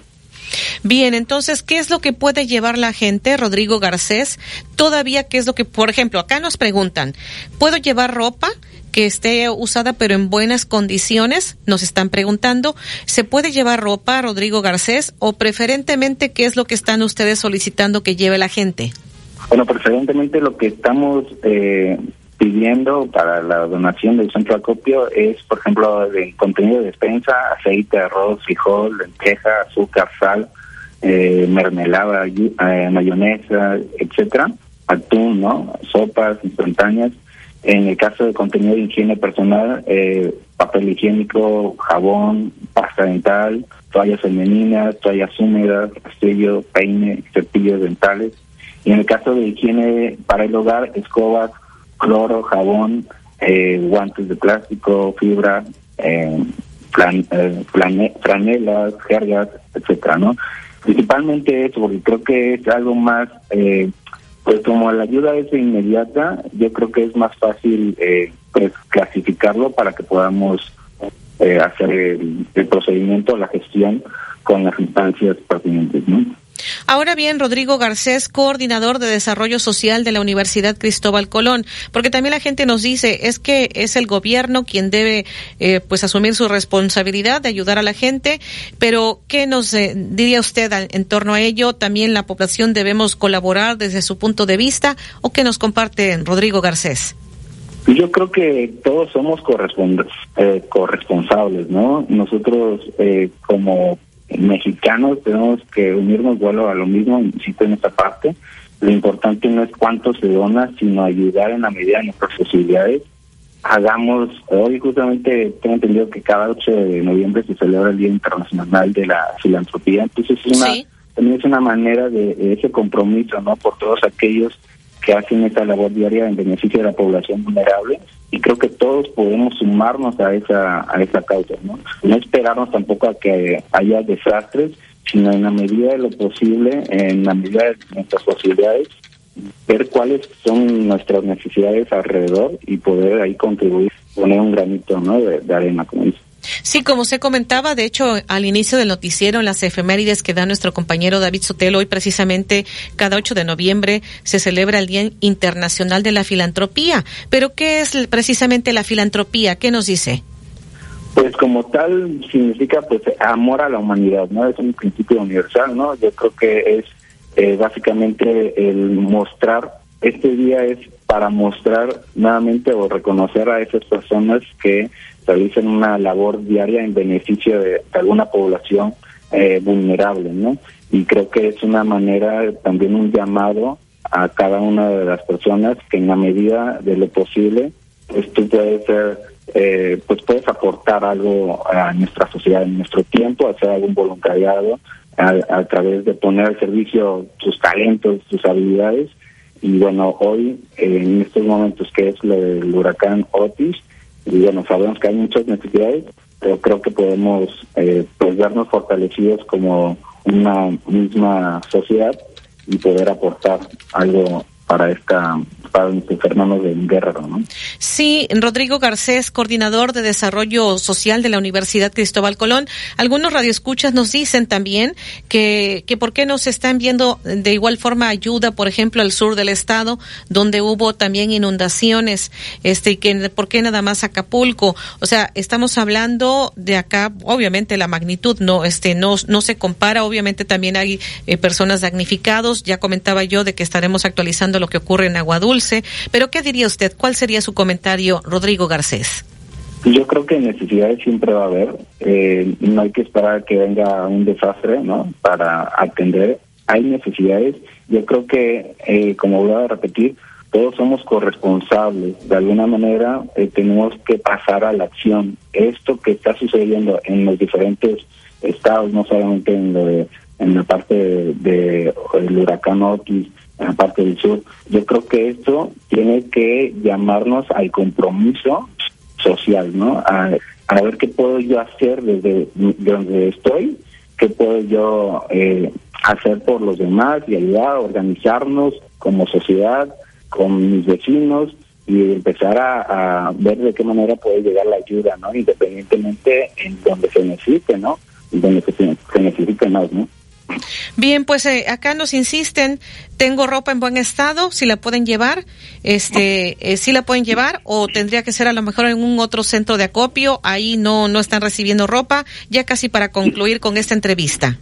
Bien, entonces, ¿qué es lo que puede llevar la gente, Rodrigo Garcés? Todavía, ¿qué es lo que, por ejemplo, acá nos preguntan, ¿puedo llevar ropa? que esté usada pero en buenas condiciones, nos están preguntando, ¿se puede llevar ropa, Rodrigo Garcés, o preferentemente qué es lo que están ustedes solicitando que lleve la gente? Bueno, preferentemente lo que estamos eh, pidiendo para la donación del centro acopio es, por ejemplo, de contenido de despensa, aceite, arroz, frijol, lenteja, azúcar, sal, eh, mermelada, eh, mayonesa, etcétera, atún, ¿no? Sopas instantáneas. En el caso de contenido de higiene personal, eh, papel higiénico, jabón, pasta dental, toallas femeninas, toallas húmedas, castillo, peine, cepillos dentales. Y en el caso de higiene para el hogar, escobas, cloro, jabón, eh, guantes de plástico, fibra, eh, eh franelas, jergas, etcétera, ¿no? Principalmente eso, porque creo que es algo más, eh, pues como la ayuda es inmediata, yo creo que es más fácil eh, pues clasificarlo para que podamos hacer el, el procedimiento, la gestión con las instancias pertinentes, ¿no? Ahora bien, Rodrigo Garcés, coordinador de desarrollo social de la Universidad Cristóbal Colón, porque también la gente nos dice es que es el gobierno quien debe eh, pues asumir su responsabilidad de ayudar a la gente, pero ¿qué nos eh, diría usted en torno a ello? También la población debemos colaborar desde su punto de vista o qué nos comparte Rodrigo Garcés. Yo creo que todos somos eh, corresponsables, ¿no? Nosotros como mexicanos tenemos que unirnos, vuelo a lo mismo, insisto en esta parte. Lo importante no es cuánto se dona, sino ayudar en la medida de nuestras posibilidades. Hagamos, hoy justamente tengo entendido que cada 8 de noviembre se celebra el Día Internacional de la Filantropía, entonces es una, también es una manera de, ese compromiso, ¿no? Por todos aquellos que hacen esta labor diaria en beneficio de la población vulnerable y creo que todos podemos sumarnos a esa a esa causa, ¿no? No esperarnos tampoco a que haya desastres, sino en la medida de lo posible, en la medida de nuestras posibilidades, ver cuáles son nuestras necesidades alrededor y poder ahí contribuir, poner un granito, ¿no? De, de arena, como dice. Sí, como se comentaba, de hecho, al inicio del noticiero, en las efemérides que da nuestro compañero David Sotelo, hoy precisamente cada 8 de noviembre se celebra el Día Internacional de la Filantropía. Pero, ¿qué es precisamente la filantropía? ¿Qué nos dice? Pues como tal significa pues amor a la humanidad, ¿no? Es un principio universal, ¿no? Yo creo que es eh, básicamente el mostrar, este día es para mostrar nuevamente o reconocer a esas personas que realicen una labor diaria en beneficio de, alguna población eh, vulnerable, ¿no? Y creo que es una manera, también un llamado a cada una de las personas que en la medida de lo posible, pues tú puedes ser, eh, pues puedes aportar algo a nuestra sociedad en nuestro tiempo, hacer algún voluntariado a, través de poner al servicio tus talentos, tus habilidades. Y bueno, hoy, en estos momentos que es del huracán Otis, y bueno, sabemos que hay muchas necesidades, pero creo que podemos eh, pues vernos fortalecidos como una misma sociedad y poder aportar algo para esta Fernando de Guerrero, ¿no? Sí, Rodrigo Garcés, coordinador de desarrollo social de la Universidad Cristóbal Colón. Algunos radioescuchas nos dicen también que, que por qué no se están viendo de igual forma ayuda, por ejemplo, al sur del estado, donde hubo también inundaciones, este, y que por qué nada más Acapulco. O sea, estamos hablando de acá, obviamente la magnitud no, este, no, no se compara, obviamente también hay eh, personas damnificados. Ya comentaba yo de que estaremos actualizando lo que ocurre en Agua Pero ¿qué diría usted? ¿Cuál sería su comentario, Rodrigo Garcés? Yo creo que necesidades siempre va a haber. Eh, no hay que esperar que venga un desastre, ¿no? Para atender. Hay necesidades. Yo creo que, eh, como voy a repetir, todos somos corresponsables. De alguna manera eh, tenemos que pasar a la acción. Esto que está sucediendo en los diferentes estados, no solamente en, lo de, en la parte del de, el huracán Otis, en la parte del sur. Yo creo que esto tiene que llamarnos al compromiso social, ¿no? A, ver qué puedo yo hacer desde donde estoy, qué puedo yo eh, hacer por los demás y ayudar a organizarnos como sociedad, con mis vecinos y empezar a, ver de qué manera puede llegar la ayuda, ¿no? Independientemente en donde se necesite, ¿no? Donde se necesite más, ¿no? Bien, pues eh, acá nos insisten, tengo ropa en buen estado, si la pueden llevar, este, eh, si la pueden llevar o tendría que ser a lo mejor en un otro centro de acopio, ahí no, no están recibiendo ropa, ya casi para concluir con esta entrevista.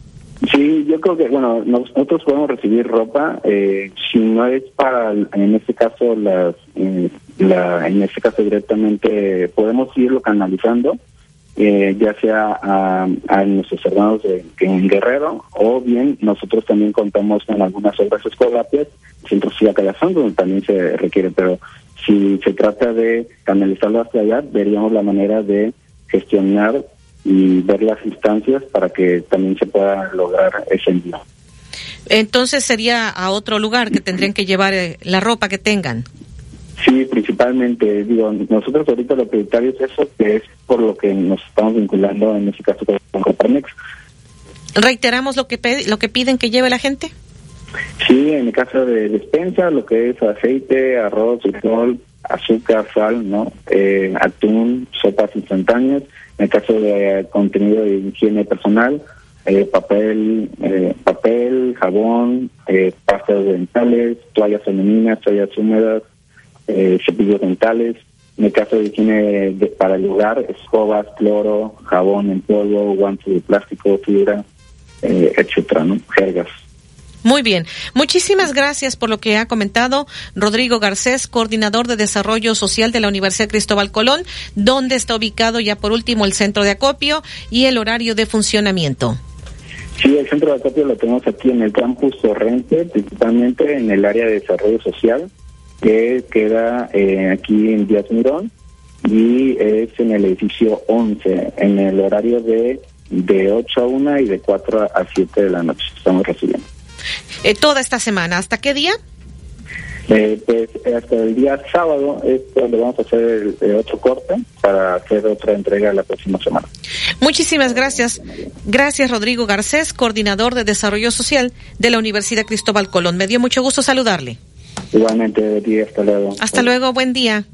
Sí, yo creo que, bueno, nosotros podemos recibir ropa, eh, si no es para, en este caso, las, la, en este caso directamente, podemos irlo canalizando eh, ya sea a, nuestros hermanos de, en Guerrero o bien nosotros también contamos con algunas obras escolapias, centros Calazón, donde también se requiere, pero si se trata de canalizarlo hacia allá, veríamos la manera de gestionar y ver las instancias para que también se pueda lograr ese envío. Entonces sería a otro lugar que tendrían que llevar eh, la ropa que tengan. Sí, principalmente, digo, nosotros ahorita lo prioritario es eso, que es por lo que nos estamos vinculando en este caso con Coparmex. ¿Reiteramos lo que, lo que piden que lleve la gente? Sí, en el caso de despensa, lo que es aceite, arroz, frijol, azúcar, sal, ¿no? Eh, atún, sopas instantáneas. En el caso de contenido de higiene personal, eh, papel, eh, papel, jabón, eh, pastas dentales, toallas femeninas, toallas húmedas, eh, cepillos dentales. En el caso de higiene para el hogar, escobas, cloro, jabón en polvo, guantes de plástico, fibra, eh, etcétera, ¿no? Jergas. Muy bien. Muchísimas gracias por lo que ha comentado Rodrigo Garcés, coordinador de Desarrollo Social de la Universidad Cristóbal Colón, donde está ubicado ya por último el centro de acopio y el horario de funcionamiento. Sí, el centro de acopio lo tenemos aquí en el campus Torrente, principalmente en el área de desarrollo social que queda eh, aquí en Díaz Mirón y es en el edificio 11, en el horario de, de 8 a 1 y de 4 a 7 de la noche. Estamos recibiendo. Eh, ¿Toda esta semana? ¿Hasta qué día? Eh, pues hasta el día sábado es donde vamos a hacer el, el, otro corte para hacer otra entrega la próxima semana. Muchísimas gracias. Gracias Rodrigo Garcés, coordinador de Desarrollo Social de la Universidad Cristóbal Colón. Me dio mucho gusto saludarle. Igualmente, hasta luego. Hasta luego, buen día.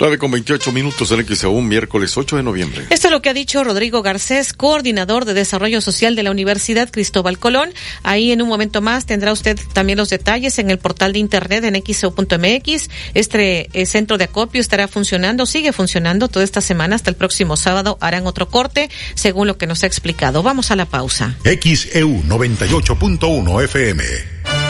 9 con 28 minutos el XAU, miércoles 8 de noviembre. Esto es lo que ha dicho Rodrigo Garcés, coordinador de Desarrollo Social de la Universidad Cristóbal Colón. Ahí en un momento más tendrá usted también los detalles en el portal de internet en xau.mx. Este eh, centro de acopio estará funcionando, sigue funcionando toda esta semana hasta el próximo sábado. Harán otro corte, según lo que nos ha explicado. Vamos a la pausa. XEU 98.1 FM.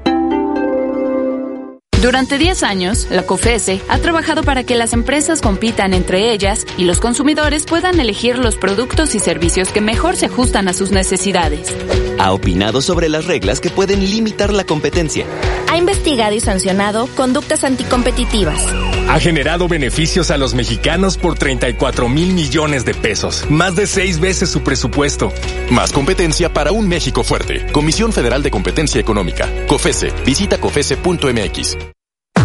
Durante 10 años, la COFESE ha trabajado para que las empresas compitan entre ellas y los consumidores puedan elegir los productos y servicios que mejor se ajustan a sus necesidades. Ha opinado sobre las reglas que pueden limitar la competencia. Ha investigado y sancionado conductas anticompetitivas. Ha generado beneficios a los mexicanos por 34 mil millones de pesos, más de seis veces su presupuesto. Más competencia para un México fuerte. Comisión Federal de Competencia Económica. COFESE. Visita COFESE.mx.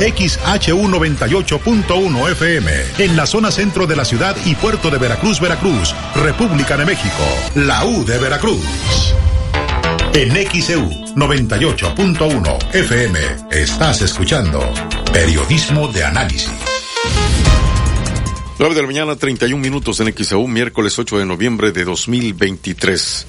XHU98.1 FM, en la zona centro de la ciudad y puerto de Veracruz, Veracruz, República de México, la U de Veracruz. En XEU 98.1 FM estás escuchando Periodismo de Análisis. 9 de la mañana, 31 minutos en XEU, miércoles 8 de noviembre de 2023.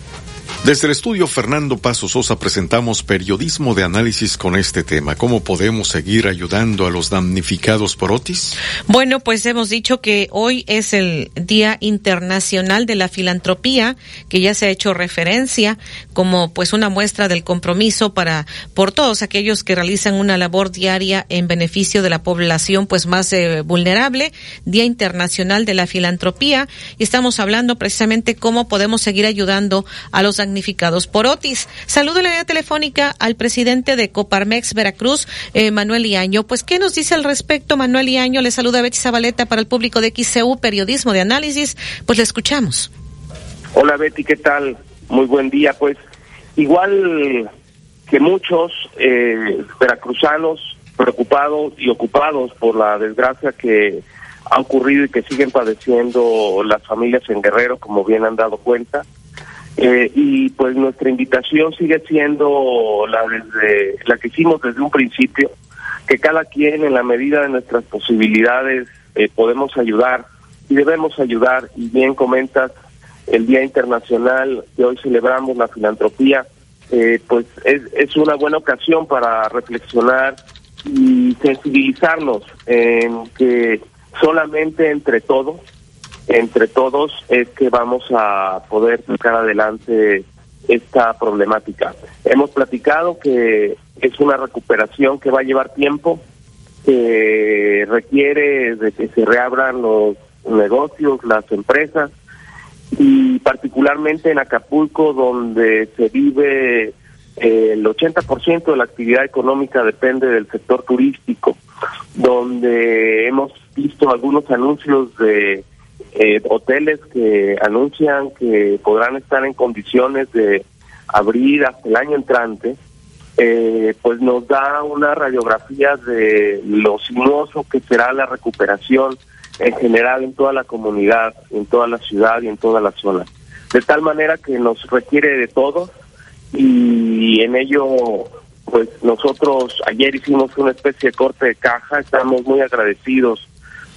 Desde el estudio Fernando Paso Sosa presentamos periodismo de análisis con este tema. ¿Cómo podemos seguir ayudando a los damnificados por Otis? Bueno, pues hemos dicho que hoy es el Día Internacional de la Filantropía, que ya se ha hecho referencia como pues una muestra del compromiso para por todos aquellos que realizan una labor diaria en beneficio de la población pues más eh, vulnerable. Día Internacional de la Filantropía y estamos hablando precisamente cómo podemos seguir ayudando a los damnificados por Otis. Saludo en la línea telefónica al presidente de Coparmex Veracruz, eh, Manuel Iaño. Pues, ¿qué nos dice al respecto, Manuel Iaño? Le saluda Betty Zabaleta para el público de XCU, Periodismo de Análisis. Pues le escuchamos. Hola Betty, ¿qué tal? Muy buen día. Pues, igual que muchos eh, veracruzanos preocupados y ocupados por la desgracia que ha ocurrido y que siguen padeciendo las familias en Guerrero, como bien han dado cuenta. Eh, y pues nuestra invitación sigue siendo la desde la que hicimos desde un principio, que cada quien en la medida de nuestras posibilidades eh, podemos ayudar y debemos ayudar. Y bien comentas el Día Internacional que hoy celebramos la filantropía, eh, pues es, es una buena ocasión para reflexionar y sensibilizarnos en que solamente entre todos entre todos es que vamos a poder sacar adelante esta problemática. Hemos platicado que es una recuperación que va a llevar tiempo, que requiere de que se reabran los negocios, las empresas, y particularmente en Acapulco, donde se vive el 80% de la actividad económica depende del sector turístico, donde hemos visto algunos anuncios de eh, hoteles que anuncian que podrán estar en condiciones de abrir hasta el año entrante, eh, pues nos da una radiografía de lo sinuoso que será la recuperación en general en toda la comunidad, en toda la ciudad y en toda la zona. De tal manera que nos requiere de todo y en ello pues nosotros ayer hicimos una especie de corte de caja, estamos muy agradecidos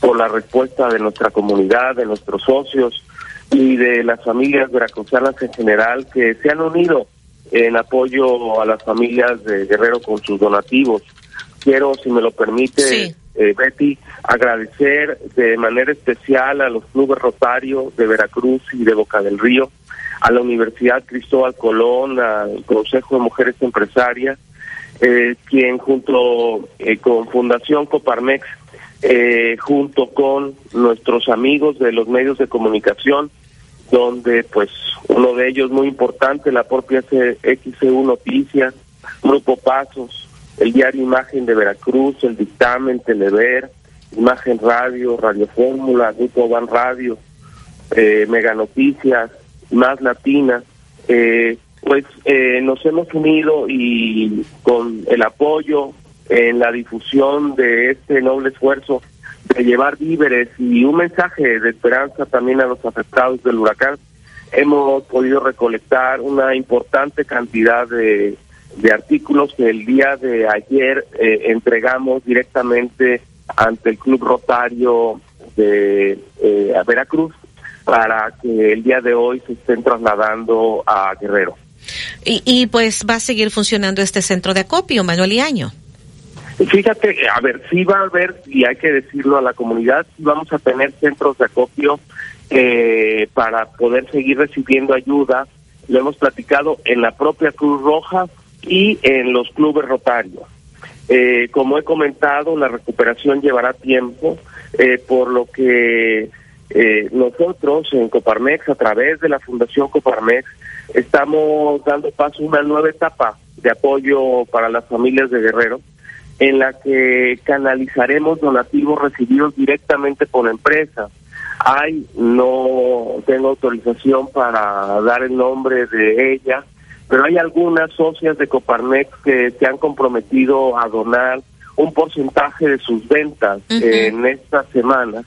por la respuesta de nuestra comunidad, de nuestros socios y de las familias veracruzanas en general que se han unido en apoyo a las familias de Guerrero con sus donativos. Quiero, si me lo permite, eh, Betty, agradecer de manera especial a los clubes Rotario de Veracruz y de Boca del Río, a la Universidad Cristóbal Colón, al Consejo de Mujeres Empresarias, eh, quien junto eh, con Fundación Coparmex eh, junto con nuestros amigos de los medios de comunicación, donde pues uno de ellos muy importante, la propia XCU Noticias, Grupo Pasos, el diario Imagen de Veracruz, el dictamen, Telever, Imagen Radio, Radio Fórmula, Grupo Van Radio, eh, Mega Noticias, Más Latina, eh, pues eh, nos hemos unido y con el apoyo en la difusión de este noble esfuerzo de llevar víveres y un mensaje de esperanza también a los afectados del huracán. Hemos podido recolectar una importante cantidad de, artículos que el día de ayer eh, entregamos directamente ante el Club Rotario de eh, Veracruz para que el día de hoy se estén trasladando a Guerrero. Y, y pues va a seguir funcionando este centro de acopio, Manuel Iaño. Fíjate, a ver, sí va a haber, y hay que decirlo a la comunidad, vamos a tener centros de acopio eh, para poder seguir recibiendo ayuda. Lo hemos platicado en la propia Cruz Roja y en los clubes rotarios. Eh, como he comentado, la recuperación llevará tiempo, eh, por lo que nosotros en Coparmex, a través de la Fundación Coparmex, estamos dando paso a una nueva etapa de apoyo para las familias de Guerrero en la que canalizaremos donativos recibidos directamente por empresas. Hay, no tengo autorización para dar el nombre de ella, pero hay algunas socias de Coparmex que se han comprometido a donar un porcentaje de sus ventas en esta semana,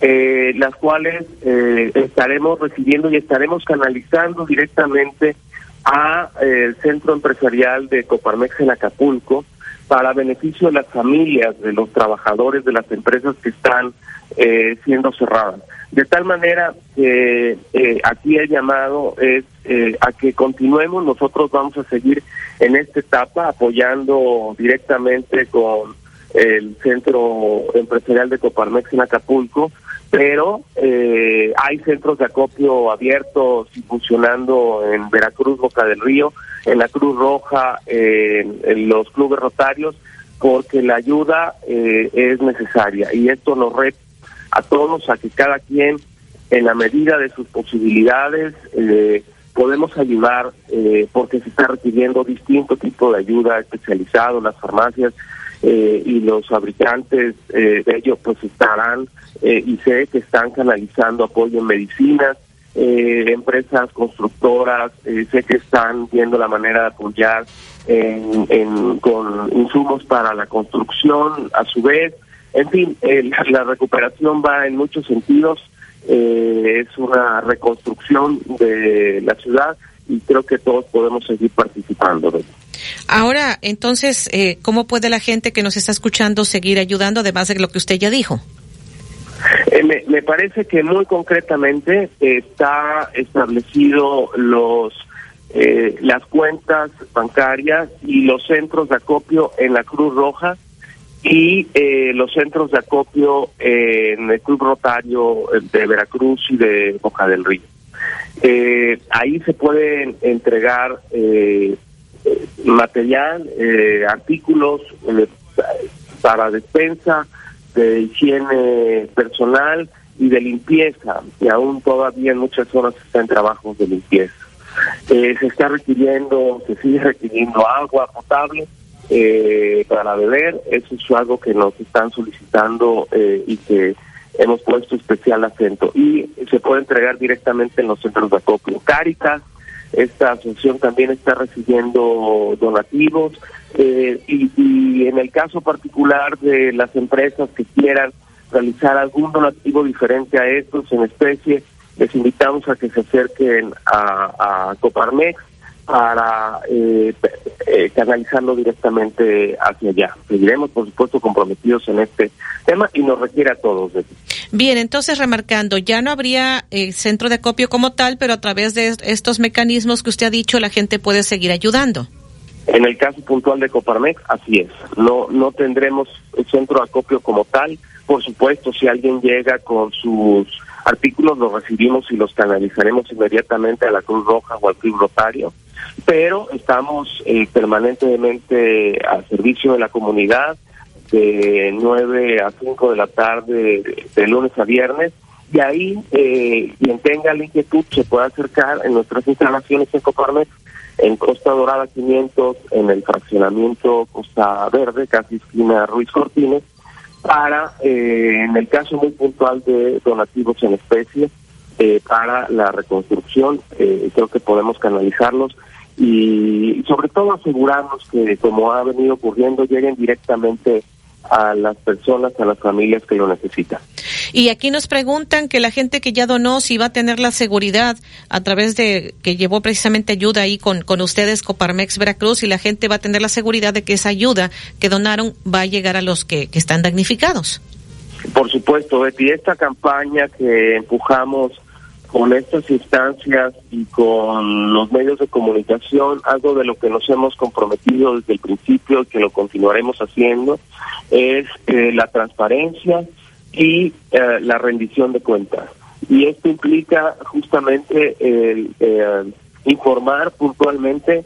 eh, las cuales eh, estaremos recibiendo y estaremos canalizando directamente a eh, el centro empresarial de Coparmex en Acapulco para beneficio de las familias, de los trabajadores de las empresas que están eh, siendo cerradas. De tal manera que eh, aquí el llamado es eh, a que continuemos, nosotros vamos a seguir en esta etapa apoyando directamente con el Centro Empresarial de Coparmex en Acapulco, pero eh, hay centros de acopio abiertos y funcionando en Veracruz, Boca del Río, en la Cruz Roja, en, los clubes rotarios, porque la ayuda eh, es necesaria. Y esto nos reta a todos a que cada quien, en la medida de sus posibilidades, eh, podemos ayudar eh, porque se está requiriendo distinto tipo de ayuda especializado, las farmacias eh, y los fabricantes eh, de ellos pues estarán eh, y sé que están canalizando apoyo en medicinas, eh, empresas constructoras, eh, sé que están viendo la manera de apoyar en, en- con insumos para la construcción, a su vez, en fin, eh, la, la recuperación va en muchos sentidos, eh, es una reconstrucción de la ciudad y creo que todos podemos seguir participando. de. Ahora, entonces, eh, ¿cómo puede la gente que nos está escuchando seguir ayudando, además de lo que usted ya dijo? Me, me parece que muy concretamente está establecido los eh, las cuentas bancarias y los centros de acopio en la Cruz Roja y eh, los centros de acopio en el Club Rotario de Veracruz y de Boca del Río. Eh, ahí se pueden entregar eh, eh, material, eh, artículos para despensa, de higiene personal y de limpieza, y aún todavía en muchas zonas está en trabajos de limpieza. Eh, se está requiriendo, se sigue requiriendo agua potable eh, para beber, eso es algo que nos están solicitando eh, y que hemos puesto especial acento. Y se puede entregar directamente en los centros de acopio. Cáritas, esta asociación también está recibiendo donativos eh, y, en el caso particular de las empresas que quieran realizar algún donativo diferente a estos en especie, les invitamos a que se acerquen a, a Coparmex para eh, eh, canalizarlo directamente hacia allá. Seguiremos, por supuesto, comprometidos en este tema y nos requiere a todos. Bien, entonces remarcando, ya no habría eh, centro de acopio como tal, pero a través de est- estos mecanismos que usted ha dicho, la gente puede seguir ayudando. En el caso puntual de Coparmex, así es. No, no tendremos el centro de acopio como tal. Por supuesto, si alguien llega con sus artículos, los recibimos y los canalizaremos inmediatamente a la Cruz Roja o al Club Rotario. Pero estamos eh, permanentemente al servicio de la comunidad de 9 a 5 de la tarde, de, lunes a viernes. Y ahí, eh, quien tenga la inquietud se puede acercar en nuestras instalaciones en Coparmex en Costa Dorada 500, en el fraccionamiento Costa Verde, casi esquina Ruiz Cortines, para, eh, en el caso muy puntual de donativos en especie, eh, para la reconstrucción, eh, creo que podemos canalizarlos y sobre todo asegurarnos que, como ha venido ocurriendo, lleguen directamente a las personas, a las familias que lo necesitan. Y aquí nos preguntan que la gente que ya donó si va a tener la seguridad a través de que llevó precisamente ayuda ahí con, con ustedes, Coparmex Veracruz, y la gente va a tener la seguridad de que esa ayuda que donaron va a llegar a los que, que están damnificados. Por supuesto, Betty, esta campaña que empujamos con estas instancias y con los medios de comunicación, algo de lo que nos hemos comprometido desde el principio y que lo continuaremos haciendo, es eh, la transparencia y eh, la rendición de cuentas. Y esto implica justamente el eh, informar puntualmente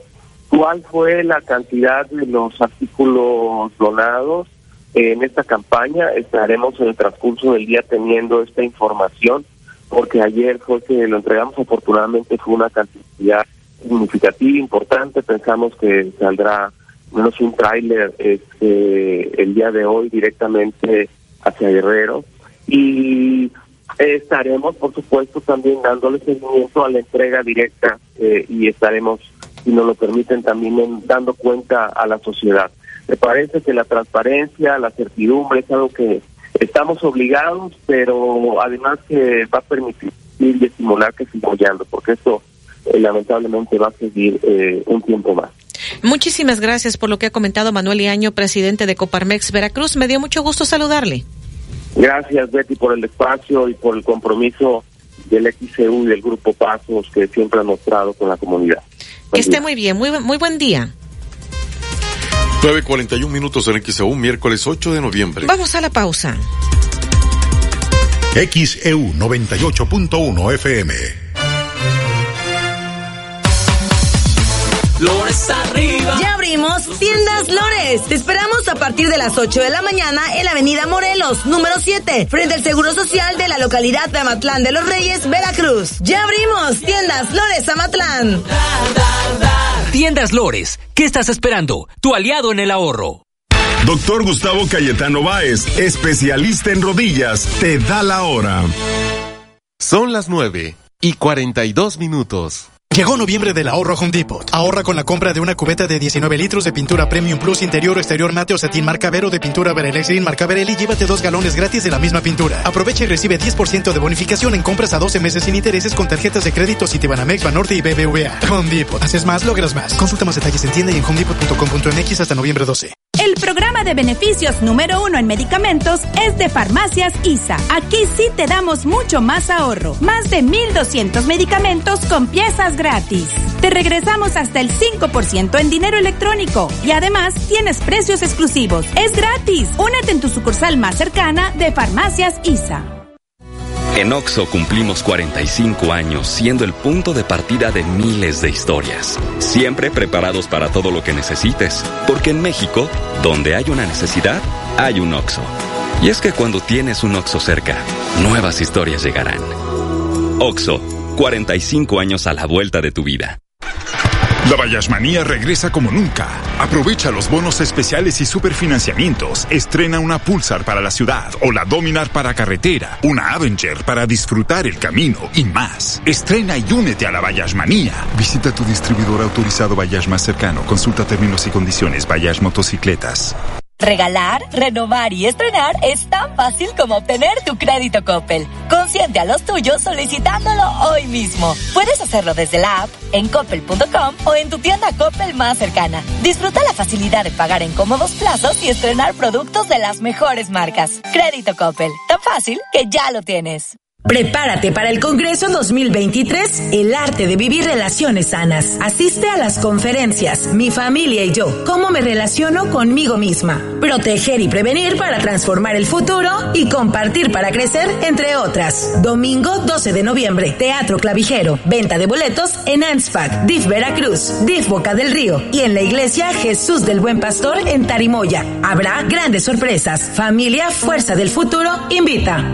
cuál fue la cantidad de los artículos donados en esta campaña. Estaremos en el transcurso del día teniendo esta información porque ayer fue que lo entregamos afortunadamente fue una cantidad significativa, importante, pensamos que saldrá menos un tráiler este, el día de hoy directamente hacia Guerrero y estaremos por supuesto también dándole seguimiento a la entrega directa eh, y estaremos si nos lo permiten también en- dando cuenta a la sociedad. Me parece que la transparencia, la certidumbre es algo que estamos obligados, pero además que va a permitir y estimular que siga apoyando, porque esto eh, lamentablemente va a seguir eh, un tiempo más. Muchísimas gracias por lo que ha comentado Manuel Iaño, presidente de Coparmex Veracruz. Me dio mucho gusto saludarle. Gracias, Betty, por el espacio y por el compromiso del XCU y del Grupo Pasos que siempre ha mostrado con la comunidad. que esté muy bien, muy, muy buen día. 9.41 minutos en XEU, miércoles 8 de noviembre. Vamos a la pausa. XEU 98.1 FM. Lores arriba. Ya abrimos Tiendas Lores. Te esperamos a partir de las 8 de la mañana en la Avenida Morelos, número 7, frente al Seguro Social de la localidad de Amatlán de los Reyes, Veracruz. Ya abrimos Tiendas Lores Amatlán. Tiendas Lores, ¿qué estás esperando? Tu aliado en el ahorro. Doctor Gustavo Cayetano Báez, especialista en rodillas, te da la hora. Son las 9 y 42 minutos. Llegó noviembre del ahorro Home Depot. Ahorra con la compra de una cubeta de 19 litros de pintura Premium Plus interior o exterior mate o satín marca Vero de pintura Verelex Green marca y llévate dos galones gratis de la misma pintura. Aprovecha y recibe 10% de bonificación en compras a 12 meses sin intereses con tarjetas de crédito Citibanamex, Banorte y BBVA. Home Depot. Haces más, logras más. Consulta más detalles en tienda y en homedepot.com.mx hasta noviembre 12. El programa de beneficios número uno en medicamentos es de Farmacias ISA. Aquí sí te damos mucho más ahorro. Más de 1.200 medicamentos con piezas gratis. Te regresamos hasta el 5% en dinero electrónico y además tienes precios exclusivos. Es gratis. Únete en tu sucursal más cercana de Farmacias ISA. En OXO cumplimos 45 años siendo el punto de partida de miles de historias. Siempre preparados para todo lo que necesites. Porque en México, donde hay una necesidad, hay un OXO. Y es que cuando tienes un OXO cerca, nuevas historias llegarán. OXO, 45 años a la vuelta de tu vida. La Bayashmanía regresa como nunca. Aprovecha los bonos especiales y superfinanciamientos. Estrena una Pulsar para la ciudad o la Dominar para carretera, una Avenger para disfrutar el camino y más. Estrena y únete a la Bayashmanía. Visita tu distribuidor autorizado Bayash más cercano. Consulta términos y condiciones Bayash Motocicletas. Regalar, renovar y estrenar es tan fácil como obtener tu crédito Coppel. Consiente a los tuyos solicitándolo hoy mismo. Puedes hacerlo desde la app, en coppel.com o en tu tienda Coppel más cercana. Disfruta la facilidad de pagar en cómodos plazos y estrenar productos de las mejores marcas. Crédito Coppel, tan fácil que ya lo tienes. Prepárate para el Congreso 2023, El arte de vivir relaciones sanas. Asiste a las conferencias Mi familia y yo, cómo me relaciono conmigo misma. Proteger y prevenir para transformar el futuro y compartir para crecer, entre otras. Domingo 12 de noviembre, Teatro Clavijero. Venta de boletos en ANSPAC, DIF Veracruz, DIF Boca del Río y en la iglesia Jesús del Buen Pastor en Tarimoya. Habrá grandes sorpresas. Familia Fuerza del Futuro invita.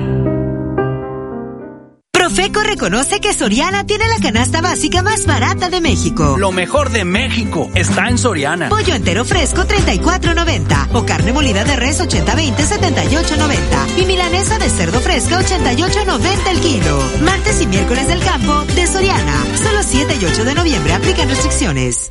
Profeco reconoce que Soriana tiene la canasta básica más barata de México. Lo mejor de México está en Soriana. Pollo entero fresco 34.90 o carne molida de res 80-20 78.90 y milanesa de cerdo fresca 88.90 el kilo. Martes y miércoles del campo de Soriana. Solo 7 y 8 de noviembre aplican restricciones.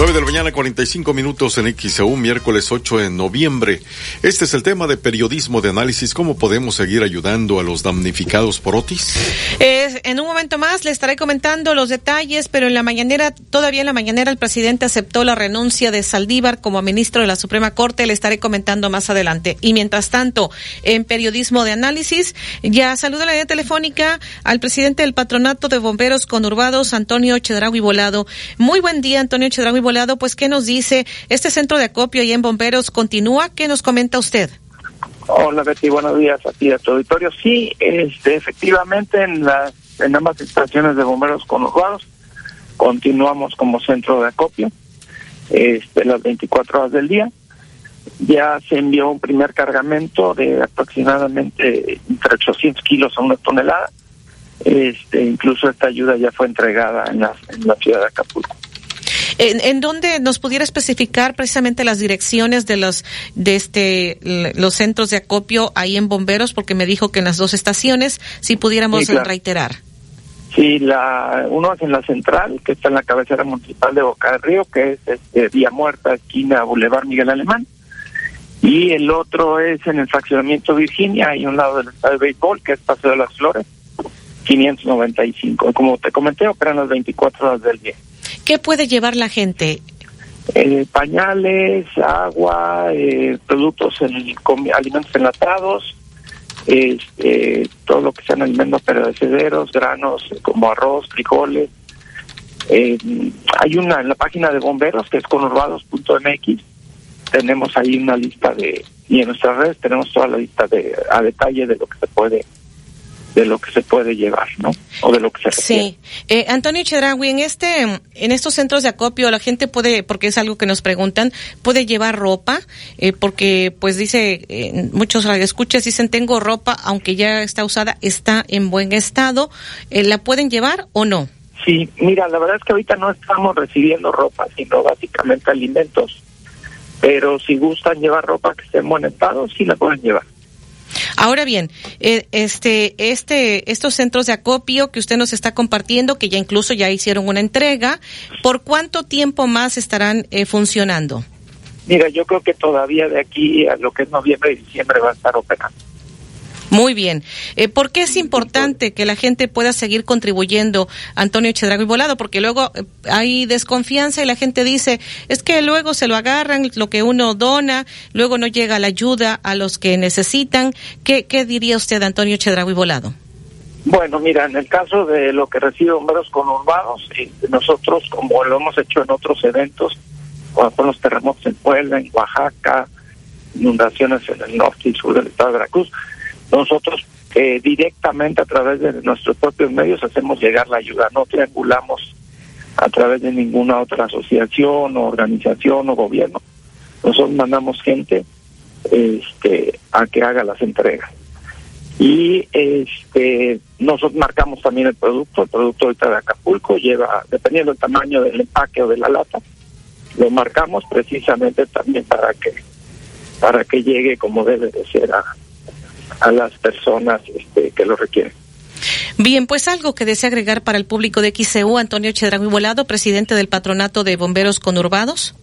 Nueve de la mañana, 45 minutos en XEU, miércoles 8 de noviembre. Este es el tema de periodismo de análisis. ¿Cómo podemos seguir ayudando a los damnificados por Otis? En un momento más le estaré comentando los detalles, pero en la mañanera, todavía en la mañanera, el presidente aceptó la renuncia de Saldívar como ministro de la Suprema Corte. Le estaré comentando más adelante. Y mientras tanto, en periodismo de análisis, ya saluda la idea telefónica al presidente del Patronato de Bomberos Conurbados, Antonio Chedragui Volado. Muy buen día, Antonio Chedragui Volado pues ¿qué nos dice? ¿Este centro de acopio ahí en Bomberos continúa? ¿Qué nos comenta usted? Hola Betty, buenos días a ti, a tu auditorio. Sí, este, efectivamente en, las en ambas estaciones de bomberos conurbados continuamos como centro de acopio. este, las 24 horas del día. Ya se envió un primer cargamento de aproximadamente entre 800 kilos a una tonelada. Este, incluso esta ayuda ya fue entregada en la ciudad de Acapulco. ¿En, ¿En, dónde nos pudiera especificar precisamente las direcciones de los de este los centros de acopio ahí en Bomberos? Porque me dijo que en las dos estaciones, si pudiéramos Sí, claro. reiterar. Sí, la, uno es en la central, que está en la cabecera municipal de Boca del Río, que es este, Vía Muerta, esquina Boulevard Miguel Alemán. Y el otro es en el fraccionamiento Virginia, ahí a un lado del estadio de béisbol, que es Paseo de las Flores, 595. Como te comenté, operan las 24 horas del día. ¿Qué puede llevar la gente? Eh, pañales, agua, eh, productos, en, alimentos enlatados, este, todo lo que sean alimentos perecederos, granos eh, como arroz, frijoles. Eh, hay una en la página de bomberos que es conurbados.mx. Tenemos ahí una lista de y en nuestras redes tenemos toda la lista de a detalle de lo que se puede de lo que se puede llevar, ¿no? O de lo que se requiere. Sí. Eh, Antonio Chedragui, en este, en estos centros de acopio la gente puede, porque es algo que nos preguntan, puede llevar ropa, eh, porque pues dice, eh, muchos escuchas dicen tengo ropa, aunque ya está usada, está en buen estado, Eh, ¿la pueden llevar o no? Sí, mira, la verdad es que ahorita no estamos recibiendo ropa, sino básicamente alimentos. Pero si gustan llevar ropa que esté en buen estado, sí la pueden llevar. Ahora bien, eh, este, este, estos centros de acopio que usted nos está compartiendo, que ya incluso ya hicieron una entrega, ¿por cuánto tiempo más estarán eh, funcionando? Mira, yo creo que todavía de aquí a lo que es noviembre y diciembre va a estar operando. Muy bien. Eh, ¿Por qué es importante que la gente pueda seguir contribuyendo, Antonio Chedrago y Volado? Porque luego eh, hay desconfianza y la gente dice, es que luego se lo agarran, lo que uno dona, luego no llega la ayuda a los que necesitan. ¿Qué, qué diría usted, Antonio Chedrago y Volado? Bueno, mira, en el caso de lo que recibe bomberos conurbados, eh, nosotros, como lo hemos hecho en otros eventos, cuando los terremotos en Puebla, en Oaxaca, inundaciones en el norte y sur del estado de Veracruz, nosotros eh, directamente a través de nuestros propios medios hacemos llegar la ayuda, no triangulamos a través de ninguna otra asociación o organización o gobierno. Nosotros mandamos gente este, a que haga las entregas. Y este nosotros marcamos también el producto, el producto ahorita de Acapulco lleva, dependiendo del tamaño del empaque o de la lata, lo marcamos precisamente también para que para que llegue como debe de ser a, a las personas este, que lo requieren. Bien, pues algo que desea agregar para el público de XCU, Antonio Chedrago y Volado, presidente del Patronato de Bomberos Conurbados.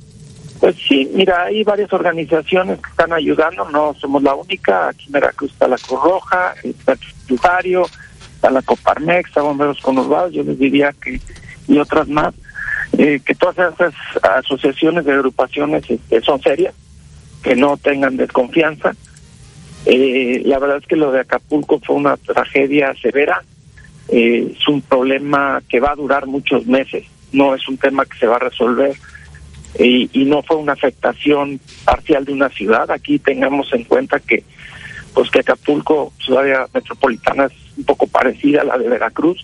Pues sí, mira, hay varias organizaciones que están ayudando, no somos la única, aquí en Veracruz está la Cruz Roja, está el Tributario, está la Coparmex, está Bomberos Conurbados, yo les diría que, y otras más, eh, que todas esas asociaciones de agrupaciones este, son serias, que no tengan desconfianza. Eh, la verdad es que lo de Acapulco fue una tragedia severa, eh, es un problema que va a durar muchos meses, no es un tema que se va a resolver y, y no fue una afectación parcial de una ciudad. Aquí tengamos en cuenta que pues que Acapulco, su área metropolitana es un poco parecida a la de Veracruz,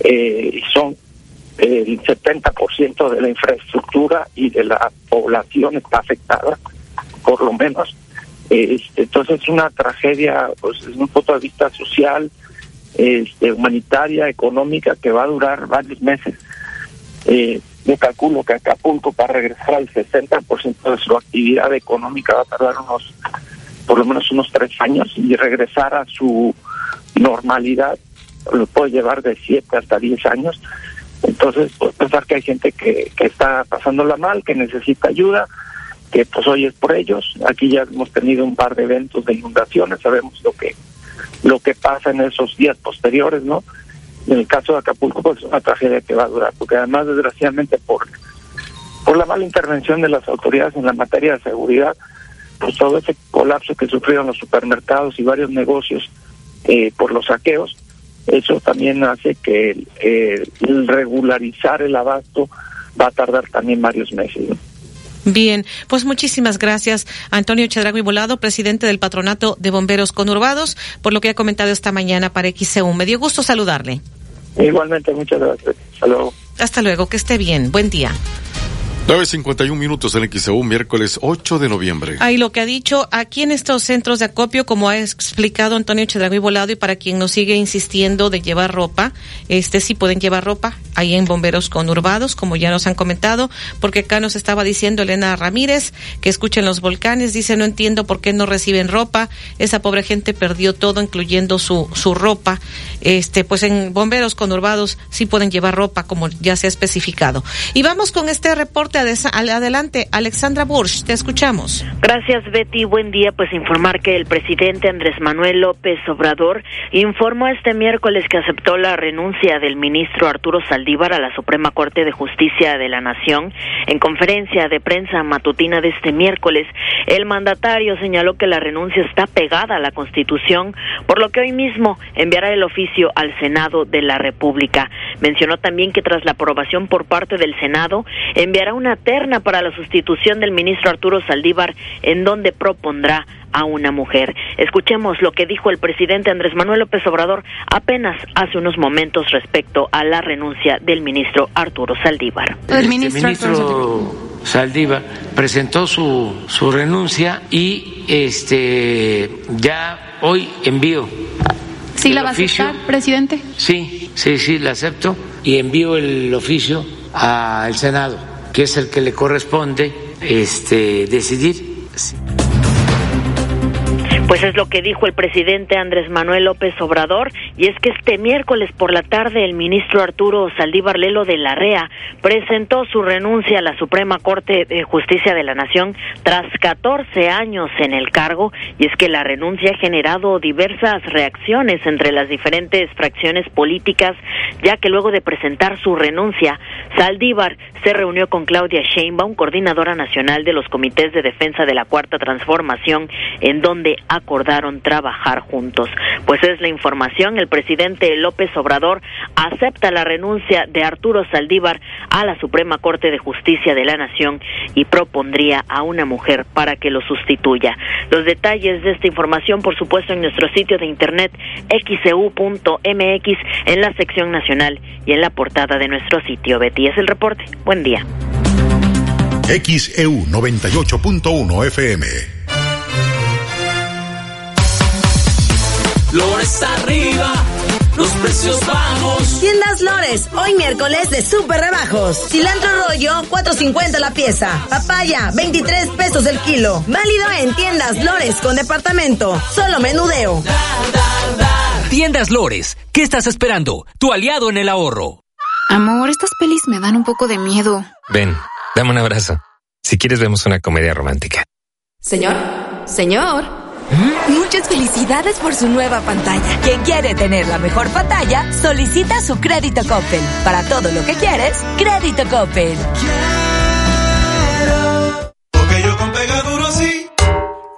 eh, son eh, el 70% de la infraestructura y de la población está afectada, por lo menos. Este, entonces es una tragedia, pues desde un punto de vista social, este, humanitaria, económica, que va a durar varios meses. Eh, yo calculo que Acapulco para regresar al 60% de su actividad económica va a tardar unos, por lo menos unos tres años y regresar a su normalidad lo puede llevar de siete hasta diez años. Entonces, pues pensar que hay gente que está pasándola mal, que necesita ayuda, que pues hoy es por ellos. Aquí ya hemos tenido un par de eventos de inundaciones, sabemos lo que lo que pasa en esos días posteriores, ¿no? En el caso de Acapulco, pues es una tragedia que va a durar, porque además, desgraciadamente, por, por la mala intervención de las autoridades en la materia de seguridad, pues todo ese colapso que sufrieron los supermercados y varios negocios eh, por los saqueos, eso también hace que el regularizar el abasto va a tardar también varios meses. Bien, pues muchísimas gracias Antonio Chedrago y Volado, presidente del Patronato de Bomberos Conurbados, por lo que ha comentado esta mañana para XCU. Me dio gusto saludarle. Igualmente, muchas gracias. Hasta luego. Hasta luego, que esté bien. Buen día. 9.51 minutos en XEU, miércoles 8 de noviembre. Ahí lo que ha dicho, aquí en estos centros de acopio, como ha explicado Antonio Chedragui Volado, y para quien nos sigue insistiendo de llevar ropa, este sí pueden llevar ropa, ahí en bomberos conurbados, como ya nos han comentado, porque acá nos estaba diciendo Elena Ramírez, que escuchen los volcanes, dice, no entiendo por qué no reciben ropa, esa pobre gente perdió todo, incluyendo su, su ropa, este, pues en bomberos conurbados sí pueden llevar ropa, como ya se ha especificado. Y vamos con este reporte adelante. Alexandra Bursch, te escuchamos. Gracias, Betty. Buen día. Pues informar que el presidente Andrés Manuel López Obrador informó este miércoles que aceptó la renuncia del ministro Arturo Saldívar a la Suprema Corte de Justicia de la Nación. En conferencia de prensa matutina de este miércoles, el mandatario señaló que la renuncia está pegada a la Constitución, por lo que hoy mismo enviará el oficio al Senado de la República. Mencionó también que tras la aprobación por parte del Senado, enviará una terna para la sustitución del ministro Arturo Saldívar, en donde propondrá a una mujer. Escuchemos lo que dijo el presidente Andrés Manuel López Obrador apenas hace unos momentos respecto a la renuncia del ministro Arturo Saldívar. El ministro, Saldívar presentó su, su renuncia y este ya hoy envío. ¿Sí la va a aceptar, presidente? Sí, sí, sí, la acepto y envío el oficio al Senado que es el que le corresponde este, decidir. Pues es lo que dijo el presidente Andrés Manuel López Obrador, y es que este miércoles por la tarde el ministro Arturo Saldívar Lelo de la REA presentó su renuncia a la Suprema Corte de Justicia de la Nación tras 14 años en el cargo, y es que la renuncia ha generado diversas reacciones entre las diferentes fracciones políticas, ya que luego de presentar su renuncia, Saldívar se reunió con Claudia Sheinbaum, coordinadora nacional de los comités de defensa de la Cuarta Transformación, en donde acordaron trabajar juntos. Pues es la información, el presidente López Obrador acepta la renuncia de Arturo Saldívar a la Suprema Corte de Justicia de la Nación y propondría a una mujer para que lo sustituya. Los detalles de esta información, por supuesto, en nuestro sitio de internet xcu.mx en la sección nacional y en la portada de nuestro sitio. Betty es el reporte. Buen día. XEU 98.1 FM Lores arriba, los precios bajos. Tiendas Lores, hoy miércoles de super rebajos. Cilantro rollo, 4.50 la pieza. Papaya, 23 pesos el kilo. Válido en tiendas Lores con departamento. Solo menudeo. Tiendas Lores, ¿qué estás esperando? Tu aliado en el ahorro. Amor, estas pelis me dan un poco de miedo. Ven, dame un abrazo. Si quieres vemos una comedia romántica. Señor, señor. Muchas felicidades por su nueva pantalla. Quien quiere tener la mejor pantalla, solicita su crédito Coppel. Para todo lo que quieres, crédito Coppel. porque yo con Pegaduro sí.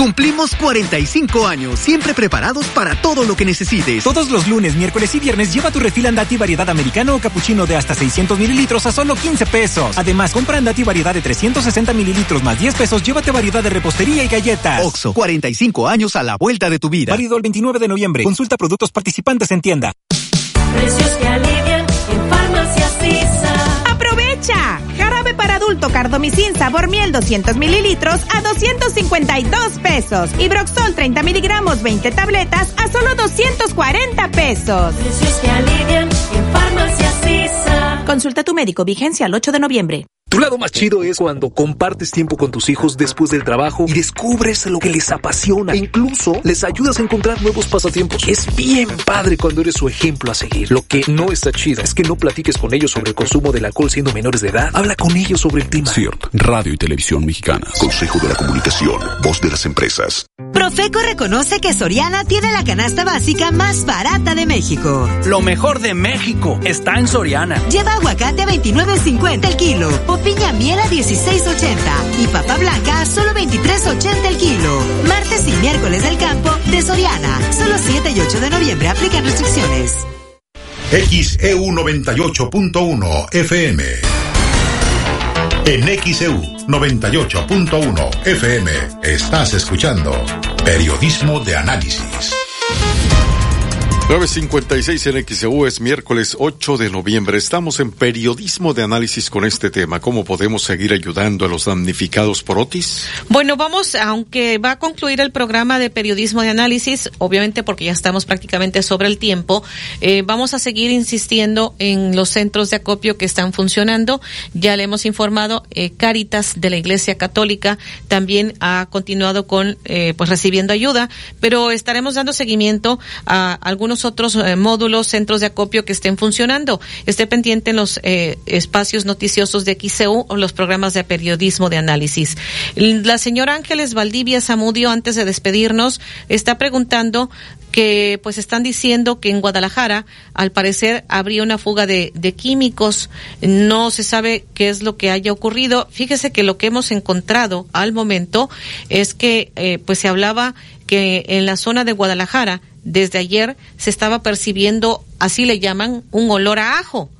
Cumplimos 45 años, siempre preparados para todo lo que necesites. Todos los lunes, miércoles y viernes lleva tu refil Andati variedad americano o capuchino de hasta 600 mililitros a solo 15 pesos. Además, compra Andati variedad de 360 mililitros más 10 pesos, llévate variedad de repostería y galletas. Oxo, 45 años a la vuelta de tu vida. Válido el 29 de noviembre. Consulta productos participantes en tienda. Precios que alivian en Farmacias ¡Aprovecha! Para adulto Cardomicin sabor miel 200 mililitros a 252 pesos. Y Broxol 30 miligramos 20 tabletas a solo 240 pesos. Precios que alivian en Farmacia Consulta a tu médico, vigencia el 8 de noviembre. Tu lado más chido es cuando compartes tiempo con tus hijos después del trabajo y descubres lo que les apasiona. E incluso les ayudas a encontrar nuevos pasatiempos. Es bien padre cuando eres su ejemplo a seguir. Lo que no está chido es que no platiques con ellos sobre el consumo del alcohol siendo menores de edad. Habla con ellos sobre el tema. CIRT, Radio y Televisión Mexicana. Consejo de la Comunicación, Voz de las Empresas. Profeco reconoce que Soriana tiene la canasta básica más barata de México. Lo mejor de México está en Soriana. Lleva aguacate a 29.50 el kilo, piña miel a 16.80 y papa blanca solo 23.80 el kilo. Martes y miércoles del campo de Soriana. Solo 7 y 8 de noviembre aplican restricciones. XEU 98.1 FM. En XEU 98.1 FM estás escuchando Periodismo de Análisis. 956 en XEU es miércoles 8 de noviembre. Estamos en periodismo de análisis con este tema. ¿Cómo podemos seguir ayudando a los damnificados por Otis? Bueno, vamos, aunque va a concluir el programa de periodismo de análisis, obviamente porque ya estamos prácticamente sobre el tiempo, eh, vamos a seguir insistiendo en los centros de acopio que están funcionando. Ya le hemos informado, eh, Caritas de la Iglesia Católica también ha continuado con, eh, pues recibiendo ayuda, pero estaremos dando seguimiento a algunos otros eh, módulos, centros de acopio que estén funcionando. Esté pendiente en los eh, espacios noticiosos de XCU o los programas de periodismo de análisis. La señora Ángeles Valdivia Zamudio, antes de despedirnos, está preguntando que pues están diciendo que en Guadalajara al parecer habría una fuga de, químicos, no se sabe qué es lo que haya ocurrido. Fíjese que lo que hemos encontrado al momento es que eh, pues se hablaba que en la zona de Guadalajara desde ayer se estaba percibiendo, así le llaman, un olor a ajo.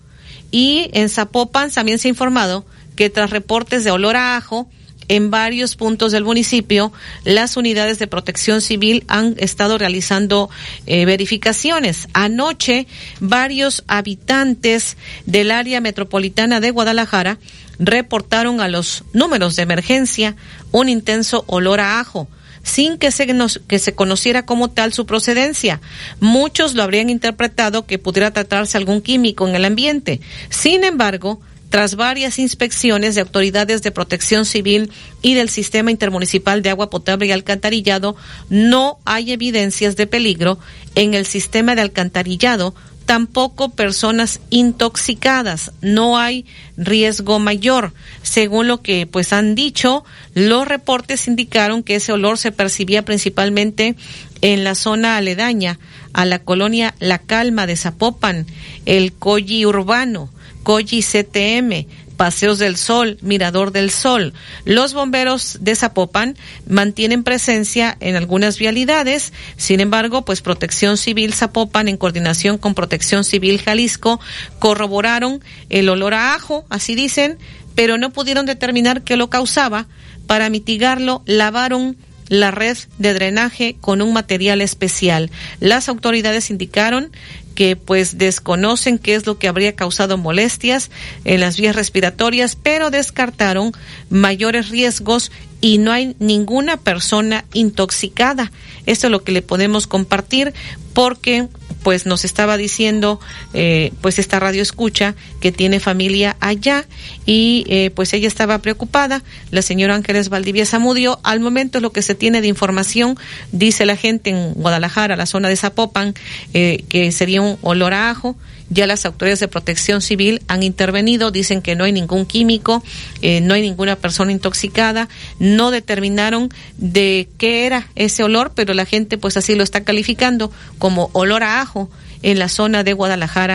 Y en Zapopan también se ha informado que tras reportes de olor a ajo, en varios puntos del municipio, las unidades de protección civil han estado realizando eh, verificaciones. Anoche, varios habitantes del área metropolitana de Guadalajara reportaron a los números de emergencia un intenso olor a ajo sin que se, que se conociera como tal su procedencia. Muchos lo habrían interpretado que pudiera tratarse algún químico en el ambiente. Sin embargo, tras varias inspecciones de autoridades de protección civil y del sistema intermunicipal de agua potable y alcantarillado, no hay evidencias de peligro en el sistema de alcantarillado tampoco personas intoxicadas, no hay riesgo mayor. Según lo que pues han dicho, los reportes indicaron que ese olor se percibía principalmente en la zona aledaña a la colonia La Calma de Zapopan, el Colli Urbano, Colli CTM, Paseos del Sol, Mirador del Sol. Los bomberos de Zapopan mantienen presencia en algunas vialidades. Sin embargo, pues Protección Civil Zapopan, en coordinación con Protección Civil Jalisco, corroboraron el olor a ajo, así dicen, pero no pudieron determinar qué lo causaba. Para mitigarlo, lavaron la red de drenaje con un material especial. Las autoridades indicaron que pues desconocen qué es lo que habría causado molestias en las vías respiratorias, pero descartaron mayores riesgos y no hay ninguna persona intoxicada. Esto es lo que le podemos compartir porque pues nos estaba diciendo eh, pues esta radio escucha que tiene familia allá y eh, pues ella estaba preocupada. La señora Ángeles Valdivia Zamudio al momento lo que se tiene de información dice la gente en Guadalajara la zona de Zapopan eh, que sería un olor a ajo ya las autoridades de protección civil han intervenido, dicen que no hay ningún químico, eh, no hay ninguna persona intoxicada, no determinaron de qué era ese olor, pero la gente pues así lo está calificando como olor a ajo en la zona de Guadalajara